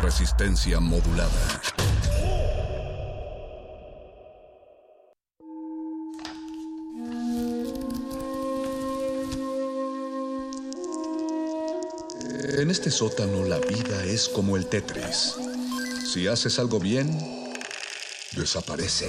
Resistencia modulada. En este sótano la vida es como el Tetris. Si haces algo bien, desaparece.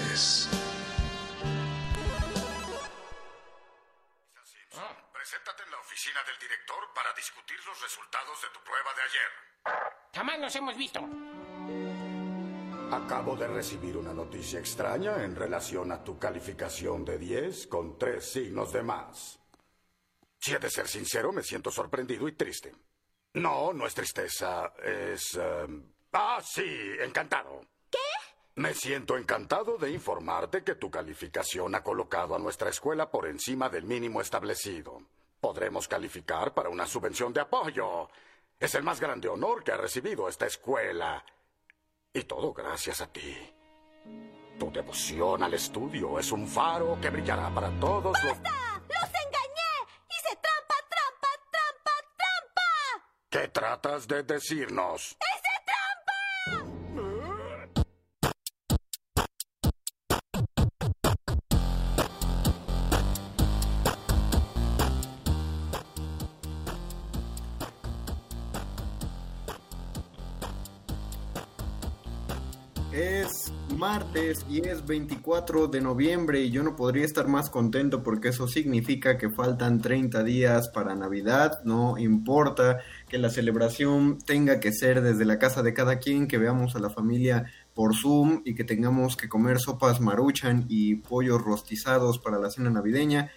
Hemos visto. Acabo de recibir una noticia extraña en relación a tu calificación de 10 con tres signos de más. Si he de ser sincero, me siento sorprendido y triste. No, no es tristeza, es... eh, Ah, sí, encantado. ¿Qué? Me siento encantado de informarte que tu calificación ha colocado a nuestra escuela por encima del mínimo establecido. Podremos calificar para una subvención de apoyo. Es el más grande honor que ha recibido esta escuela. Y todo gracias a ti. Tu devoción al estudio es un faro que brillará para todos los... ¡Los engañé! ¡Hice trampa, trampa, trampa, trampa! ¿Qué tratas de decirnos? ¡Hice trampa! Martes y es 24 de noviembre y yo no podría estar más contento porque eso significa que faltan 30 días para Navidad, no importa que la celebración tenga que ser desde la casa de cada quien, que veamos a la familia por Zoom y que tengamos que comer sopas maruchan y pollos rostizados para la cena navideña.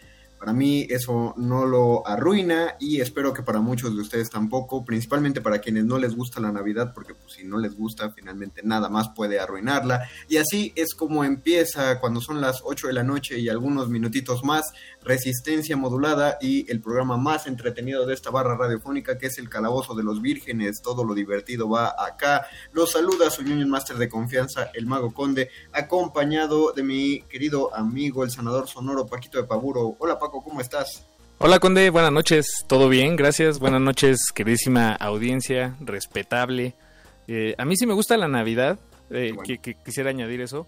Para mí eso no lo arruina y espero que para muchos de ustedes tampoco, principalmente para quienes no les gusta la Navidad, porque pues, si no les gusta, finalmente nada más puede arruinarla. Y así es como empieza cuando son las 8 de la noche y algunos minutitos más, Resistencia Modulada y el programa más entretenido de esta barra radiofónica, que es el Calabozo de los Vírgenes. Todo lo divertido va acá. Los saluda su Union Master de confianza, el Mago Conde, acompañado de mi querido amigo, el sanador sonoro Paquito de Paburo. Hola Paco, ¿cómo estás? Hola Conde, buenas noches, todo bien, gracias, buenas noches queridísima audiencia, respetable. Eh, a mí sí me gusta la Navidad, eh, Bueno. que, que quisiera añadir eso,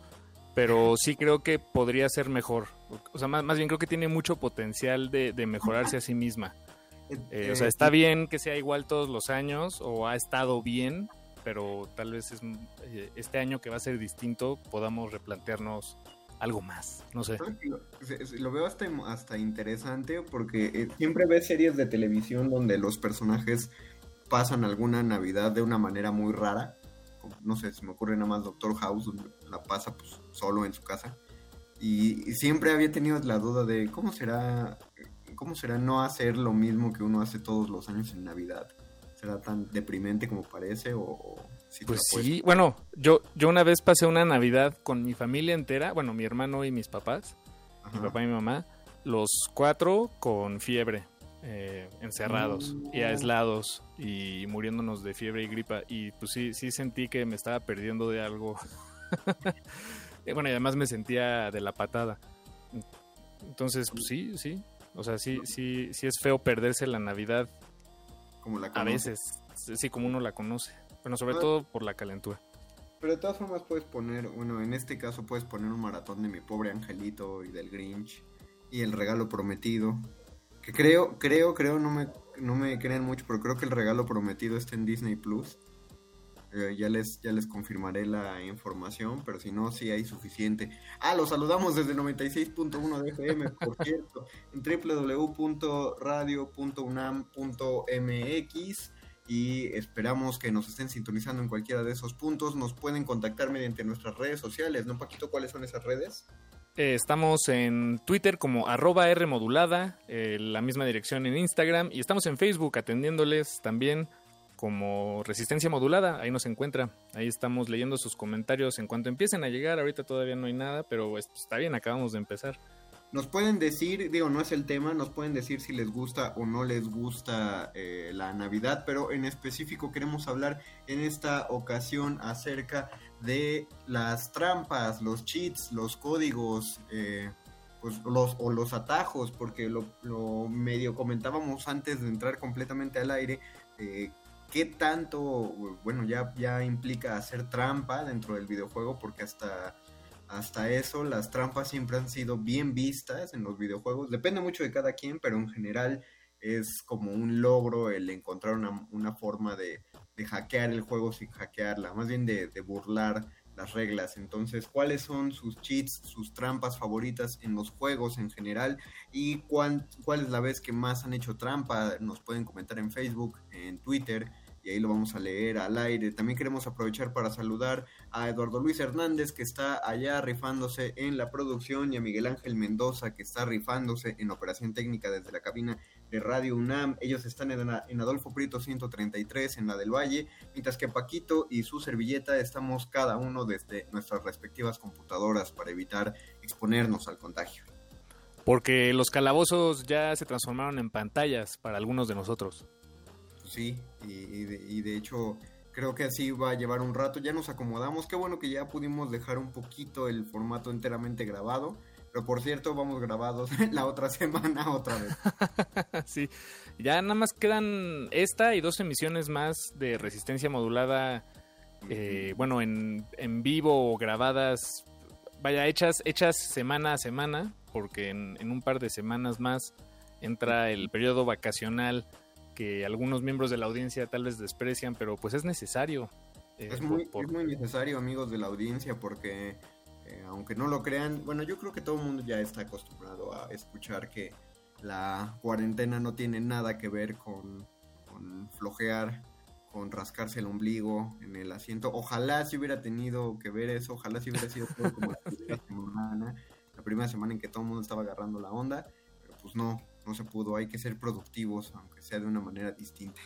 pero sí creo que podría ser mejor. O sea, más, más bien creo que tiene mucho potencial de, de mejorarse a sí misma. Eh, o sea, está bien que sea igual todos los años o ha estado bien, pero tal vez es, eh, este año que va a ser distinto podamos replantearnos algo más, no sé. Lo, veo hasta, hasta interesante porque eh, siempre ves series de televisión donde los personajes pasan alguna Navidad de una manera muy rara. No sé, se me ocurre nada más Doctor House, donde la pasa pues, solo en su casa. Y, y siempre había tenido la duda de cómo será, cómo será no hacer lo mismo que uno hace todos los años en Navidad. ¿Será tan deprimente como parece o, te Pues sí, bueno, yo, yo una vez pasé una Navidad con mi familia entera, bueno, mi hermano y mis papás, mi papá y mi mamá, los cuatro con fiebre, eh, encerrados y Mm. aislados y muriéndonos de fiebre y gripa. Y pues sí, sí sentí que me estaba perdiendo de algo. Y bueno, y además me sentía de la patada. Entonces, pues sí, sí. O sea, sí, sí, sí es feo perderse la Navidad como la a conoces. veces, sí, como uno la conoce. Bueno, sobre Ah. todo por la calentura. Pero de todas formas puedes poner, bueno, en este caso puedes poner un maratón de mi pobre angelito y del Grinch y el regalo prometido. Que creo, creo, creo, no me, no me crean mucho, pero creo que el regalo prometido está en Disney Plus. Eh, ya, les, ya les confirmaré la información, pero si no, sí hay suficiente. Ah, los saludamos desde 96.1 de FM, por cierto, en www.radio.unam.mx y esperamos que nos estén sintonizando en cualquiera de esos puntos. Nos pueden contactar mediante nuestras redes sociales, ¿no, Paquito? ¿Cuáles son esas redes? Eh, estamos en Twitter como arroba Rmodulada, eh, la misma dirección en Instagram y estamos en Facebook atendiéndoles también como Resistencia Modulada, ahí nos encuentra, ahí estamos leyendo sus comentarios en cuanto empiecen a llegar, ahorita todavía no hay nada, pero está bien, acabamos de empezar. Nos pueden decir, digo, no es el tema, nos pueden decir si les gusta o no les gusta eh, la Navidad, pero en específico queremos hablar en esta ocasión acerca de las trampas, los cheats, los códigos, eh, pues los, o los atajos, porque lo, medio comentábamos antes de entrar completamente al aire, eh, qué tanto, bueno, ya, ya implica hacer trampa dentro del videojuego, porque hasta hasta eso, las trampas siempre han sido bien vistas en los videojuegos. Depende mucho de cada quien, pero en general es como un logro el encontrar una, forma de, hackear el juego sin hackearla, más bien de, burlar las reglas. Entonces, ¿cuáles son sus cheats, sus trampas favoritas en los juegos en general? ¿Y cuál, cuál es la vez que más han hecho trampa? Nos pueden comentar en Facebook, en Twitter y ahí lo vamos a leer al aire. También queremos aprovechar para saludar a Eduardo Luis Hernández que está allá rifándose en la producción y a Miguel Ángel Mendoza que está rifándose en operación técnica desde la cabina de Radio UNAM. Ellos están en, en Adolfo Prieto 133 en la del Valle, mientras que Paquito y su servilleta estamos cada uno desde nuestras respectivas computadoras para evitar exponernos al contagio. Porque los calabozos ya se transformaron en pantallas para algunos de nosotros sí, y, de, hecho creo que así va a llevar un rato. Ya nos acomodamos, qué bueno que ya pudimos dejar un poquito el formato enteramente grabado. Pero por cierto, vamos grabados la otra semana otra vez. sí, ya nada más quedan esta y dos emisiones más de resistencia modulada, eh, bueno, en, en vivo o grabadas, vaya, hechas, hechas semana a semana, porque en, en un par de semanas más entra el periodo vacacional que algunos miembros de la audiencia tal vez desprecian, pero pues es necesario. Eh, es, muy, muy, necesario, amigos de la audiencia, porque eh, aunque no lo crean, bueno, yo creo que todo el mundo ya está acostumbrado a escuchar que la cuarentena no tiene nada que ver con, flojear, con rascarse el ombligo en el asiento. Ojalá si hubiera tenido que ver eso, ojalá si hubiera sido todo como la primera semana, la primera semana en que todo el mundo estaba agarrando la onda, pero pues no, no se pudo, hay que ser productivos, aunque sea de una manera distinta.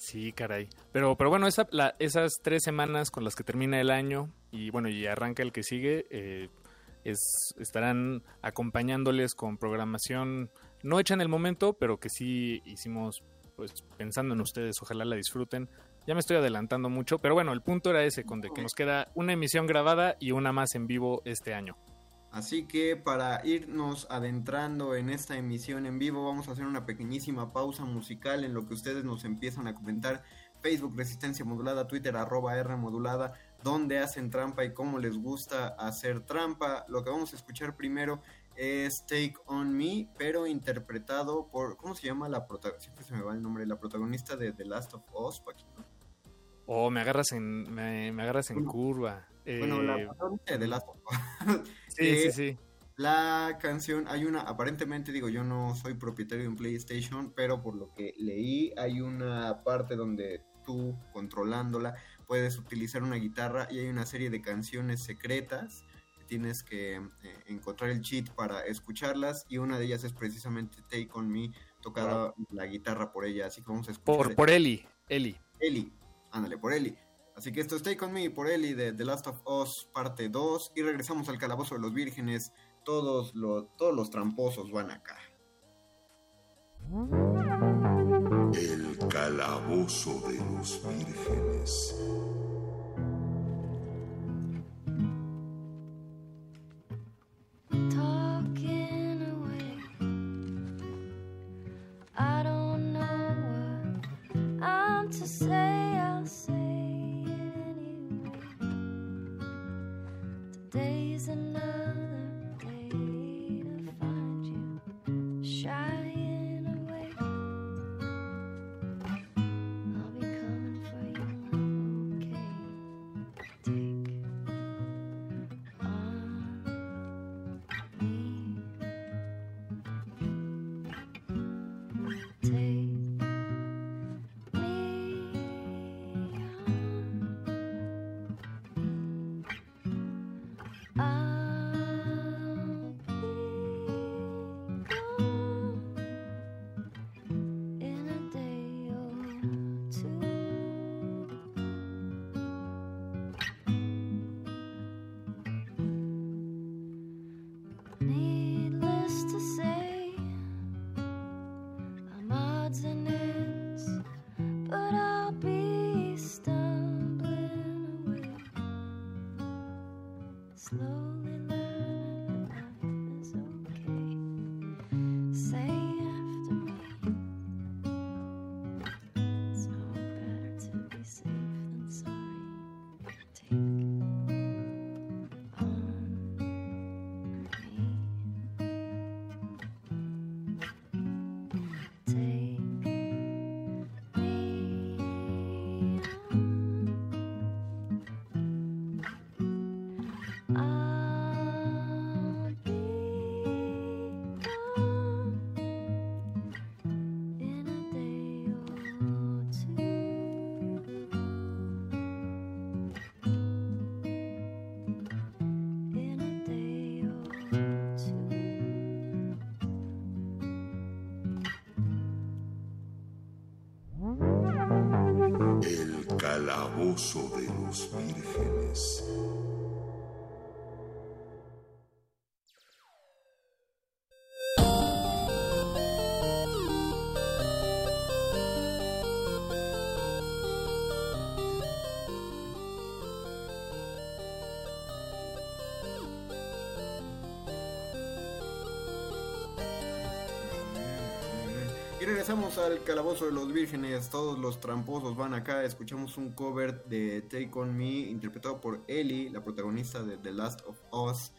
Sí, caray. Pero, pero bueno, esa, la, esas tres semanas con las que termina el año y bueno, y arranca el que sigue, eh, es, estarán acompañándoles con programación no hecha en el momento, pero que sí hicimos pues pensando en ustedes, ojalá la disfruten. Ya me estoy adelantando mucho, pero bueno, el punto era ese, con de que nos queda una emisión grabada y una más en vivo este año. Así que para irnos adentrando en esta emisión en vivo vamos a hacer una pequeñísima pausa musical en lo que ustedes nos empiezan a comentar. Facebook Resistencia Modulada, Twitter arroba R Modulada, donde hacen trampa y cómo les gusta hacer trampa. Lo que vamos a escuchar primero es Take On Me, pero interpretado por, ¿cómo se llama la protagonista? Siempre se me va el nombre, la protagonista de The Last of Us, Paquito. Oh, me agarras en, me, agarras en curva. Bueno, la eh, protagonista de Us. Sí, sí, sí. La canción, hay una, aparentemente digo, yo no soy propietario de un PlayStation, pero por lo que leí, hay una parte donde tú, controlándola, puedes utilizar una guitarra y hay una serie de canciones secretas que tienes que eh, encontrar el cheat para escucharlas y una de ellas es precisamente Take On Me, tocada la guitarra por ella, así que vamos a escuchar. Por, por Eli, Eli. Eli, ándale, por Eli. Así que esto es Take On Me por Eli de The Last of Us parte 2 y regresamos al calabozo de los vírgenes. Todos, todos los tramposos van acá. El calabozo de los vírgenes. Calabozo de los Vírgenes. Regresamos al calabozo de los vírgenes. Todos los tramposos van acá. Escuchamos un cover de Take On Me interpretado por Ellie, la protagonista de The Last of Us,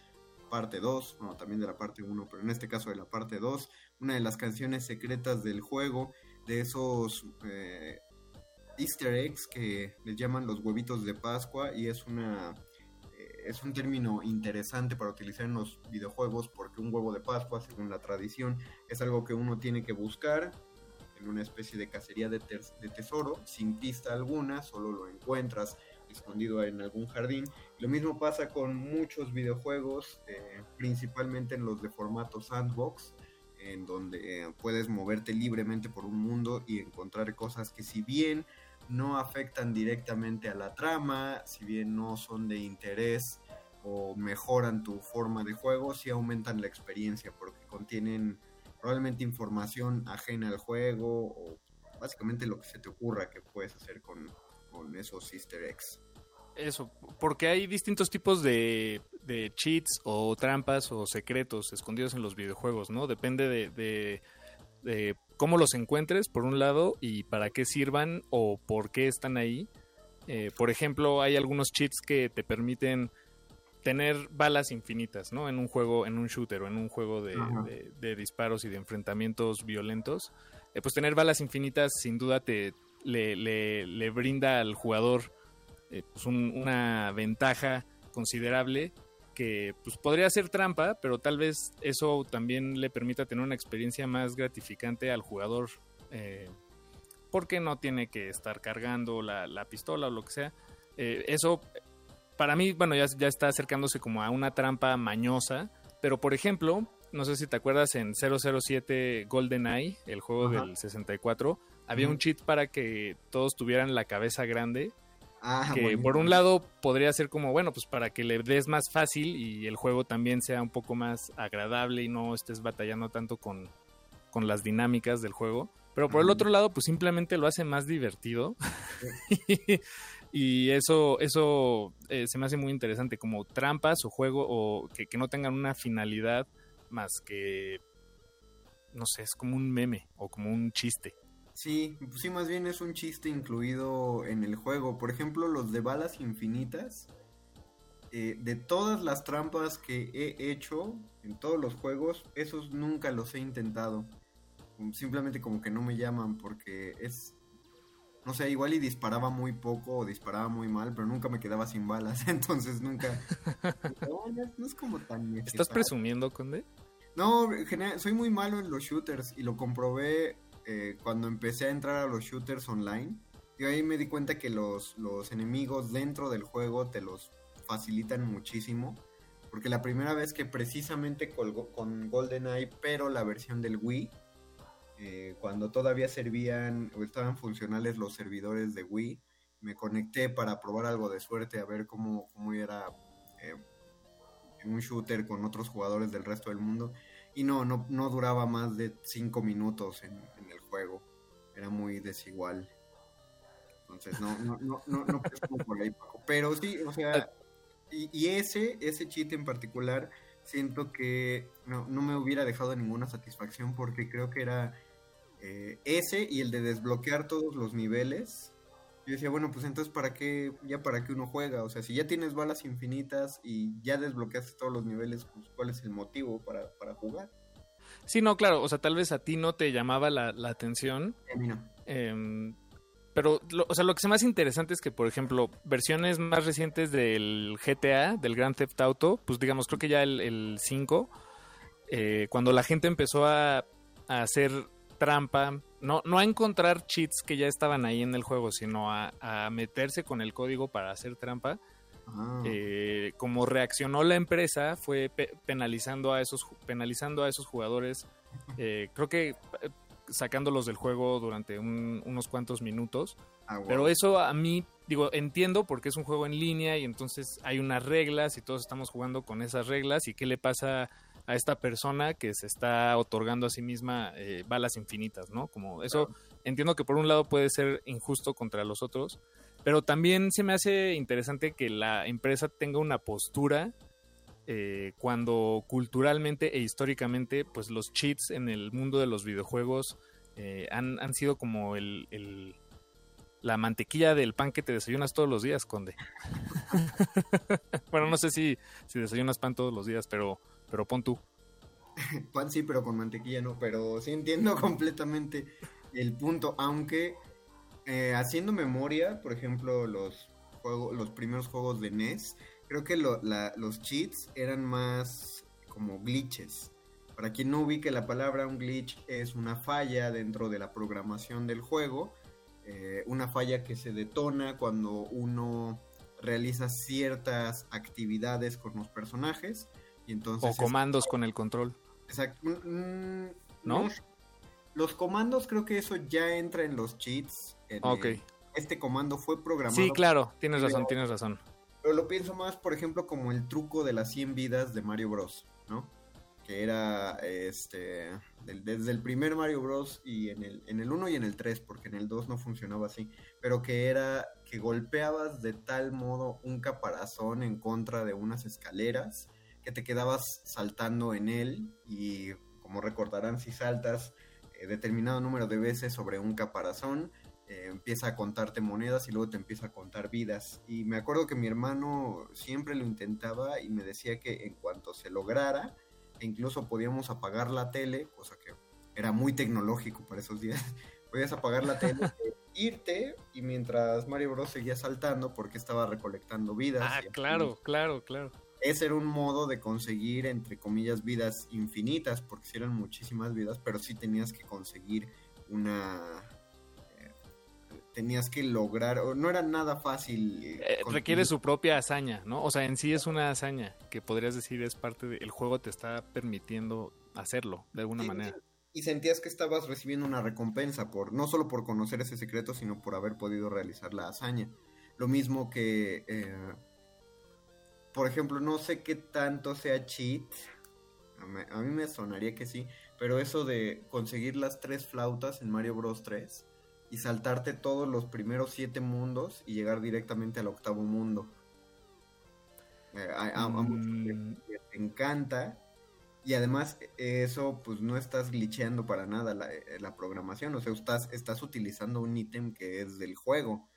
parte 2. Bueno, también de la parte 1, pero en este caso de la parte 2. Una de las canciones secretas del juego. De esos eh, Easter eggs que les llaman los huevitos de Pascua. Y es una. eh, Es un término interesante para utilizar en los videojuegos porque un huevo de Pascua, según la tradición, es algo que uno tiene que buscar en una especie de cacería de, de tesoro, sin pista alguna, solo lo encuentras escondido en algún jardín. Lo mismo pasa con muchos videojuegos, eh, principalmente en los de formato sandbox, en donde puedes moverte libremente por un mundo y encontrar cosas que si bien no afectan directamente a la trama, si bien no son de interés o mejoran tu forma de juego, sí aumentan la experiencia porque contienen probablemente información ajena al juego o básicamente lo que se te ocurra que puedes hacer con, con esos easter eggs. Eso, porque hay distintos tipos de, de cheats o trampas o secretos escondidos en los videojuegos, ¿no? Depende de, de- cómo los encuentres, por un lado, y para qué sirvan o por qué están ahí. Eh, por ejemplo, hay algunos cheats que te permiten tener balas infinitas, ¿no? En un juego, en un shooter o en un juego de, Ajá. de- de disparos y de enfrentamientos violentos. Eh, pues tener balas infinitas sin duda te le, le- le brinda al jugador eh, pues un- una ventaja considerable que pues podría ser trampa, pero tal vez eso también le permita tener una experiencia más gratificante al jugador eh, porque no tiene que estar cargando la, la pistola o lo que sea. Eh, eso para mí, bueno, ya, ya está acercándose como a una trampa mañosa, pero por ejemplo, no sé si te acuerdas en 007 GoldenEye, el juego Ajá. del 64, había un cheat para que todos tuvieran la cabeza grande Ah, que bueno. por un lado podría ser como, bueno, pues para que le des más fácil y el juego también sea un poco más agradable y no estés batallando tanto con, con las dinámicas del juego. Pero por el otro lado, pues simplemente lo hace más divertido. y eso, eso eh, se me hace muy interesante, como trampas o juego o que, que no tengan una finalidad más que, no sé, es como un meme o como un chiste. Sí, sí, más bien es un chiste incluido en el juego. Por ejemplo, los de balas infinitas. eh, de todas las trampas que he hecho en todos los juegos, esos nunca los he intentado. Simplemente como que no me llaman porque es... No sé, igual y disparaba muy poco o disparaba muy mal, pero nunca me quedaba sin balas. Entonces nunca... No, no es- como tan ¿Estás presumiendo, Conde? No, soy muy malo en los shooters y lo comprobé eh, cuando empecé a entrar a los shooters online. Y ahí me di cuenta que los, los enemigos dentro del juego te los facilitan muchísimo. Porque la primera vez que precisamente colgó con GoldenEye, pero la versión del Wii, eh, cuando todavía servían o estaban funcionales los servidores de Wii, me conecté para probar algo de suerte, a ver cómo, cómo era eh, un shooter con otros jugadores del resto del mundo. Y no, no, no duraba más de 5 minutos en, en el juego. Era muy desigual. Entonces, no, no, no, no, no por ahí, Paco. Pero sí, o sea, y, y ese, ese cheat en particular, siento que no, no me hubiera dejado ninguna satisfacción porque creo que era eh, ese y el de desbloquear todos los niveles. Yo decía, bueno, pues entonces, ¿para qué? Ya para qué uno juega. O sea, si ya tienes balas infinitas y ya desbloqueaste todos los niveles, pues ¿cuál es el motivo para, para jugar? Sí, no, claro, o sea, tal vez a ti no te llamaba la, la atención, A mí no. Em, pero, lo, o sea, lo que es más interesante es que, por ejemplo, versiones más recientes del GTA, del Grand Theft Auto, pues digamos, creo que ya el, el 5, eh, cuando la gente empezó a, a hacer trampa, no, no a encontrar cheats que ya estaban ahí en el juego, sino a, a meterse con el código para hacer trampa, Ah, eh, como reaccionó la empresa fue pe- penalizando a esos penalizando a esos jugadores eh, creo que eh, sacándolos del juego durante un- unos cuantos minutos. Ah, wow. pero eso a mí digo, entiendo porque es un juego en línea y entonces hay unas reglas y todos estamos jugando con esas reglas y qué le pasa a esta persona que se está otorgando a sí misma eh, balas infinitas, ¿no? Como eso entiendo que por un lado puede ser injusto contra los otros, pero también se me hace interesante que la empresa tenga una postura eh, cuando culturalmente e históricamente, pues los cheats en el mundo de los videojuegos eh, han, han, sido como el, el, la mantequilla del pan que te desayunas todos los días, Conde. bueno, no sé si, si desayunas pan todos los días, pero, pero pon tú. pan sí, pero con mantequilla no, pero sí entiendo completamente el punto, aunque eh, haciendo memoria, por ejemplo, los los primeros juegos de NES, creo que los cheats eran más como glitches. Para quien no ubique la palabra, un glitch es una falla dentro de la programación del juego, eh, una falla que se detona cuando uno realiza ciertas actividades con los personajes y entonces o comandos con el control. Exacto. Mm, ¿No? Los comandos creo que eso ya entra en los cheats. ok. este comando fue programado. Sí, claro, tienes razón, tienes razón. Pero lo pienso más, por ejemplo, como el truco de las 100 vidas de Mario Bros, ¿no? Que era este desde el primer Mario Bros y en el en el 1 y en el 3, porque en el 2 no funcionaba así, pero que era que golpeabas de tal modo un caparazón en contra de unas escaleras que te quedabas saltando en él y como recordarán si saltas eh, determinado número de veces sobre un caparazón, eh, empieza a contarte monedas y luego te empieza a contar vidas. Y me acuerdo que mi hermano siempre lo intentaba y me decía que en cuanto se lograra, incluso podíamos apagar la tele, cosa que era muy tecnológico para esos días, podías apagar la tele, irte y mientras Mario Bros seguía saltando porque estaba recolectando vidas. Ah, claro, claro, claro ese era un modo de conseguir, entre comillas, vidas infinitas, porque si eran muchísimas vidas, pero sí tenías que conseguir una... Eh, tenías que lograr, o no era nada fácil. Eh, requiere su propia hazaña, ¿no? O sea, en sí es una hazaña que podrías decir es parte del juego, te está permitiendo hacerlo de alguna manera. Y sentías que estabas recibiendo una recompensa, por no solo por conocer ese secreto, sino por haber podido realizar la hazaña. Lo mismo que... Eh, por ejemplo, no sé qué tanto sea cheat. A mí me sonaría que sí. Pero eso de conseguir las tres flautas en Mario Bros 3 y saltarte todos los primeros siete mundos y llegar directamente al octavo mundo. Eh, a, mm. te encanta. Y además, eso, pues no estás glitcheando para nada la, eh, la programación. O sea, estás, estás utilizando un ítem que es del juego.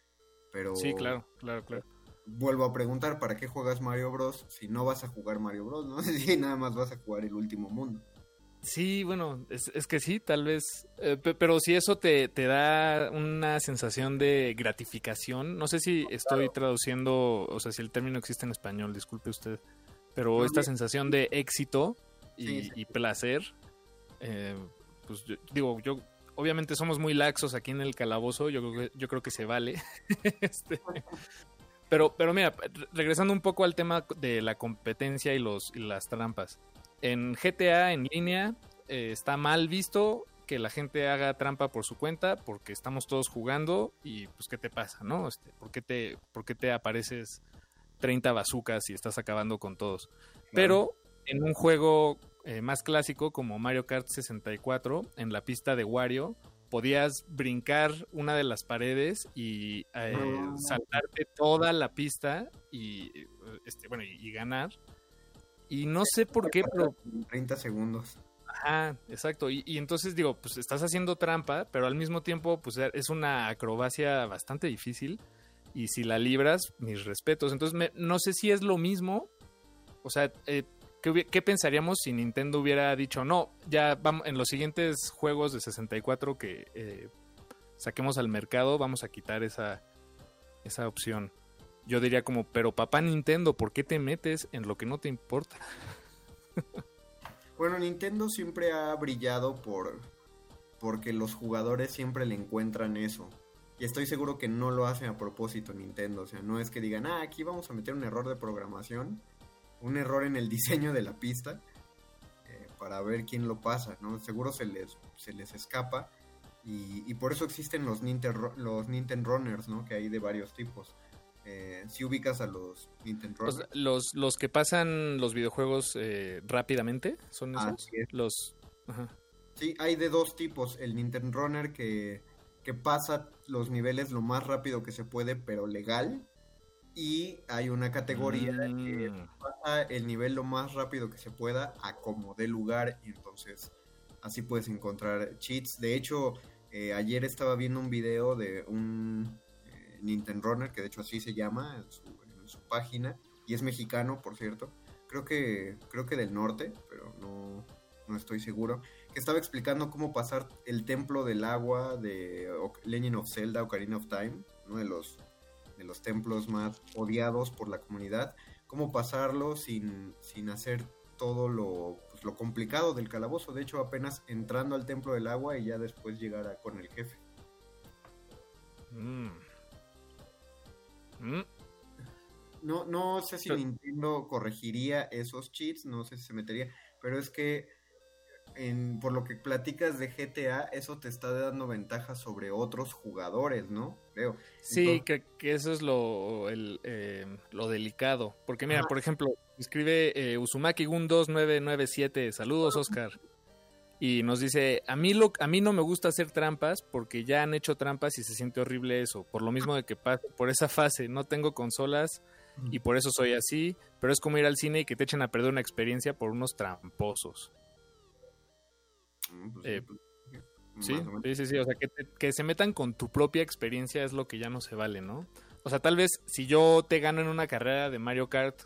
Pero. Sí, claro, claro, claro vuelvo a preguntar, ¿para qué juegas Mario Bros si no vas a jugar Mario Bros, no? Si nada más vas a jugar el último mundo. Sí, bueno, es, que sí, tal vez, eh, pero si eso te, te, da una sensación de gratificación, no sé si estoy traduciendo, o sea, si el término existe en español, disculpe usted, pero esta sensación de éxito y, placer, eh, pues digo, yo obviamente somos muy laxos aquí en el calabozo, yo creo que, yo creo que se vale, este, pero, pero mira, regresando un poco al tema de la competencia y, los, las trampas. En GTA en línea eh, está mal visto que la gente haga trampa por su cuenta porque estamos todos jugando y pues qué te pasa, ¿no? Este, ¿por, qué te, ¿Por qué te apareces 30 bazucas y estás acabando con todos? Pero en un juego eh, más clásico como Mario Kart 64, en la pista de Wario, podías brincar una de las paredes y eh, ah. saltarte toda la pista y este bueno y, ganar y no sé por qué pero 30 segundos. Ajá exacto. Y, entonces digo pues estás haciendo trampa pero al mismo tiempo pues es una acrobacia bastante difícil. Y si la libras mis respetos. Entonces no sé si es lo mismo. O sea eh, ¿Qué, pensaríamos si Nintendo hubiera dicho, no, ya vamos, en los siguientes juegos de 64 que eh, saquemos al mercado, vamos a quitar esa, esa opción? Yo diría como, pero papá Nintendo, ¿por qué te metes en lo que no te importa? bueno, Nintendo siempre ha brillado por porque los jugadores siempre le encuentran eso. Y estoy seguro que no lo hacen a propósito Nintendo. O sea, no es que digan, ah, aquí vamos a meter un error de programación un error en el diseño de la pista eh, para ver quién lo pasa, ¿no? Seguro se les, se les escapa, Y, por eso existen los Nintendo, los Nintendo Runners, ¿no? Que hay de varios tipos. Eh, si ubicas a los Nintendo Los, Runners. los, los que pasan los videojuegos eh, rápidamente, ¿son esos? Así es. Los... Ajá. Sí, hay de dos tipos. El Nintendo Runner que, que pasa los niveles lo más rápido que se puede, pero legal. Y hay una categoría que Mm. pasa el nivel lo más rápido que se pueda a como dé lugar. Y entonces así puedes encontrar cheats. De hecho, eh, ayer estaba viendo un video de un Nintendo Runner, que de hecho así se llama en su, página. Y es mexicano, por cierto. Creo que, creo que del norte, pero no, no estoy seguro. Que estaba explicando cómo pasar el templo del agua de Legend of Zelda, Ocarina of Time, uno de los, de los templos más odiados por la comunidad. Cómo pasarlo sin, sin hacer todo lo, pues, lo complicado del calabozo. De hecho, apenas entrando al templo del agua y ya después llegar a- con el jefe. Mm. Mm. No, no sé si Nintendo corregiría esos cheats, no sé si se metería, pero es que en, por lo que platicas de GTA, eso te está dando ventaja sobre otros jugadores, ¿no? Creo. Sí, Entonces- que, que eso es lo, el, eh, lo delicado. Porque mira, por ejemplo, escribe eh, Uzumaki Gun 2997, saludos Oscar. Y nos dice, a mí, lo, a mí no me gusta hacer trampas porque ya han hecho trampas y se siente horrible eso. Por lo mismo de que por esa fase, no tengo consolas y por eso soy así. Pero es como ir al cine y que te echen a perder una experiencia por unos tramposos. Mm, pues, Eh, Sí, sí, sí, sí. O sea, que, te- que se metan con tu propia experiencia es lo que ya no se vale, ¿no? O sea, tal vez si yo te gano en una carrera de Mario Kart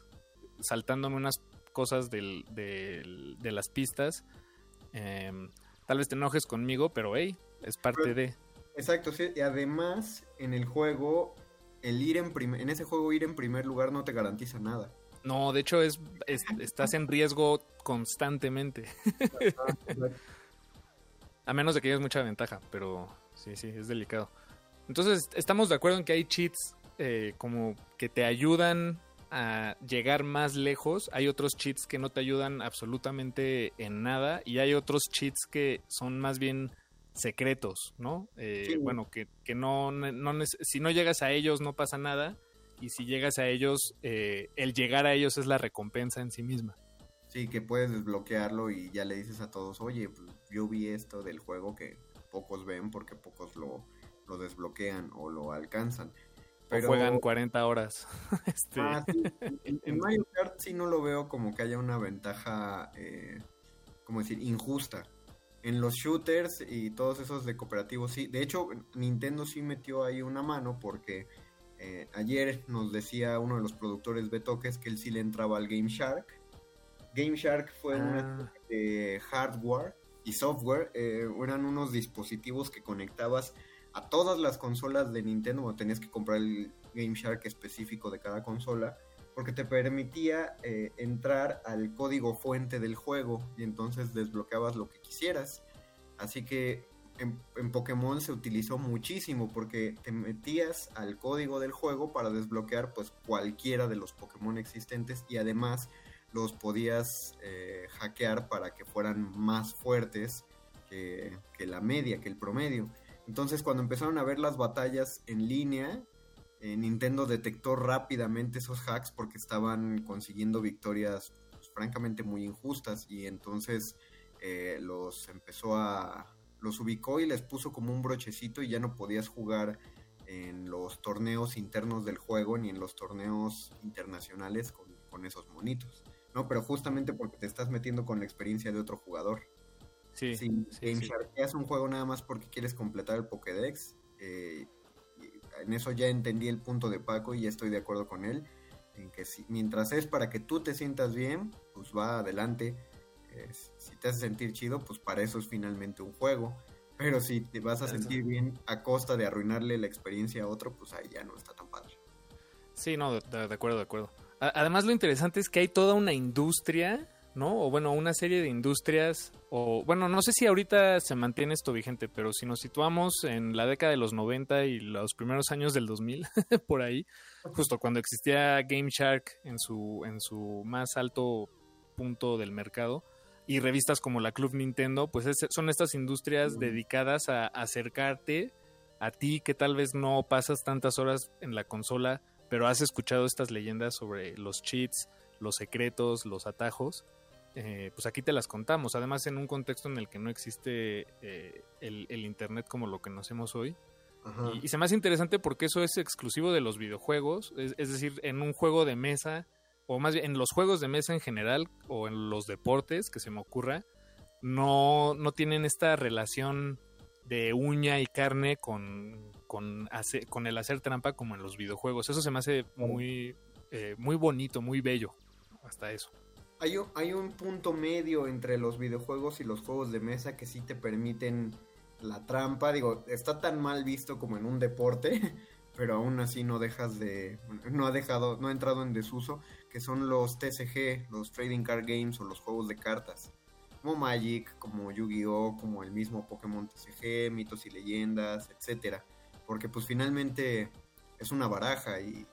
saltándome unas cosas del, del- de las pistas, em, tal vez te enojes conmigo, pero hey, es parte Pero- de... Exacto, sí. Y además, en el juego, el ir en primer, en ese juego ir en primer lugar no te garantiza nada. No, de hecho es, es- estás en riesgo constantemente. A menos de que lleves mucha ventaja, pero sí, sí, es delicado. Entonces, estamos de acuerdo en que hay cheats eh, como que te ayudan a llegar más lejos. Hay otros cheats que no te ayudan absolutamente en nada. Y hay otros cheats que son más bien secretos, ¿no? Eh, Sí. Bueno, que, que no, no si no llegas a ellos no pasa nada. Y si llegas a ellos, eh, el llegar a ellos es la recompensa en sí misma. Sí, que puedes desbloquearlo y ya le dices a todos, oye, pues, yo vi esto del juego que pocos ven porque pocos lo, lo desbloquean o lo alcanzan. O juegan 40 horas. este, Ah, sí. En, en Mario Kart sí no lo veo como que haya una ventaja, eh, como decir, injusta. En los shooters y todos esos de cooperativos sí. De hecho, Nintendo sí metió ahí una mano porque eh, ayer nos decía uno de los productores Betoques que él sí le entraba al Game Shark. Game Shark fue una Ah. especie de hardware y software. eh, eran unos dispositivos que conectabas a todas las consolas de Nintendo, o tenías que comprar el Game Shark específico de cada consola, porque te permitía eh, entrar al código fuente del juego y entonces desbloqueabas lo que quisieras. Así que en, en Pokémon se utilizó muchísimo porque te metías al código del juego para desbloquear pues cualquiera de los Pokémon existentes y además los podías eh, hackear para que fueran más fuertes que la media, que el promedio. Entonces cuando empezaron a ver las batallas en línea, eh, Nintendo detectó rápidamente esos hacks porque estaban consiguiendo victorias pues, francamente muy injustas y entonces eh, los empezó a... los ubicó y les puso como un brochecito y ya no podías jugar en los torneos internos del juego ni en los torneos internacionales con, con esos monitos. No, pero justamente porque te estás metiendo con la experiencia de otro jugador. Sí, Si Game sí. Un juego nada más porque quieres completar el Pokédex, eh, en eso ya entendí el punto de Paco y ya estoy de acuerdo con él. En que si, mientras es para que tú te sientas bien, pues va adelante. Eh, si te hace sentir chido, pues para eso es finalmente un juego. Pero si te vas a Eso. sentir bien a costa de arruinarle la experiencia a otro, pues ahí ya no está tan padre. Sí, no, de, de- de acuerdo, de acuerdo. A- Además, lo interesante es que hay toda una industria, ¿no? O bueno, una serie de industrias, o bueno, no sé si ahorita se mantiene esto vigente, pero si nos situamos en la década de los 90 y los primeros años del 2000, por ahí, justo cuando existía Game Shark en su, en su más alto punto del mercado, y revistas como la Club Nintendo, pues son estas industrias dedicadas a, acercarte a ti que tal vez no pasas tantas horas en la consola, pero has escuchado estas leyendas sobre los cheats, los secretos, los atajos. Eh, pues aquí te las contamos. Además, en un contexto en el que no existe eh, el, Internet como lo que conocemos hoy. Y, se me hace interesante porque eso es exclusivo de los videojuegos. Es, es, decir, en un juego de mesa o más bien en los juegos de mesa en general o en los deportes que se me ocurra, no, no tienen esta relación de uña y carne con, con, con el hacer trampa como en los videojuegos. Eso se me hace muy, eh, muy bonito, muy bello, hasta eso. Hay hay un punto medio entre los videojuegos y los juegos de mesa que sí te permiten la trampa. Digo, está tan mal visto como en un deporte, pero aún así no dejas de, no ha dejado, no ha entrado en desuso, que son los TCG, los Trading Card Games o los juegos de cartas, como Magic, como Yu-Gi-Oh, como el mismo Pokémon TCG, mitos y leyendas, etcétera, porque pues finalmente es una baraja y,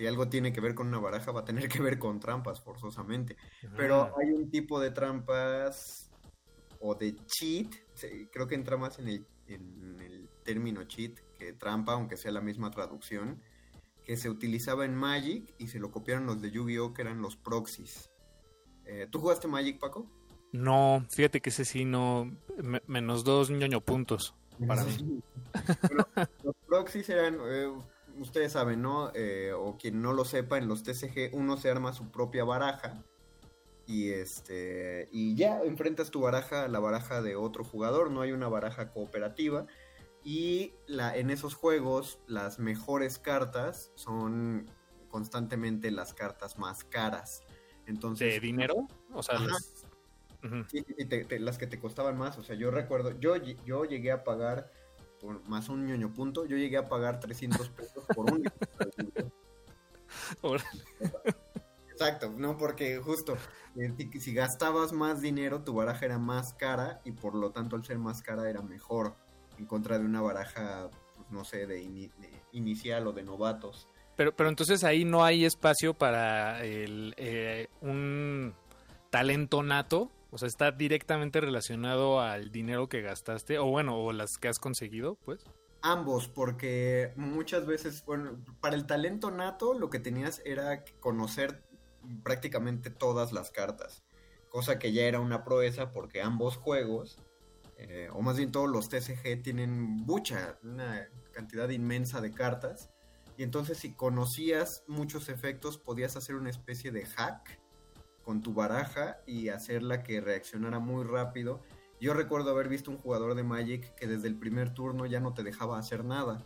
si algo tiene que ver con una baraja va a tener que ver con trampas forzosamente, pero hay un tipo de trampas o de cheat, creo que entra más en el, en el término cheat, trampa, aunque sea la misma traducción, que se utilizaba en Magic y se lo copiaron los de Yu-Gi-Oh! que eran los proxies. Eh, ¿Tú jugaste Magic, Paco? No, fíjate que ese sí no. menos dos ñoño puntos para mí. los proxies eran. Eh, ustedes saben, ¿no? Eh, o quien no lo sepa, en los TCG uno se arma su propia baraja. Y este. Y ya enfrentas tu baraja a la baraja de otro jugador. No hay una baraja cooperativa. Y la, en esos juegos las mejores cartas son constantemente las cartas más caras. Entonces, ¿De dinero? O sea, las... las que te costaban más. O sea, yo recuerdo, yo, yo llegué a pagar, por más un ñoño punto, yo llegué a pagar 300 pesos por un... Exacto, no, porque justo eh, si gastabas más dinero, tu baraja era más cara y por lo tanto al ser más cara era mejor en contra de una baraja, pues, no sé, de, inicial o de novatos. Pero, pero entonces ahí no hay espacio para el, eh, un talento nato, o sea, está directamente relacionado al dinero que gastaste, o bueno, o las que has conseguido, pues. Ambos, porque muchas veces, bueno, para el talento nato lo que tenías era conocer prácticamente todas las cartas, cosa que ya era una proeza porque ambos juegos eh, o más bien todos los TCG tienen mucha, una cantidad inmensa de cartas. Y entonces si conocías muchos efectos podías hacer una especie de hack con tu baraja y hacerla que reaccionara muy rápido. Yo recuerdo haber visto un jugador de Magic que desde el primer turno ya no te dejaba hacer nada.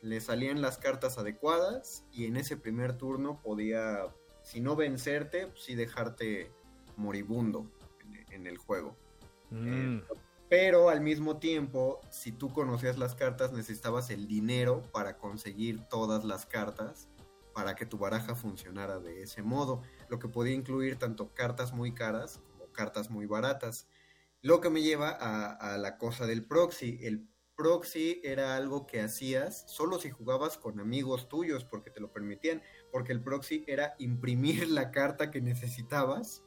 Le salían las cartas adecuadas y en ese primer turno podía, si no vencerte, pues sí dejarte moribundo en, el juego. Mm. Eh, pero al mismo tiempo, si tú conocías las cartas, necesitabas el dinero para conseguir todas las cartas para que tu baraja funcionara de ese modo, lo que podía incluir tanto cartas muy caras como cartas muy baratas. Lo que me lleva a, la cosa del proxy. El proxy era algo que hacías solo si jugabas con amigos tuyos porque te lo permitían, porque el proxy era imprimir la carta que necesitabas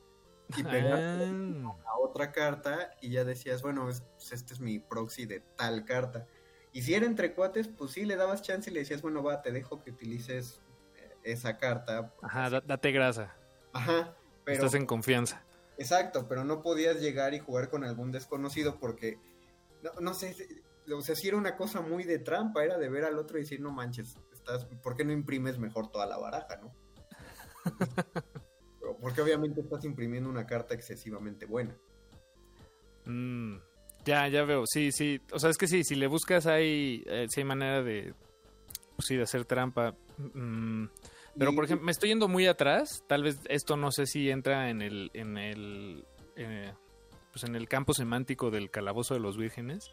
y pegar ah. a otra carta y ya decías, bueno, pues, este es mi proxy de tal carta. Y si era entre cuates, pues sí le dabas chance y le decías, bueno, va, te dejo que utilices esa carta. Ajá, date grasa. Ajá, pero... Estás en confianza. Exacto, pero no podías llegar y jugar con algún desconocido porque, no, no sé, o sea, si era una cosa muy de trampa, era de ver al otro y decir, no manches, estás, ¿por qué no imprimes mejor toda la baraja, no? Porque obviamente estás imprimiendo una carta excesivamente buena. Mm, ya, ya veo. Sí, sí. O sea, es que sí, si le buscas hay, eh, hay manera de, pues sí, de hacer trampa. Mm, pero, por ejemplo, me estoy yendo muy atrás. Tal vez esto no sé si entra en el, en el, eh, pues en el campo semántico del calabozo de los vírgenes.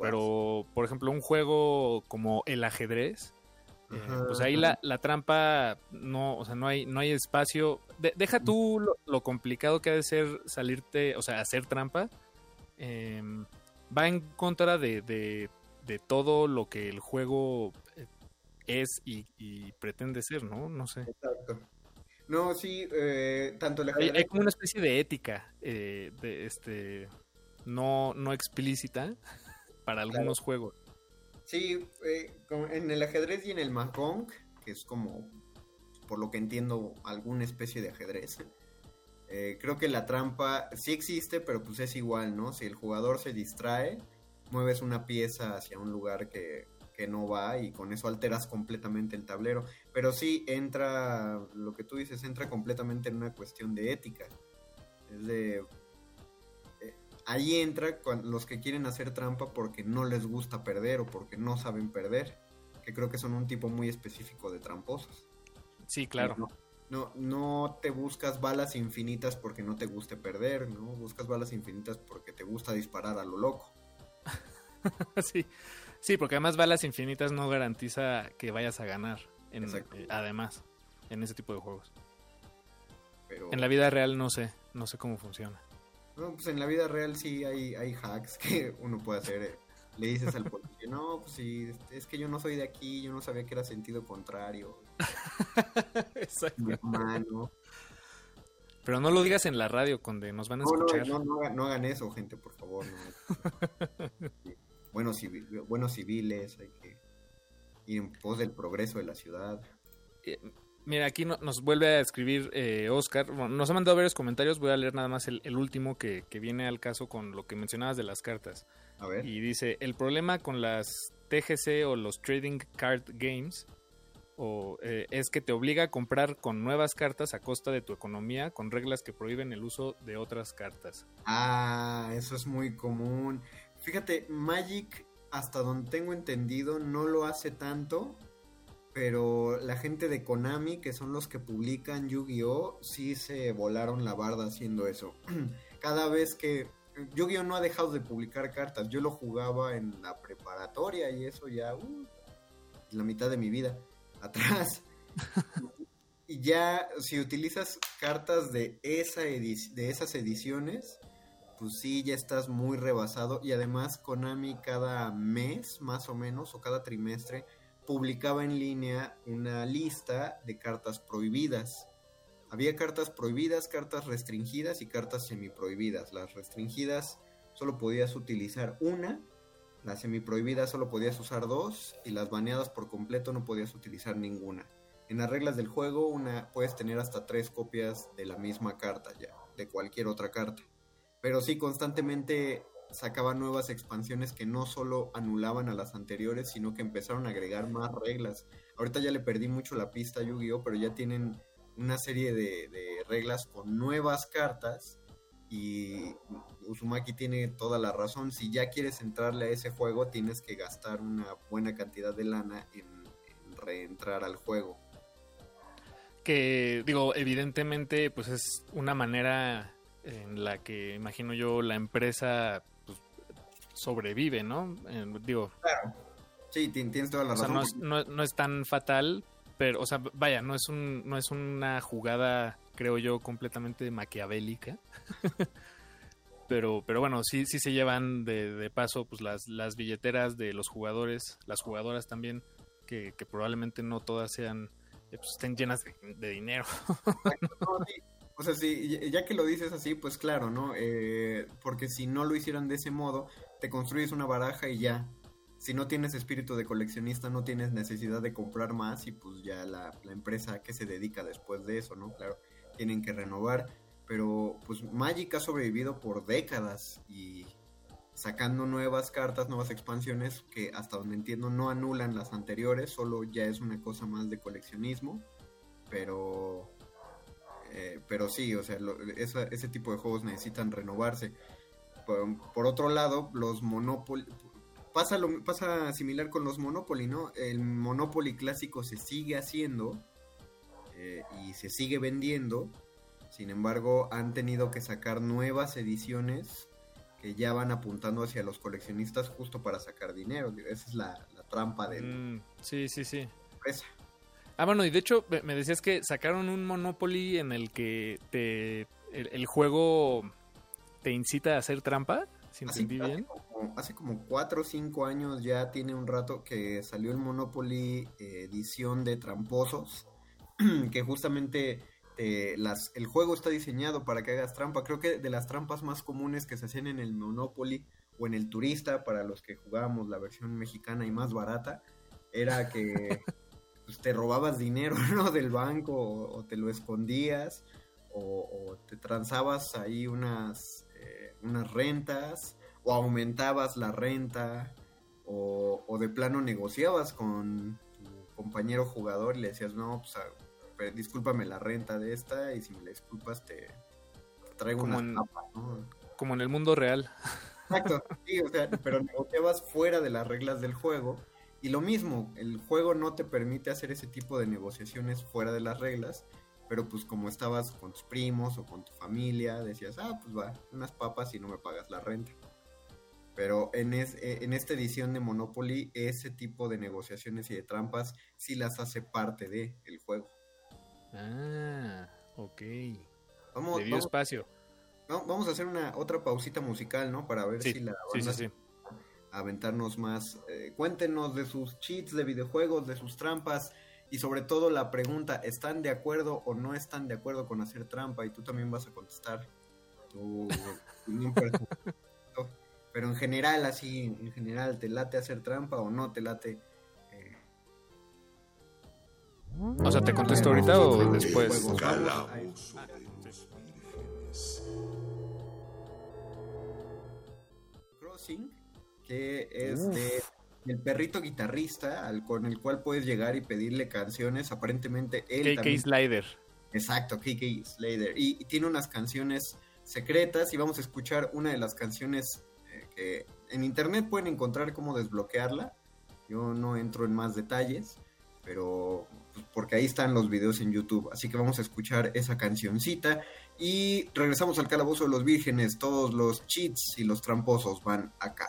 pero, por ejemplo, un juego como el ajedrez, eh, pues ahí la, la, trampa no, o sea, no hay, no hay espacio. deja tú lo, complicado que ha de ser salirte, o sea, hacer trampa. Em, va en contra de, de, todo lo que el juego es y, pretende ser, ¿no? No sé. Exacto. No, sí, eh, tanto el Hay, ajedrez... hay como una especie de ética, eh, de este, no, no explícita para algunos juegos. Sí, eh, en el ajedrez y en el mahjong, que es como, por lo que entiendo, alguna especie de ajedrez. eh, creo que la trampa sí existe, pero pues es igual, ¿no? Si el jugador se distrae, mueves una pieza hacia un lugar que, que no va y con eso alteras completamente el tablero. Pero sí entra, lo que tú dices, entra completamente en una cuestión de ética. Es de... eh, Ahí entra los que quieren hacer trampa porque no les gusta perder o porque no saben perder, que creo que son un tipo muy específico de tramposos. Sí, claro. No, no, no te buscas balas infinitas porque no te guste perder, ¿no? Buscas balas infinitas porque te gusta disparar a lo loco. sí. Sí, porque además balas infinitas no garantiza que vayas a ganar. En, eh, además, en ese tipo de juegos. Pero En la vida real no sé, no sé cómo funciona. no, pues en la vida real sí hay, hay hacks que uno puede hacer. eh. Le dices al policía, no, pues sí, es que yo no soy de aquí, yo no sabía que era sentido contrario. Exacto. Pero no lo digas en la radio, Conde, nos van a No, no, escuchar. no, no, hagan- no hagan eso, gente, por favor. no. Sí. Buenos, civi- buenos civiles, hay que ir en pos del progreso de la ciudad. Eh, Mira, aquí no- nos vuelve a escribir eh, Oscar. Bueno, nos ha mandado varios comentarios. Voy a leer nada más el, el último que, que viene al caso con lo que mencionabas de las cartas. A ver. Y dice, el problema con las TGC o los Trading Card Games o, eh, es que te obliga a comprar con nuevas cartas a costa de tu economía con reglas que prohíben el uso de otras cartas. Ah, eso es muy común. Fíjate, Magic, hasta donde tengo entendido, no lo hace tanto, pero la gente de Konami, que son los que publican Yu-Gi-Oh, sí se volaron la barda haciendo eso. Cada vez que... Yu-Gi-Oh no ha dejado de publicar cartas, yo lo jugaba en la preparatoria y eso ya... uh, la mitad de mi vida atrás. y ya, si utilizas cartas de, esa de esas ediciones, pues sí, ya estás muy rebasado. Y además, Konami cada mes, más o menos, o cada trimestre, publicaba en línea una lista de cartas prohibidas. Había cartas prohibidas, cartas restringidas y cartas semiprohibidas. Las restringidas solo podías utilizar una, las semiprohibidas solo podías usar dos y las baneadas por completo no podías utilizar ninguna. En las reglas del juego una puedes tener hasta tres copias de la misma carta ya, de cualquier otra carta. Pero sí, constantemente sacaban nuevas expansiones que no solo anulaban a las anteriores, sino que empezaron a agregar más reglas. Ahorita ya le perdí mucho la pista a Yu-Gi-Oh, pero ya tienen una serie de, de reglas con nuevas cartas y Uzumaki tiene toda la razón. Si ya quieres entrarle a ese juego, tienes que gastar una buena cantidad de lana en reentrar al juego. Que digo, evidentemente, pues es una manera en la que imagino yo la empresa pues, sobrevive, ¿no? Eh, digo, Sí, ti- tienes toda la o sea, no es, no, no es tan fatal, pero, o sea, vaya, no es, un, no es una jugada, creo yo, completamente maquiavélica. pero, pero bueno, sí, sí se llevan de, de paso pues las, las billeteras de los jugadores, las jugadoras también, que, que probablemente no todas sean, eh, pues estén llenas de, de dinero. O sea, sí, ya- que lo dices así, pues claro, ¿no? Eh, porque si no lo hicieran de ese modo, te construyes una baraja y ya. Si no tienes espíritu de coleccionista, no tienes necesidad de comprar más y pues ya la empresa que se dedica después de eso, ¿no? Claro, tienen que renovar. Pero pues Magic ha sobrevivido por décadas y sacando nuevas cartas, nuevas expansiones que hasta donde entiendo no anulan las anteriores, solo ya es una cosa más de coleccionismo. Pero eh, pero sí, o sea, lo- esa- ese tipo de juegos necesitan renovarse. Por, por otro lado, los Monopoly... Pasa, lo, pasa similar con los Monopoly, ¿no? El Monopoly clásico se sigue haciendo eh, y se sigue vendiendo. Sin embargo, han tenido que sacar nuevas ediciones que ya van apuntando hacia los coleccionistas justo para sacar dinero. Esa es la, la trampa de la Mm, sí, sí, sí. empresa. Ah, bueno, y de hecho me- decías que sacaron un Monopoly en el que te el, el juego te incita a hacer trampa, si Así, entendí hace bien. como- hace como 4 o 5 años ya tiene un rato que salió el Monopoly eh, edición de tramposos, que justamente te- las, el juego está diseñado para que hagas trampa. Creo que de las trampas más comunes que se hacían en el Monopoly o en el Turista, para los que jugábamos la versión mexicana y más barata, era que pues, te robabas dinero ¿no? del banco o, o te lo escondías o, o te transabas ahí unas, eh, unas rentas o aumentabas la renta o, o de plano negociabas con tu compañero jugador y le decías, no, pues a- pe- discúlpame la renta de esta y si me la disculpas te, te traigo Como una en- tapa, ¿no? Como en el mundo real. Exacto, sí, o sea, pero negociabas fuera de las reglas del juego. Y lo mismo, el juego no te permite hacer ese tipo de negociaciones fuera de las reglas, pero pues como estabas con tus primos o con tu familia, decías, ah, pues va, unas papas y no me pagas la renta. Pero en, es- eh, en esta edición de Monopoly, ese tipo de negociaciones y de trampas sí las hace parte del el juego. Ah, ok. Vamos, vamos, espacio. no, vamos a hacer una otra pausita musical, ¿no? Para ver Sí, si la sí, sí, banda sí. Aventarnos más. Eh, cuéntenos de sus cheats de videojuegos, de sus trampas y sobre todo la pregunta, ¿están de acuerdo o no están de acuerdo con hacer trampa? Y tú también vas a contestar tu opinión. Pero en general, así, en general, ¿te late hacer trampa o no te late? eh, O sea, ¿te contesto ahorita o juegos? después? Crossing, que es de el perrito guitarrista al con el cual puedes llegar y pedirle canciones. Aparentemente él KK también- Slider. Exacto, KK Slater. Y, y tiene unas canciones secretas y vamos a escuchar una de las canciones eh, que en internet pueden encontrar cómo desbloquearla. Yo no entro en más detalles, pero pues, porque ahí están los videos en YouTube. Así que vamos a escuchar esa cancioncita y regresamos al calabozo de los vírgenes. Todos los cheats y los tramposos van acá.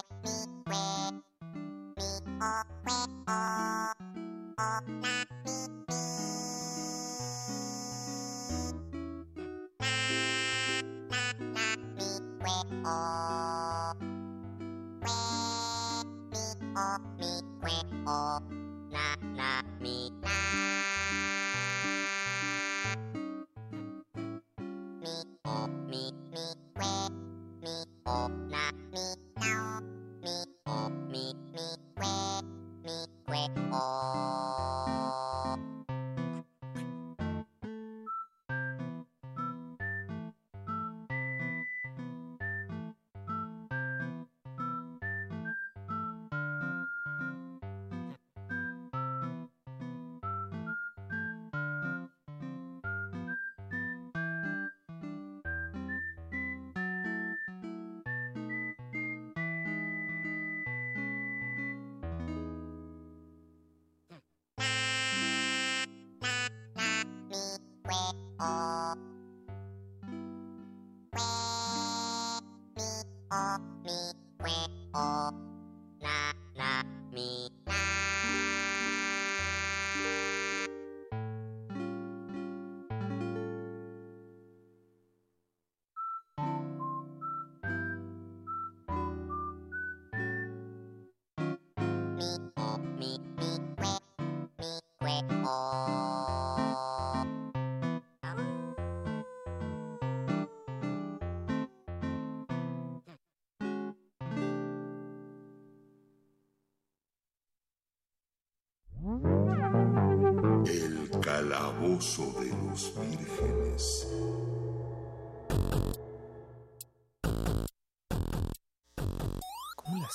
calabozo de los vírgenes. ¿Cómo.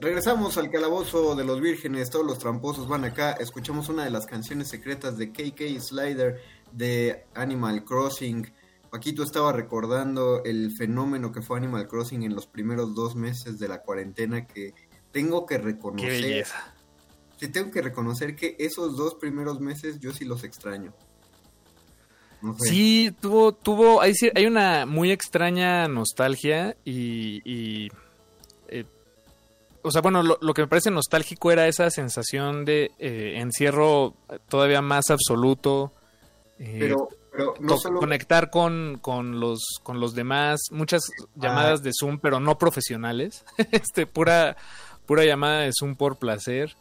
Regresamos al calabozo de los vírgenes, todos los tramposos van acá. Escuchamos una de las canciones secretas de KK Slider de Animal Crossing. Paquito estaba recordando el fenómeno que fue Animal Crossing en los primeros dos meses de la cuarentena que tengo que Qué reconocer belleza. te tengo que reconocer que esos dos primeros meses yo sí los extraño. No sé. Sí, tuvo, tuvo, hay, una muy extraña nostalgia y, y, eh, o sea, bueno, lo, lo que me parece nostálgico era esa sensación de eh, encierro todavía más absoluto, eh, Pero, pero no co- solo... conectar con, con los, con los demás, muchas llamadas de Zoom, pero no profesionales, este, pura, pura llamada de Zoom por placer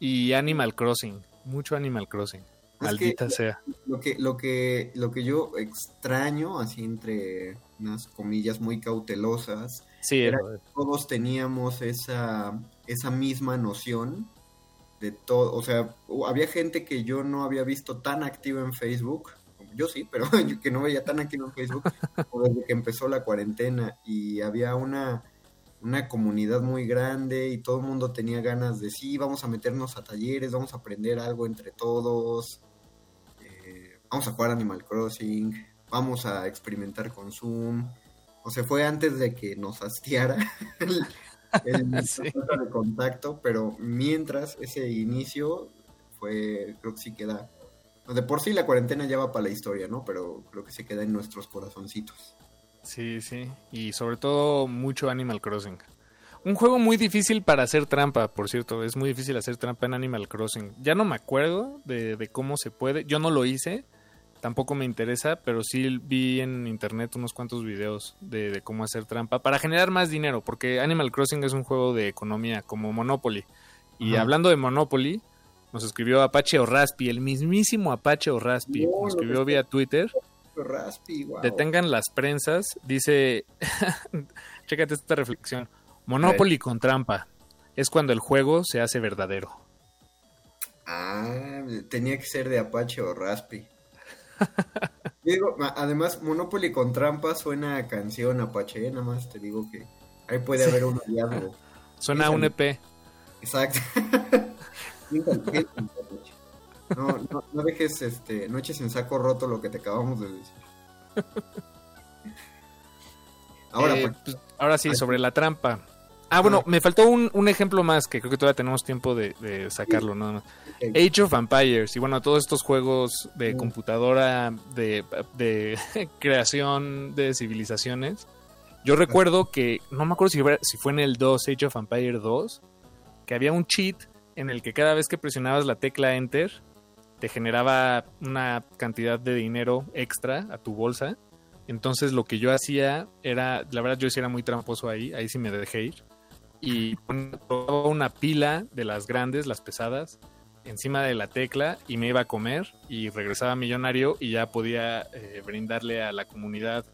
y Animal Crossing, mucho Animal Crossing, maldita sea. Lo que, lo que, lo que yo extraño, así entre unas comillas muy cautelosas, Sí, era que todos teníamos esa, esa misma noción de todo, o sea, había gente que yo no había visto tan activa en Facebook, yo sí, pero yo que no veía tan activo en Facebook desde que empezó la cuarentena y había una, una comunidad muy grande y todo el mundo tenía ganas de sí, vamos a meternos a talleres, vamos a aprender algo entre todos, eh, vamos a jugar Animal Crossing, vamos a experimentar con Zoom. O sea, fue antes de que nos hastiara el, el Sí. de contacto, pero mientras ese inicio fue, creo que sí queda. De por sí la cuarentena ya va para la historia, ¿no? Pero creo que se queda en nuestros corazoncitos. Sí, sí. Y sobre todo mucho Animal Crossing. Un juego muy difícil para hacer trampa, por cierto. Es muy difícil hacer trampa en Animal Crossing. Ya no me acuerdo de, de cómo se puede. Yo no lo hice. Tampoco me interesa, pero sí vi en internet unos cuantos videos de, de cómo hacer trampa para generar más dinero, porque Animal Crossing es un juego de economía como Monopoly. Y Ajá. hablando de Monopoly, nos escribió Apache o Raspi, el mismísimo Apache o Raspi. No, Nos escribió vía Twitter. Raspi, wow. Detengan las prensas, dice, chécate esta reflexión, Monopoly con trampa, es cuando el juego se hace verdadero. Ah, tenía que ser de Apache o Raspi. Digo, además, Monopoly con trampa suena a canción Apache, ¿eh? nada más te digo que ahí puede haber un hallazgo. Suena a un EP. Exacto. No, no, no dejes, este, no eches en saco roto lo que te acabamos de decir. Ahora, Eh, pues, ahora sí, sobre la trampa. Ah, bueno, me faltó un, un ejemplo más que creo que todavía tenemos tiempo de, de sacarlo, nada más. Age of Empires y bueno, todos estos juegos de computadora, de, de creación de civilizaciones. Yo recuerdo que, no me acuerdo si fue, si fue en el 2, Age of Empires 2, que había un cheat en el que cada vez que presionabas la tecla Enter, te generaba una cantidad de dinero extra a tu bolsa. Entonces lo que yo hacía era, la verdad yo sí era muy tramposo ahí, ahí sí me dejé ir. Y ponía una pila de las grandes, las pesadas, encima de la tecla y me iba a comer y regresaba millonario y ya podía eh, brindarle a la comunidad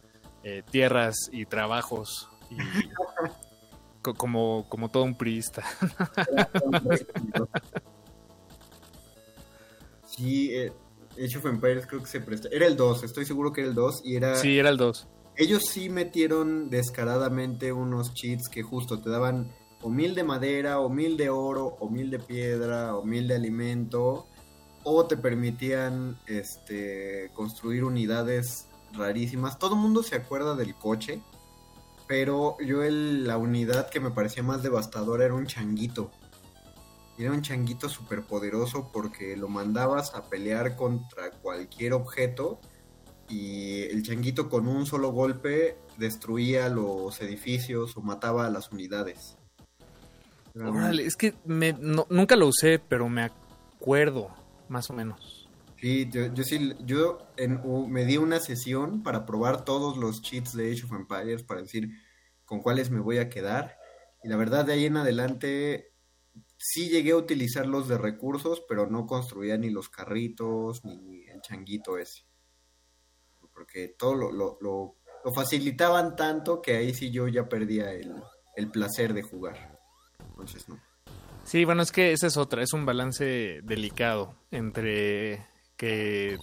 eh, tierras y trabajos y co- como, como todo un priista. Sí, eh, Age of Empires creo que se presta. Era el 2, estoy seguro que era el 2 y era... Sí, era el 2. Ellos sí metieron descaradamente unos cheats que justo te daban o mil de madera, o mil de oro, o mil de piedra, o mil de alimento, o te permitían este construir unidades rarísimas. Todo el mundo se acuerda del coche, pero yo el- la unidad que me parecía más devastadora era un changuito. Era un changuito súper poderoso porque lo mandabas a pelear contra cualquier objeto y el changuito con un solo golpe destruía los edificios o mataba a las unidades. Órale, es que me, no- nunca lo usé, pero me acuerdo, más o menos. Sí, yo, yo sí, yo en, me di una sesión para probar todos los cheats de Age of Empires para decir con cuáles me voy a quedar. Y la verdad, de ahí en adelante sí llegué a utilizarlos de recursos, pero no construía ni los carritos ni el changuito ese. Porque todo lo, lo, lo- lo facilitaban tanto que ahí sí yo ya perdía el, el placer de jugar. Entonces, no. Sí, bueno, es que esa es otra, es un balance delicado entre que,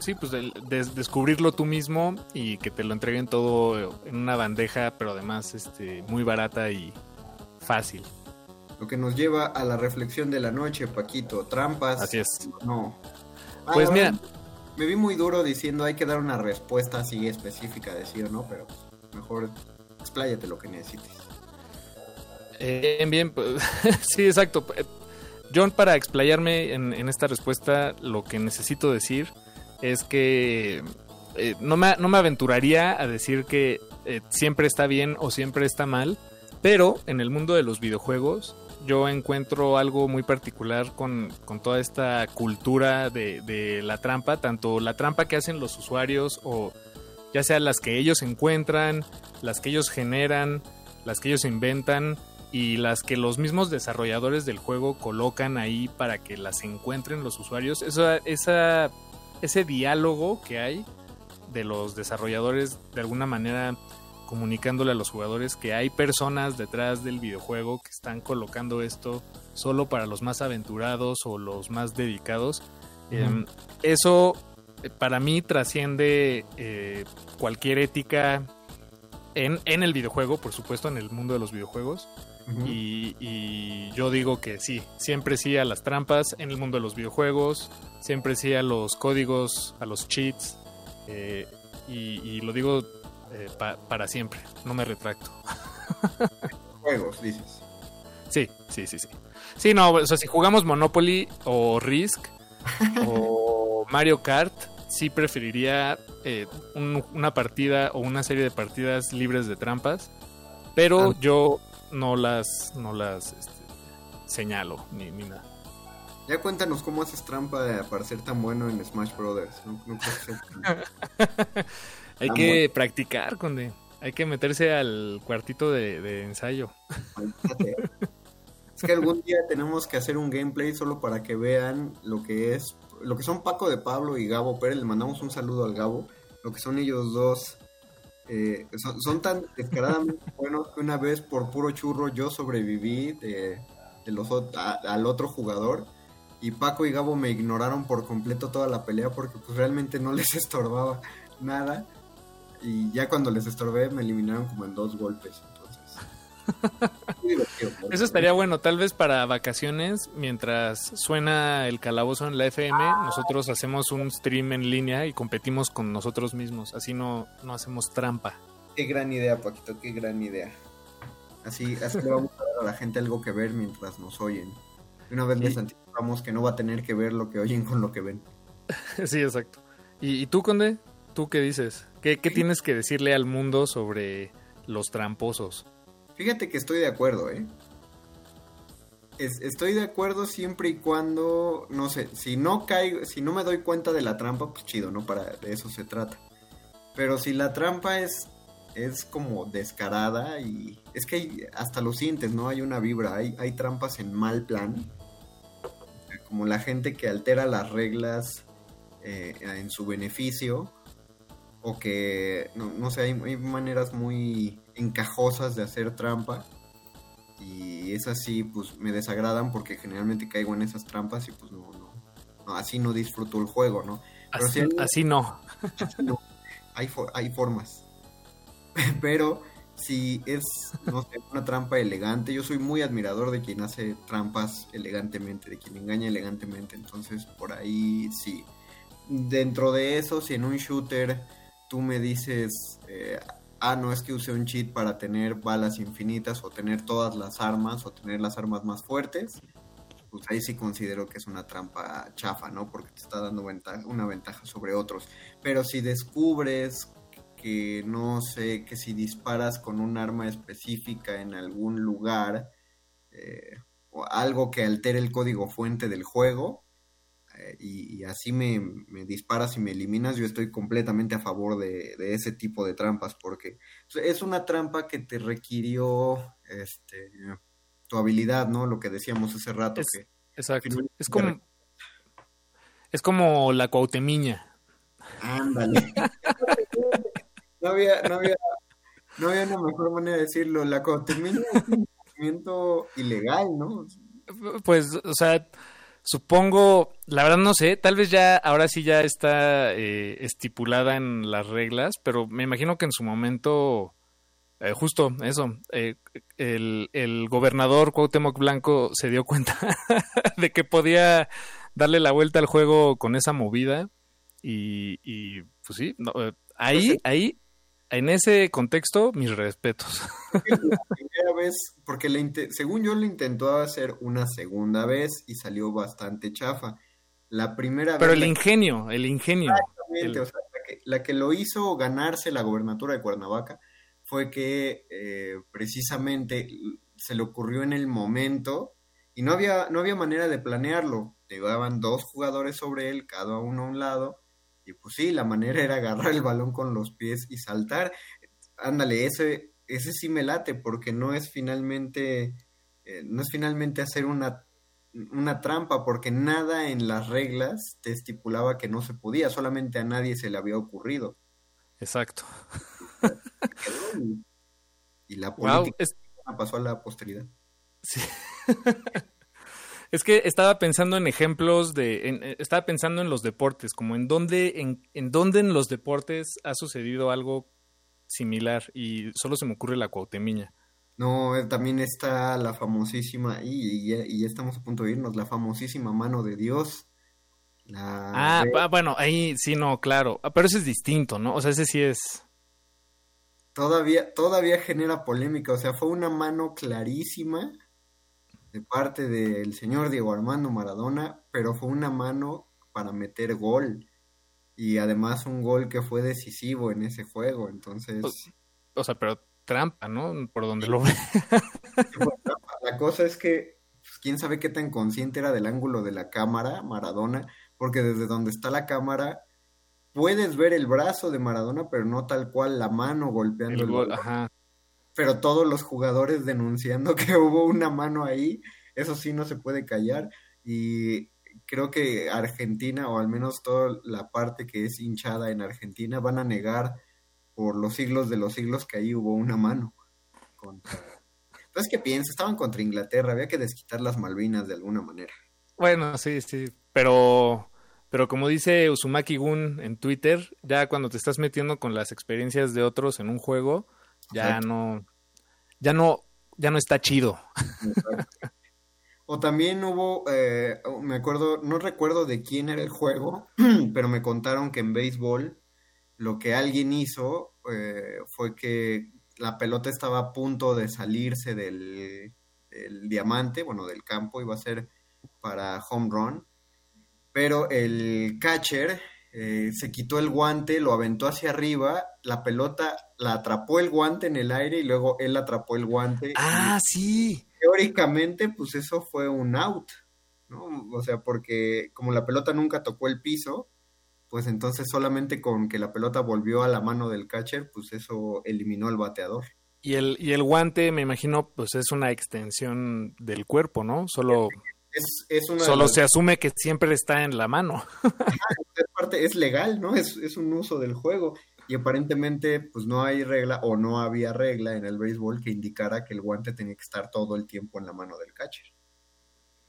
sí, pues descubrirlo tú mismo y que te lo entreguen todo en una bandeja, pero además este, muy barata y fácil. Lo que nos lleva a la reflexión de la noche, Paquito. Trampas. Así es. No. Ah, Pues mira. Me vi muy duro diciendo hay que dar una respuesta así específica de sí o no, pero mejor expláyate lo que necesites. Eh, Bien, bien, pues, sí, exacto. John, para explayarme en, en, esta respuesta, lo que necesito decir es que eh, no, me, no, me, aventuraría a decir que eh, siempre está bien o siempre está mal, pero en el mundo de los videojuegos yo encuentro algo muy particular con, con toda esta cultura de, de, la trampa, tanto la trampa que hacen los usuarios o ya sea las que ellos encuentran, las que ellos generan, las que ellos inventan y las que los mismos desarrolladores del juego colocan ahí para que las encuentren los usuarios. Eso, esa, ese diálogo que hay de los desarrolladores de alguna manera comunicándole a los jugadores que hay personas detrás del videojuego que están colocando esto solo para los más aventurados o los más dedicados. Uh -huh. eh, eso para mí trasciende eh, cualquier ética en, en, el videojuego, por supuesto, en el mundo de los videojuegos. Uh -huh. y, y, yo digo que sí, siempre sí a las trampas en el mundo de los videojuegos, siempre sí a los códigos, a los cheats. Eh, y, y, lo digo eh, pa, para siempre, no me retracto. Juegos, dices. Sí, sí, sí, sí. Sí, no, o sea, si jugamos Monopoly o Risk o Mario Kart, sí preferiría eh, un, una partida o una serie de partidas libres de trampas, pero ah. yo no las, no las este, señalo ni, ni, nada. Ya cuéntanos cómo haces trampa para ser tan bueno en Smash Brothers. No, no Hay que bueno. practicar, Conde. Hay que meterse al cuartito de, de ensayo. Es que algún día tenemos que hacer un gameplay solo para que vean lo que es, lo que son Paco de Pablo y Gabo Pérez. Le mandamos un saludo al Gabo. Lo que son ellos dos. Eh, son, son, tan descaradamente buenos que una vez por puro churro yo sobreviví de, de los, a, al otro jugador y Paco y Gabo me ignoraron por completo toda la pelea porque pues realmente no les estorbaba nada y ya cuando les estorbé me eliminaron como en dos golpes entonces eso estaría bueno tal vez para vacaciones mientras suena el calabozo en la FM nosotros hacemos un stream en línea y competimos con nosotros mismos así no, no hacemos trampa qué gran idea Paquito qué gran idea así, así le vamos a dar a la gente algo que ver mientras nos oyen una vez les anticipamos que no va a tener que ver lo que oyen con lo que ven. Sí, exacto. ¿Y, y tú, Conde? ¿Tú qué dices? ¿Qué, ¿Qué, tienes que decirle al mundo sobre los tramposos? Fíjate que estoy de acuerdo, ¿eh? Es, estoy de acuerdo siempre y cuando, no sé, si no caigo, si no me doy cuenta de la trampa, pues chido, ¿no? Para de eso se trata. Pero si la trampa es es como descarada y es que hay, hasta lo sientes, ¿no? Hay una vibra, hay, hay trampas en mal plan, como la gente que altera las reglas eh, en su beneficio o que, no, no sé, hay, hay, maneras muy encajosas de hacer trampa y es así, pues me desagradan porque generalmente caigo en esas trampas y pues no, no, no así no disfruto el juego, ¿no? Pero así, si hay, así no. Así no. Hay, for, hay formas. pero si es no sé, una trampa elegante, yo soy muy admirador de quien hace trampas elegantemente, de quien engaña elegantemente, entonces por ahí sí. Dentro de eso, si en un shooter tú me dices, eh, ah, no es que use un cheat para tener balas infinitas o tener todas las armas o tener las armas más fuertes, pues ahí sí considero que es una trampa chafa, ¿no? Porque te está dando una ventaja sobre otros. Pero si descubres que no sé, que si disparas con un arma específica en algún lugar eh, o algo que altere el código fuente del juego y, y, así me, me, disparas y me eliminas, yo estoy completamente a favor de, de, ese tipo de trampas porque es una trampa que te requirió este, tu habilidad, ¿no? Lo que decíamos hace rato. Es, que exacto. Es como, es como la cuautemiña. Ándale. no había, no había, no había una mejor manera de decirlo. La contemina es un movimiento ilegal, ¿no? Pues, o sea, supongo, la verdad no sé, tal vez ya, ahora sí ya está eh, estipulada en las reglas, pero me imagino que en su momento, eh, justo eso, eh, el, el gobernador Cuauhtémoc Blanco se dio cuenta de que podía darle la vuelta al juego con esa movida y, y pues sí, no, ahí, ahí en ese contexto, mis respetos. La primera vez, porque le según yo lo intentó hacer una segunda vez y salió bastante chafa. La primera Pero vez... el ingenio, el ingenio. Exactamente, el- o sea, la que, la que lo hizo ganarse la gobernatura de Cuernavaca fue que eh, precisamente se le ocurrió en el momento y no había, no había manera de planearlo. Llevaban dos jugadores sobre él, cada uno a un lado, y pues sí, la manera era agarrar el balón con los pies y saltar. Ándale, ese, ese sí me late, porque no es finalmente, eh, no es finalmente hacer una una trampa porque nada en las reglas te estipulaba que no se podía, solamente a nadie se le había ocurrido. Exacto. Y, la Wow, política es, pasó a la posteridad. sí. es que estaba pensando en ejemplos de, en- eh, estaba pensando en los deportes, como en dónde, en, en dónde en los deportes ha sucedido algo similar y solo se me ocurre la cuautemiña. No, eh, también está la famosísima, y, y ya, y ya estamos a punto de irnos, la famosísima mano de Dios. La Ah, pa- bueno, ahí sí, no, claro. Ah, Pero ese es distinto, ¿no? O sea, ese sí es. todavía, todavía genera polémica, o sea, fue una mano clarísima de parte del señor Diego Armando Maradona, pero fue una mano para meter gol. Y además un gol que fue decisivo en ese juego, entonces... Pues- O sea, pero trampa, ¿no? Por donde lo ve. La cosa es que, pues, quién sabe qué tan consciente era del ángulo de la cámara, Maradona, porque desde donde está la cámara puedes ver el brazo de Maradona, pero no tal cual la mano golpeando El el gol, ajá. Pero todos los jugadores denunciando que hubo una mano ahí, eso sí no se puede callar. Y creo que Argentina, o al menos toda la parte que es hinchada en Argentina, van a negar por los siglos de los siglos que ahí hubo una mano. Contra... Entonces, ¿qué piensas? Estaban contra Inglaterra, había que desquitar las Malvinas de alguna manera. Bueno, sí, sí. Pero, pero como dice Uzumaki Gun en Twitter, ya cuando te estás metiendo con las experiencias de otros en un juego, ya no, ya no, ya no está chido. O también hubo, eh, me acuerdo, no recuerdo de quién era el juego, pero me contaron que en béisbol lo que alguien hizo eh, fue que la pelota estaba a punto de salirse del, del diamante, bueno, del campo, iba a ser para home run, pero el catcher eh, se quitó el guante, lo aventó hacia arriba, la pelota la atrapó el guante en el aire y luego él atrapó el guante. y- Ah, sí. teóricamente, pues eso fue un out, ¿no? O sea, porque como la pelota nunca tocó el piso, pues entonces solamente con que la pelota volvió a la mano del catcher, pues eso eliminó al bateador. Y el, y el guante, me imagino, pues es una extensión del cuerpo, ¿no? Solo, Es, es una de solo las- se asume que siempre está en la mano. es parte, es legal, ¿no? Es, es un uso del juego. Y aparentemente, pues no hay regla o no había regla en el béisbol que indicara que el guante tenía que estar todo el tiempo en la mano del catcher.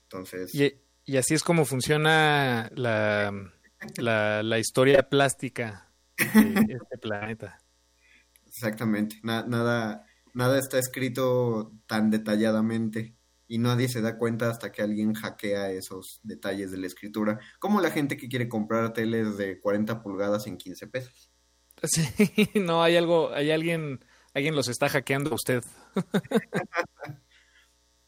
Entonces, Y, y así es como funciona la, la, la historia plástica de este planeta. Exactamente, Na- nada, nada está escrito tan detalladamente y nadie se da cuenta hasta que alguien hackea esos detalles de la escritura, como la gente que quiere comprar teles de 40 pulgadas en 15 pesos. Sí, no, hay algo, hay alguien, alguien los está hackeando a usted.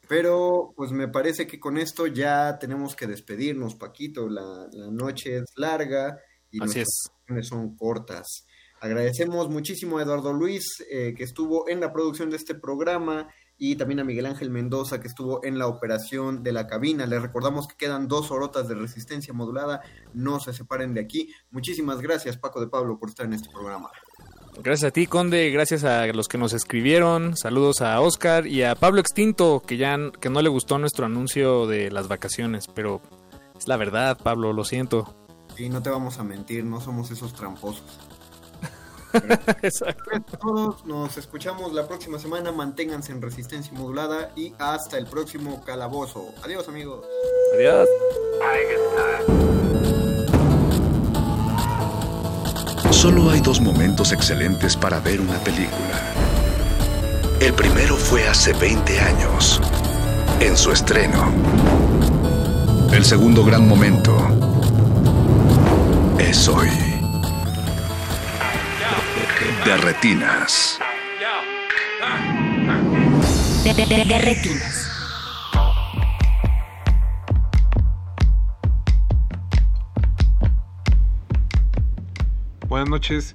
Pero pues me parece que con esto ya tenemos que despedirnos, Paquito, la, la noche es larga y Así es. vacaciones son cortas. Agradecemos muchísimo a Eduardo Luis, eh, que estuvo en la producción de este programa, y también a Miguel Ángel Mendoza, que estuvo en la operación de la cabina. Les recordamos que quedan dos horotas de resistencia modulada. No se separen de aquí. Muchísimas gracias, Paco de Pablo, por estar en este programa. Gracias a ti, Conde, gracias a los que nos escribieron, saludos a Oscar y a Pablo Extinto, que ya que no le gustó nuestro anuncio de las vacaciones, pero es la verdad, Pablo, lo siento. Y no te vamos a mentir, no somos esos tramposos. Exacto. Gracias a todos, nos escuchamos la próxima semana, manténganse en resistencia modulada y hasta el próximo calabozo. Adiós amigos. Adiós. Solo hay dos momentos excelentes para ver una película. El primero fue hace 20 años, en su estreno. El segundo gran momento es hoy. De retinas. De, de- de- de retinas. Buenas noches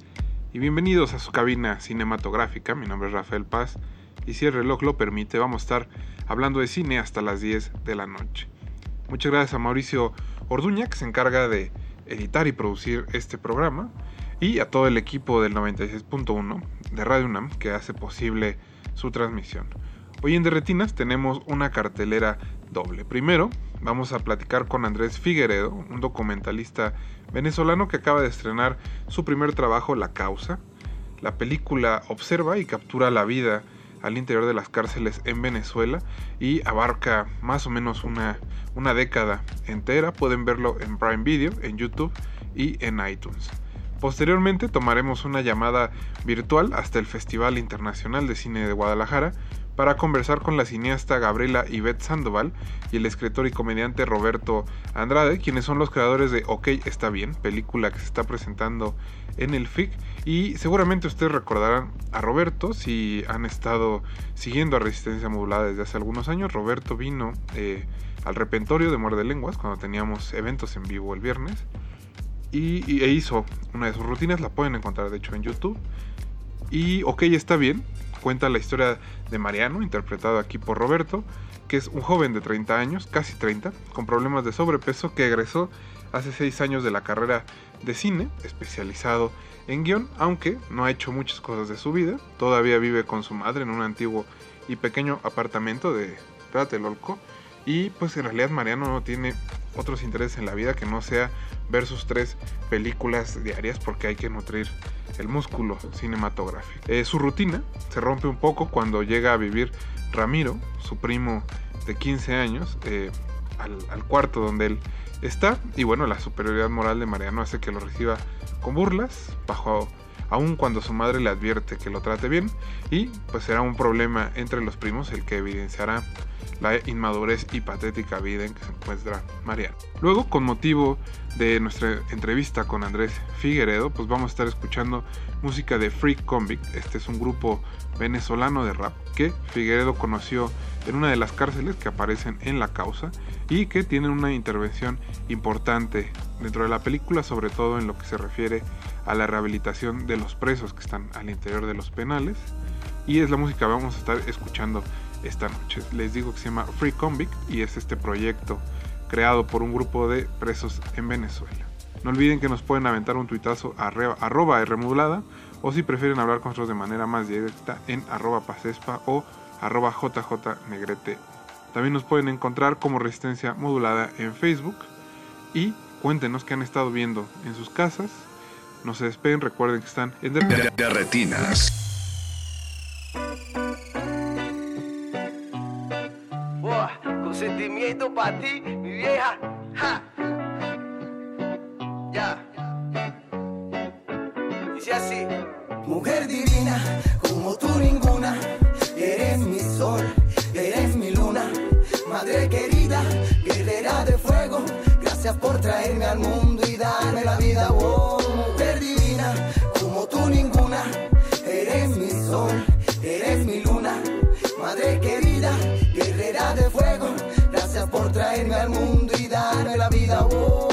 y bienvenidos a su cabina cinematográfica. Mi nombre es Rafael Paz y si el reloj lo permite vamos a estar hablando de cine hasta las 10 de la noche. Muchas gracias a Mauricio Orduña que se encarga de editar y producir este programa y a todo el equipo del 96.1 de Radio UNAM que hace posible su transmisión. Hoy en Derretinas tenemos una cartelera doble. Primero, vamos a platicar con Andrés Figueredo, un documentalista venezolano que acaba de estrenar su primer trabajo, La Causa. La película observa y captura la vida al interior de las cárceles en Venezuela y abarca más o menos una, una década entera. Pueden verlo en Prime Video, en YouTube y en iTunes. Posteriormente tomaremos una llamada virtual hasta el Festival Internacional de Cine de Guadalajara para conversar con la cineasta Gabriela Ivette Sandoval y el escritor y comediante Roberto Andrade, quienes son los creadores de Ok, está bien, película que se está presentando en el FIC. Y seguramente ustedes recordarán a Roberto si han estado siguiendo a Resistencia Modulada desde hace algunos años. Roberto vino eh, al repentorio de Muerde Lenguas cuando teníamos eventos en vivo el viernes y, e hizo una de sus rutinas, la pueden encontrar de hecho en YouTube. Y ok, está bien, cuenta la historia de Mariano, interpretado aquí por Roberto, que es un joven de 30 años, casi 30, con problemas de sobrepeso que egresó hace 6 años de la carrera de cine, especializado en guion, aunque no ha hecho muchas cosas de su vida, todavía vive con su madre en un antiguo y pequeño apartamento de Tlatelolco, y pues en realidad Mariano no tiene otros intereses en la vida que no sea ver sus tres películas diarias porque hay que nutrir el músculo cinematográfico. Eh, su rutina se rompe un poco cuando llega a vivir Ramiro, su primo de 15 años, eh, al, al cuarto donde él está. Y bueno, la superioridad moral de Mariano hace que lo reciba con burlas, bajo aun cuando su madre le advierte que lo trate bien. Y pues será un problema entre los primos el que evidenciará la inmadurez y patética vida en que se encuentra Mariano. Luego, con motivo de nuestra entrevista con Andrés Figueredo, pues vamos a estar escuchando música de Freak Convict. Este es un grupo venezolano de rap que Figueredo conoció en una de las cárceles que aparecen en la causa y que tienen una intervención importante dentro de la película, sobre todo en lo que se refiere a la rehabilitación de los presos que están al interior de los penales. Y es la música que vamos a estar escuchando esta noche. Les digo que se llama Free Convict y es este proyecto creado por un grupo de presos en Venezuela. No olviden que nos pueden aventar un tuitazo arre- arroba Rmodulada o si prefieren hablar con nosotros de manera más directa en arroba pasespa o arroba jjnegrete. También nos pueden encontrar como Resistencia Modulada en Facebook y cuéntenos qué han estado viendo en sus casas. No se despeguen, recuerden que están en... De, de retinas. Buah, con sentimiento para ti, mi vieja. Ja. Ya. Dice así. Mujer divina, como tú ninguna, eres mi sol, eres mi luna, madre querida, guerrera de fuego, gracias por traerme al mundo y darme la vida, oh, traerme al mundo y darme la vida, oh.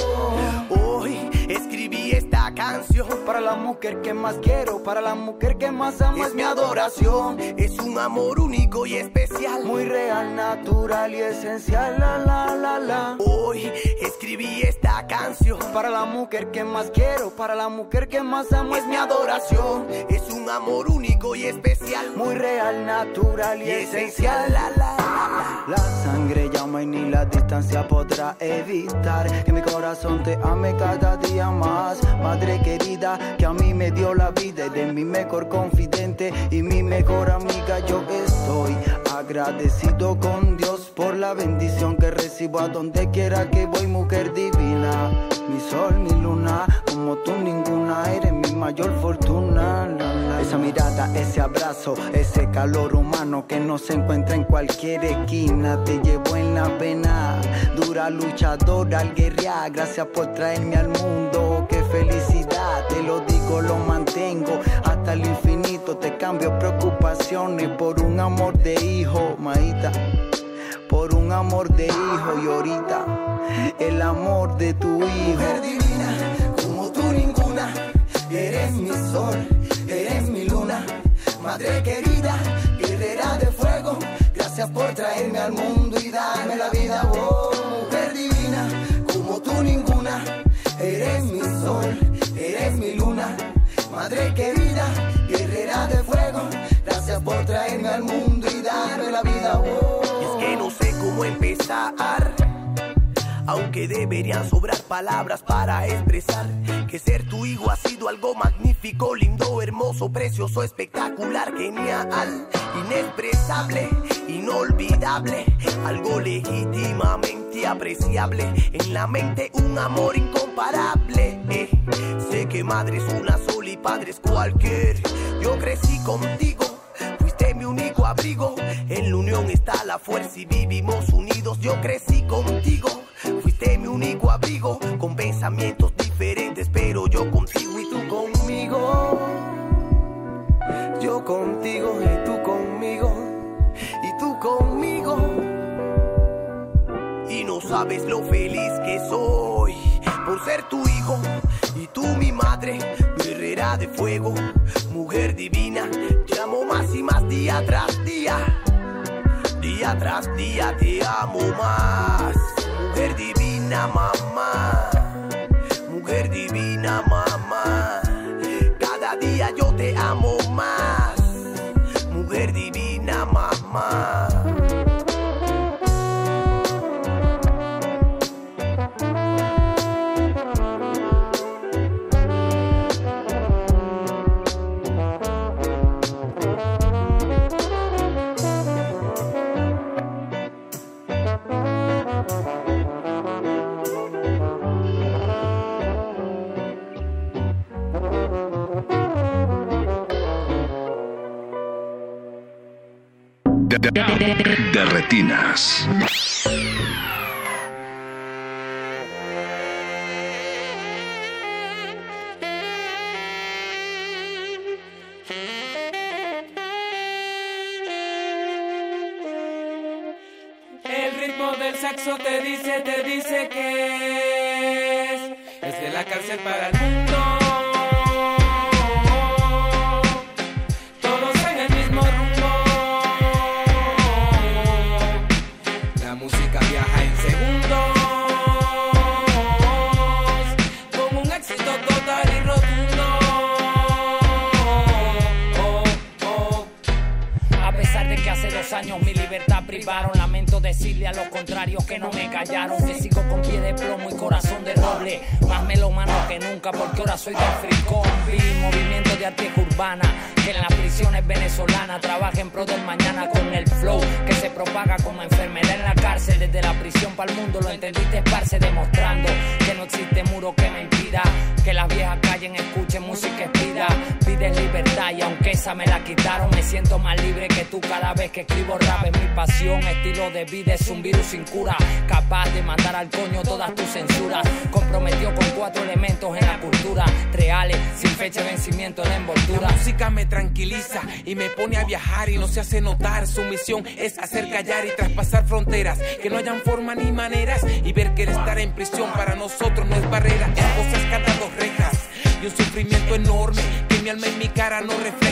Hoy escribí esta canción Para la mujer que más quiero, para la mujer que más amo es mi adoración, es un amor único y especial. Muy real, natural y esencial, la la la la. Hoy escribí esta canción Para la mujer que más quiero, para la mujer que más amo es mi adoración, es un amor único y especial. Muy real, natural y, Y esencial. esencial, la la la. La sangre y ni la distancia podrá evitar que mi corazón te ame cada día más. Madre querida, que a mí me dio la vida, eres mi mejor confidente y mi mejor amiga. Yo estoy agradecido con Dios por la bendición que recibo a donde quiera que voy, mujer divina. Mi sol, mi luna, como tú ninguna, eres mi mayor fortuna. la, la, Esa mirada, ese abrazo, ese calor humano que no se encuentra en cualquier esquina. Te llevo en la pena, dura luchadora al guerrear. Gracias por traerme al mundo, qué felicidad. te lo digo, lo mantengo hasta el infinito. Te cambio preocupaciones por un amor de hijo, maíta. Por un amor de hijo y ahorita el amor de tu hijo. Mujer divina, eres mi sol, eres mi luna, madre querida, guerrera de fuego. Gracias por traerme al mundo y darme la vida. Oh, mujer divina, como tú ninguna, eres mi sol, eres mi luna, madre querida, guerrera de fuego. Gracias por traerme al mundo y darme la vida. Oh. Y es que no sé cómo empezar. Aunque deberían sobrar palabras para expresar que ser tu hijo ha sido algo magnífico, lindo, hermoso, precioso, espectacular, genial, inexpresable, inolvidable, algo legítimamente apreciable. En la mente un amor incomparable. eh. Sé que madre es una sola y padre es cualquier. Yo crecí contigo. Fuiste mi único abrigo, en la unión está la fuerza y vivimos unidos. Yo crecí contigo, fuiste mi único abrigo, con pensamientos diferentes, pero yo contigo y tú conmigo. Yo contigo y tú conmigo, y tú conmigo. Y no sabes lo feliz que soy por ser tu hijo y tú mi madre, guerrera de fuego, mujer divina. Te amo más y más día tras día, día tras día te amo más, divina mamá, De, retinas. Es hacer callar y traspasar fronteras, que no hayan forma ni maneras y ver que el estar en prisión para nosotros no es barrera, es cosas cada dos rejas y un sufrimiento enorme que mi alma y mi cara no reflejan.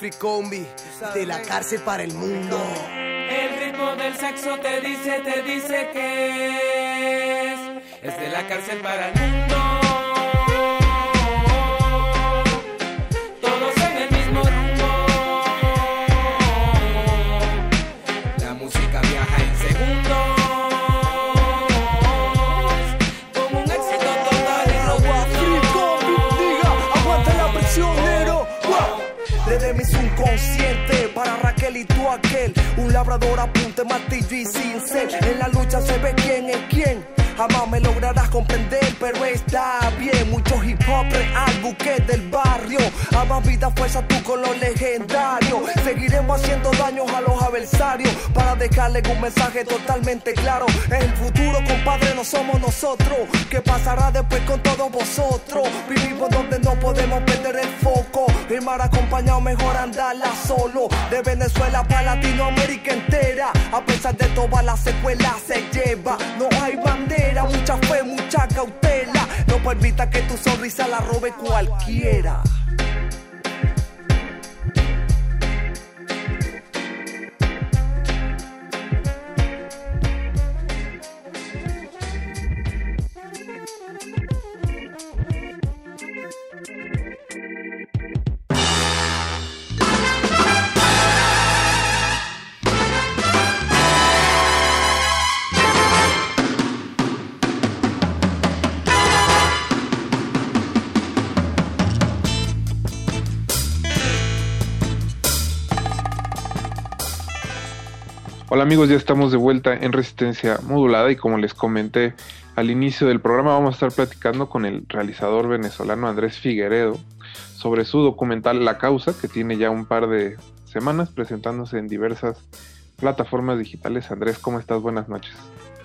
Esto es Free Combi, de la cárcel para el mundo. El ritmo del sexo te dice, te dice que es, es de la cárcel para el mundo. Un labrador apunte martillo y cincel. En la lucha se ve quién es quién. Jamás me lograrás comprender, pero está bien. Mucho hip hop real, buque del barrio. A más vida, fuerza tú con lo legendario. Seguiremos haciendo daños a los adversarios para dejarles un mensaje totalmente claro. El futuro, compadre, no somos nosotros. ¿Qué pasará después con todos vosotros? Vivimos donde no podemos perder el foco. El mar acompañado, mejor andarla solo. De Venezuela para Latinoamérica entera. A pesar de todas las secuelas, se lleva. No hay bandera, mucha fe, mucha cautela. No permita que tu sonrisa la robe cualquiera. Amigos, ya estamos de vuelta en Resistencia Modulada y como les comenté al inicio del programa vamos a estar platicando con el realizador venezolano Andrés Figueredo sobre su documental La Causa que tiene ya un par de semanas presentándose en diversas plataformas digitales. Andrés, ¿cómo estás? Buenas noches.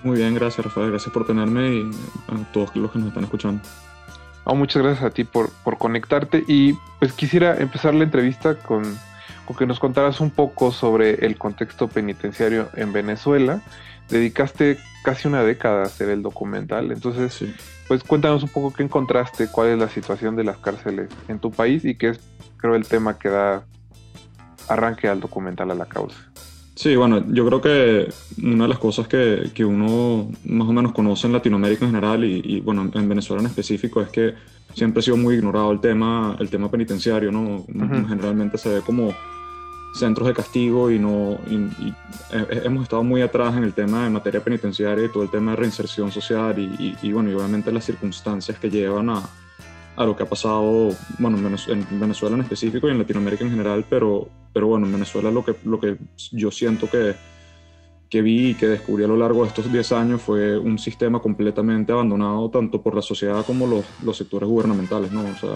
Muy bien, gracias Rafael, gracias por tenerme y a todos los que nos están escuchando. Oh, muchas gracias a ti por, por conectarte y pues quisiera empezar la entrevista con, con que nos contaras un poco sobre el contexto penitenciario en Venezuela. Dedicaste casi una década a hacer el documental, entonces pues cuéntanos un poco qué encontraste, cuál es la situación de las cárceles en tu país y qué es creo el tema que da arranque al documental a la causa. Sí, bueno, yo creo que una de las cosas que, que uno más o menos conoce en Latinoamérica en general y, y, bueno, en Venezuela en específico es que siempre ha sido muy ignorado el tema, el tema penitenciario, ¿no? Generalmente se ve como centros de castigo y no y, eh, hemos estado muy atrás en el tema de materia penitenciaria y todo el tema de reinserción social y, y- bueno, y obviamente las circunstancias que llevan a, a lo que ha pasado, bueno, en Venezuela en específico y en Latinoamérica en general, pero, pero bueno, en Venezuela lo que, lo que yo siento que, que vi y que descubrí a lo largo de estos 10 años fue un sistema completamente abandonado tanto por la sociedad como los, los sectores gubernamentales, ¿no? O sea,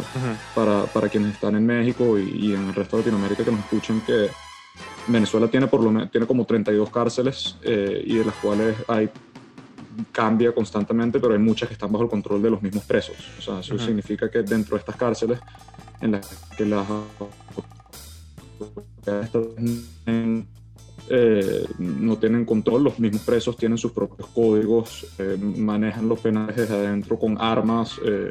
para, para quienes están en México y, y en el resto de Latinoamérica que nos escuchen que Venezuela tiene por lo tiene como 32 cárceles eh, y de las cuales hay cambia constantemente, pero hay muchas que están bajo el control de los mismos presos. O sea, eso significa que dentro de estas cárceles en las que las eh, no tienen control, los mismos presos tienen sus propios códigos, eh, manejan los penales desde adentro con armas, eh,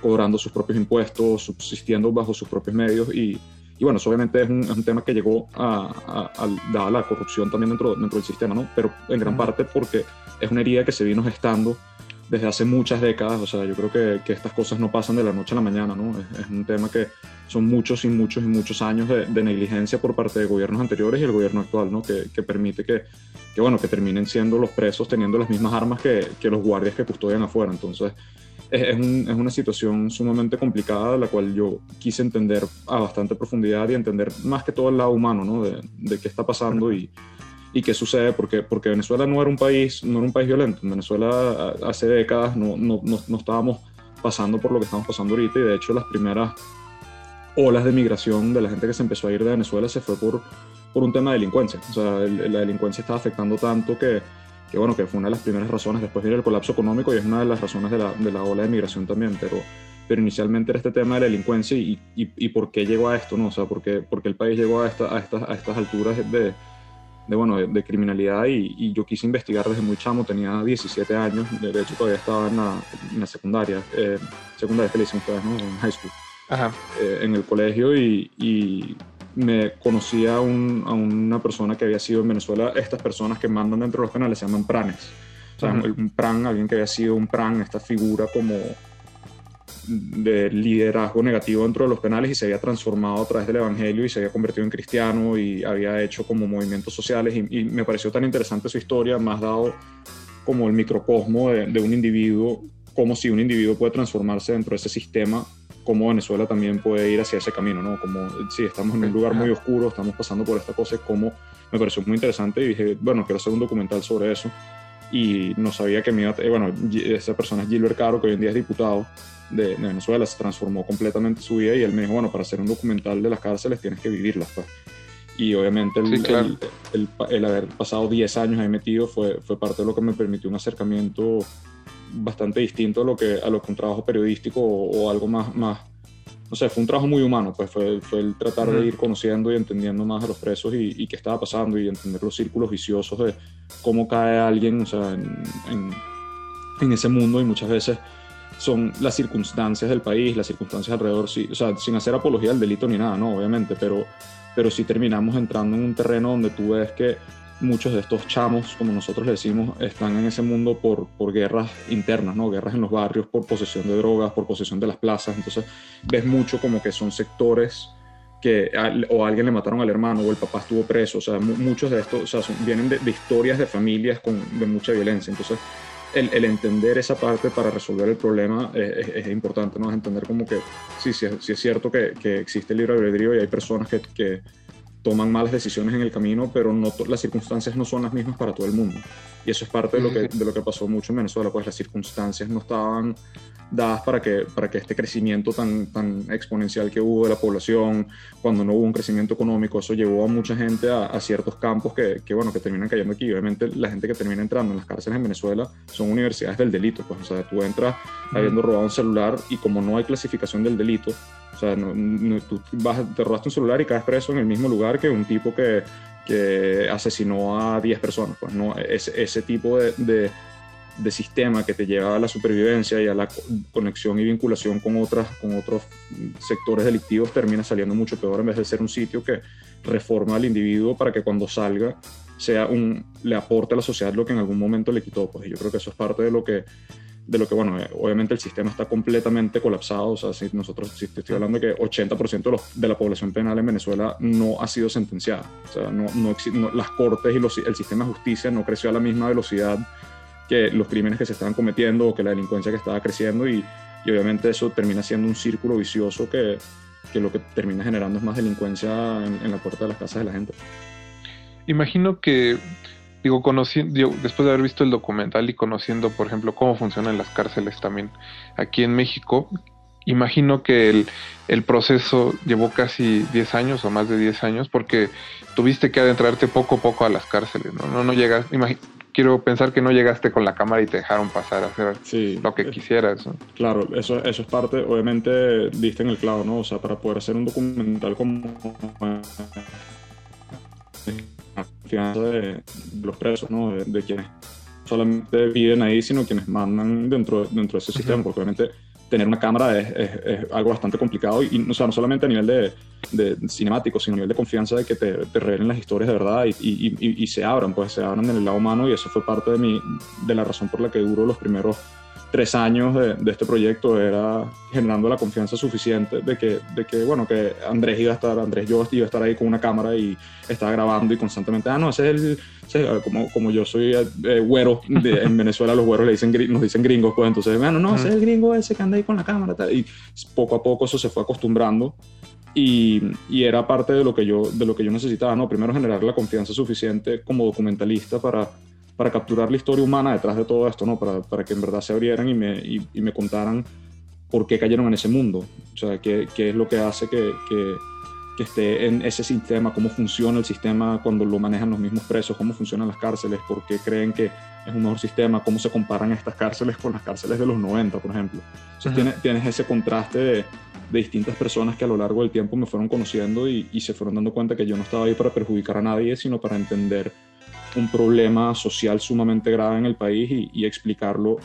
cobrando sus propios impuestos, subsistiendo bajo sus propios medios y, y bueno, eso obviamente es un, es un tema que llegó a, a, dada la corrupción también dentro, dentro del sistema, ¿no? Pero en gran parte porque es una herida que se vino gestando desde hace muchas décadas, o sea, yo creo que, que estas cosas no pasan de la noche a la mañana, ¿no? Es, es un tema que son muchos y muchos y muchos años de, de, negligencia por parte de gobiernos anteriores y el gobierno actual, ¿no? Que, que permite que, que, bueno, que terminen siendo los presos teniendo las mismas armas que, que los guardias que custodian afuera. Entonces, es, un, es, una situación sumamente complicada, la cual yo quise entender a bastante profundidad y entender más que todo el lado humano, ¿no? De, de qué está pasando y, y qué sucede, porque, porque Venezuela no era un país, no era un país violento. En Venezuela hace décadas no, no, no, no estábamos pasando por lo que estamos pasando ahorita y de hecho las primeras olas de migración de la gente que se empezó a ir de Venezuela se fue por, por un tema de delincuencia. O sea, la delincuencia estaba afectando tanto que, que, bueno, que fue una de las primeras razones. Después vino el colapso económico y es una de las razones de la, de la ola de migración también. Pero, pero inicialmente era este tema de la delincuencia y, y, y por qué llegó a esto, ¿no? O sea, porque, porque el país llegó a, esta, a, estas, a estas alturas de, de, bueno, de, de criminalidad y, y, yo quise investigar desde muy chamo, tenía 17 años, de hecho todavía estaba en la, en la secundaria, eh, secundaria que le dicen ustedes, ¿no? En high school. Eh, en el colegio y, y me conocí a, un, a, una persona que había sido en Venezuela, estas personas que mandan dentro de los canales se llaman pranes. O sea, uh -huh. un pran, alguien que había sido un pran, esta figura como de liderazgo negativo dentro de los penales y se había transformado a través del evangelio y se había convertido en cristiano y había hecho como movimientos sociales y, me pareció tan interesante su historia, más dado como el microcosmo de, de un individuo, como si un individuo puede transformarse dentro de ese sistema cómo Venezuela también puede ir hacia ese camino, ¿no? Como, sí, estamos en un lugar muy oscuro, estamos pasando por esta cosa, como me pareció muy interesante y dije, bueno, quiero hacer un documental sobre eso. Y no sabía que me iba a, bueno, esa persona es Gilbert Caro, que hoy en día es diputado de, de, Venezuela, se transformó completamente su vida y él me dijo, bueno, para hacer un documental de las cárceles tienes que vivirlas, pues. Y obviamente el, sí, claro. el, el, el, haber pasado 10 años ahí metido fue, fue parte de lo que me permitió un acercamiento bastante distinto a lo que, a lo que un trabajo periodístico o, o algo más, más, no sé, fue un trabajo muy humano, pues fue, fue el tratar uh -huh. de ir conociendo y entendiendo más a los presos y, y, qué estaba pasando y entender los círculos viciosos de cómo cae alguien, o sea, en, en, en ese mundo y muchas veces son las circunstancias del país, las circunstancias alrededor, sí, o sea, sin hacer apología del delito ni nada, no, obviamente, pero, pero sí terminamos entrando en un terreno donde tú ves que muchos de estos chamos, como nosotros le decimos, están en ese mundo por, por guerras internas, ¿no? Guerras en los barrios, por posesión de drogas, por posesión de las plazas. Entonces, ves mucho como que son sectores que o alguien le mataron al hermano o el papá estuvo preso. O sea, muchos de estos o sea, vienen de, de, historias de familias con, de mucha violencia. Entonces, el, entender esa parte para resolver el problema es, importante, ¿no? Es entender como que sí, sí, sí es cierto que, existe el libre albedrío y hay personas que toman malas decisiones en el camino, pero no las circunstancias no son las mismas para todo el mundo. Y eso es parte de lo que, de lo que pasó mucho en Venezuela, pues las circunstancias no estaban dadas para que, para que este crecimiento tan, tan exponencial que hubo de la población, cuando no hubo un crecimiento económico, eso llevó a mucha gente a, a ciertos campos que, que, bueno, que terminan cayendo aquí. Obviamente la gente que termina entrando en las cárceles en Venezuela son universidades del delito, pues, o sea, tú entras habiendo robado un celular y como no hay clasificación del delito, o sea, no, no, tú vas, te robaste un celular y caes preso en el mismo lugar que un tipo que, que asesinó a 10 personas. Pues no, ese, ese tipo de, de, de, sistema que te lleva a la supervivencia y a la conexión y vinculación con, otras, con otros sectores delictivos termina saliendo mucho peor en vez de ser un sitio que reforma al individuo para que cuando salga sea un, le aporte a la sociedad lo que en algún momento le quitó. Pues yo creo que eso es parte de lo que de lo que, bueno, eh, obviamente el sistema está completamente colapsado, o sea, si nosotros, si te estoy hablando de que 80% de, los, de, la población penal en Venezuela no ha sido sentenciada, o sea, no, no, no las cortes y el sistema de justicia no creció a la misma velocidad que los crímenes que se estaban cometiendo o que la delincuencia que estaba creciendo y, obviamente eso termina siendo un círculo vicioso que, que lo que termina generando es más delincuencia en, en la puerta de las casas de la gente. Imagino que digo, conociendo, después de haber visto el documental y conociendo, por ejemplo, cómo funcionan las cárceles también aquí en México, imagino que el, el proceso llevó casi 10 años o más de 10 años porque tuviste que adentrarte poco a poco a las cárceles, ¿no? No, no llegas, quiero pensar que no llegaste con la cámara y te dejaron pasar a hacer sí, lo que quisieras. ¿no? Claro, eso, eso es parte, obviamente diste en el clavo, ¿no? O sea, para poder hacer un documental como confianza de, los presos, ¿no? De, de, quienes solamente viven ahí, sino quienes mandan dentro, dentro de ese sistema, uh -huh. porque obviamente tener una cámara es, es, algo bastante complicado y, o sea, no solamente a nivel de, de cinemático, sino a nivel de confianza de que te, revelen las historias de verdad y, y, se abran, pues se abran en el lado humano y eso fue parte de, mi, de la razón por la que duró los primeros tres años de, de, este proyecto era generando la confianza suficiente de que, de que, bueno, que Andrés iba a estar, Andrés yo iba a estar ahí con una cámara y estaba grabando y constantemente, ah, no, ese es el, ese, como, como yo soy eh, güero, de, en Venezuela los güeros le dicen, nos dicen gringos, pues entonces, bueno, no, ese es el gringo ese que anda ahí con la cámara, tal, y poco a poco eso se fue acostumbrando. Y, y, era parte de lo que yo de lo que yo necesitaba no primero generar la confianza suficiente como documentalista para para capturar la historia humana detrás de todo esto, ¿no? Para, para que en verdad se abrieran y me, y, y, me contaran por qué cayeron en ese mundo, o sea, qué, qué es lo que hace que, que, que, esté en ese sistema, cómo funciona el sistema cuando lo manejan los mismos presos, cómo funcionan las cárceles, por qué creen que es un mejor sistema, cómo se comparan estas cárceles con las cárceles de los 90, por ejemplo. Tienes, tienes ese contraste de, de distintas personas que a lo largo del tiempo me fueron conociendo y, y, se fueron dando cuenta que yo no estaba ahí para perjudicar a nadie, sino para entender un problema social sumamente grave en el país y, y explicarlo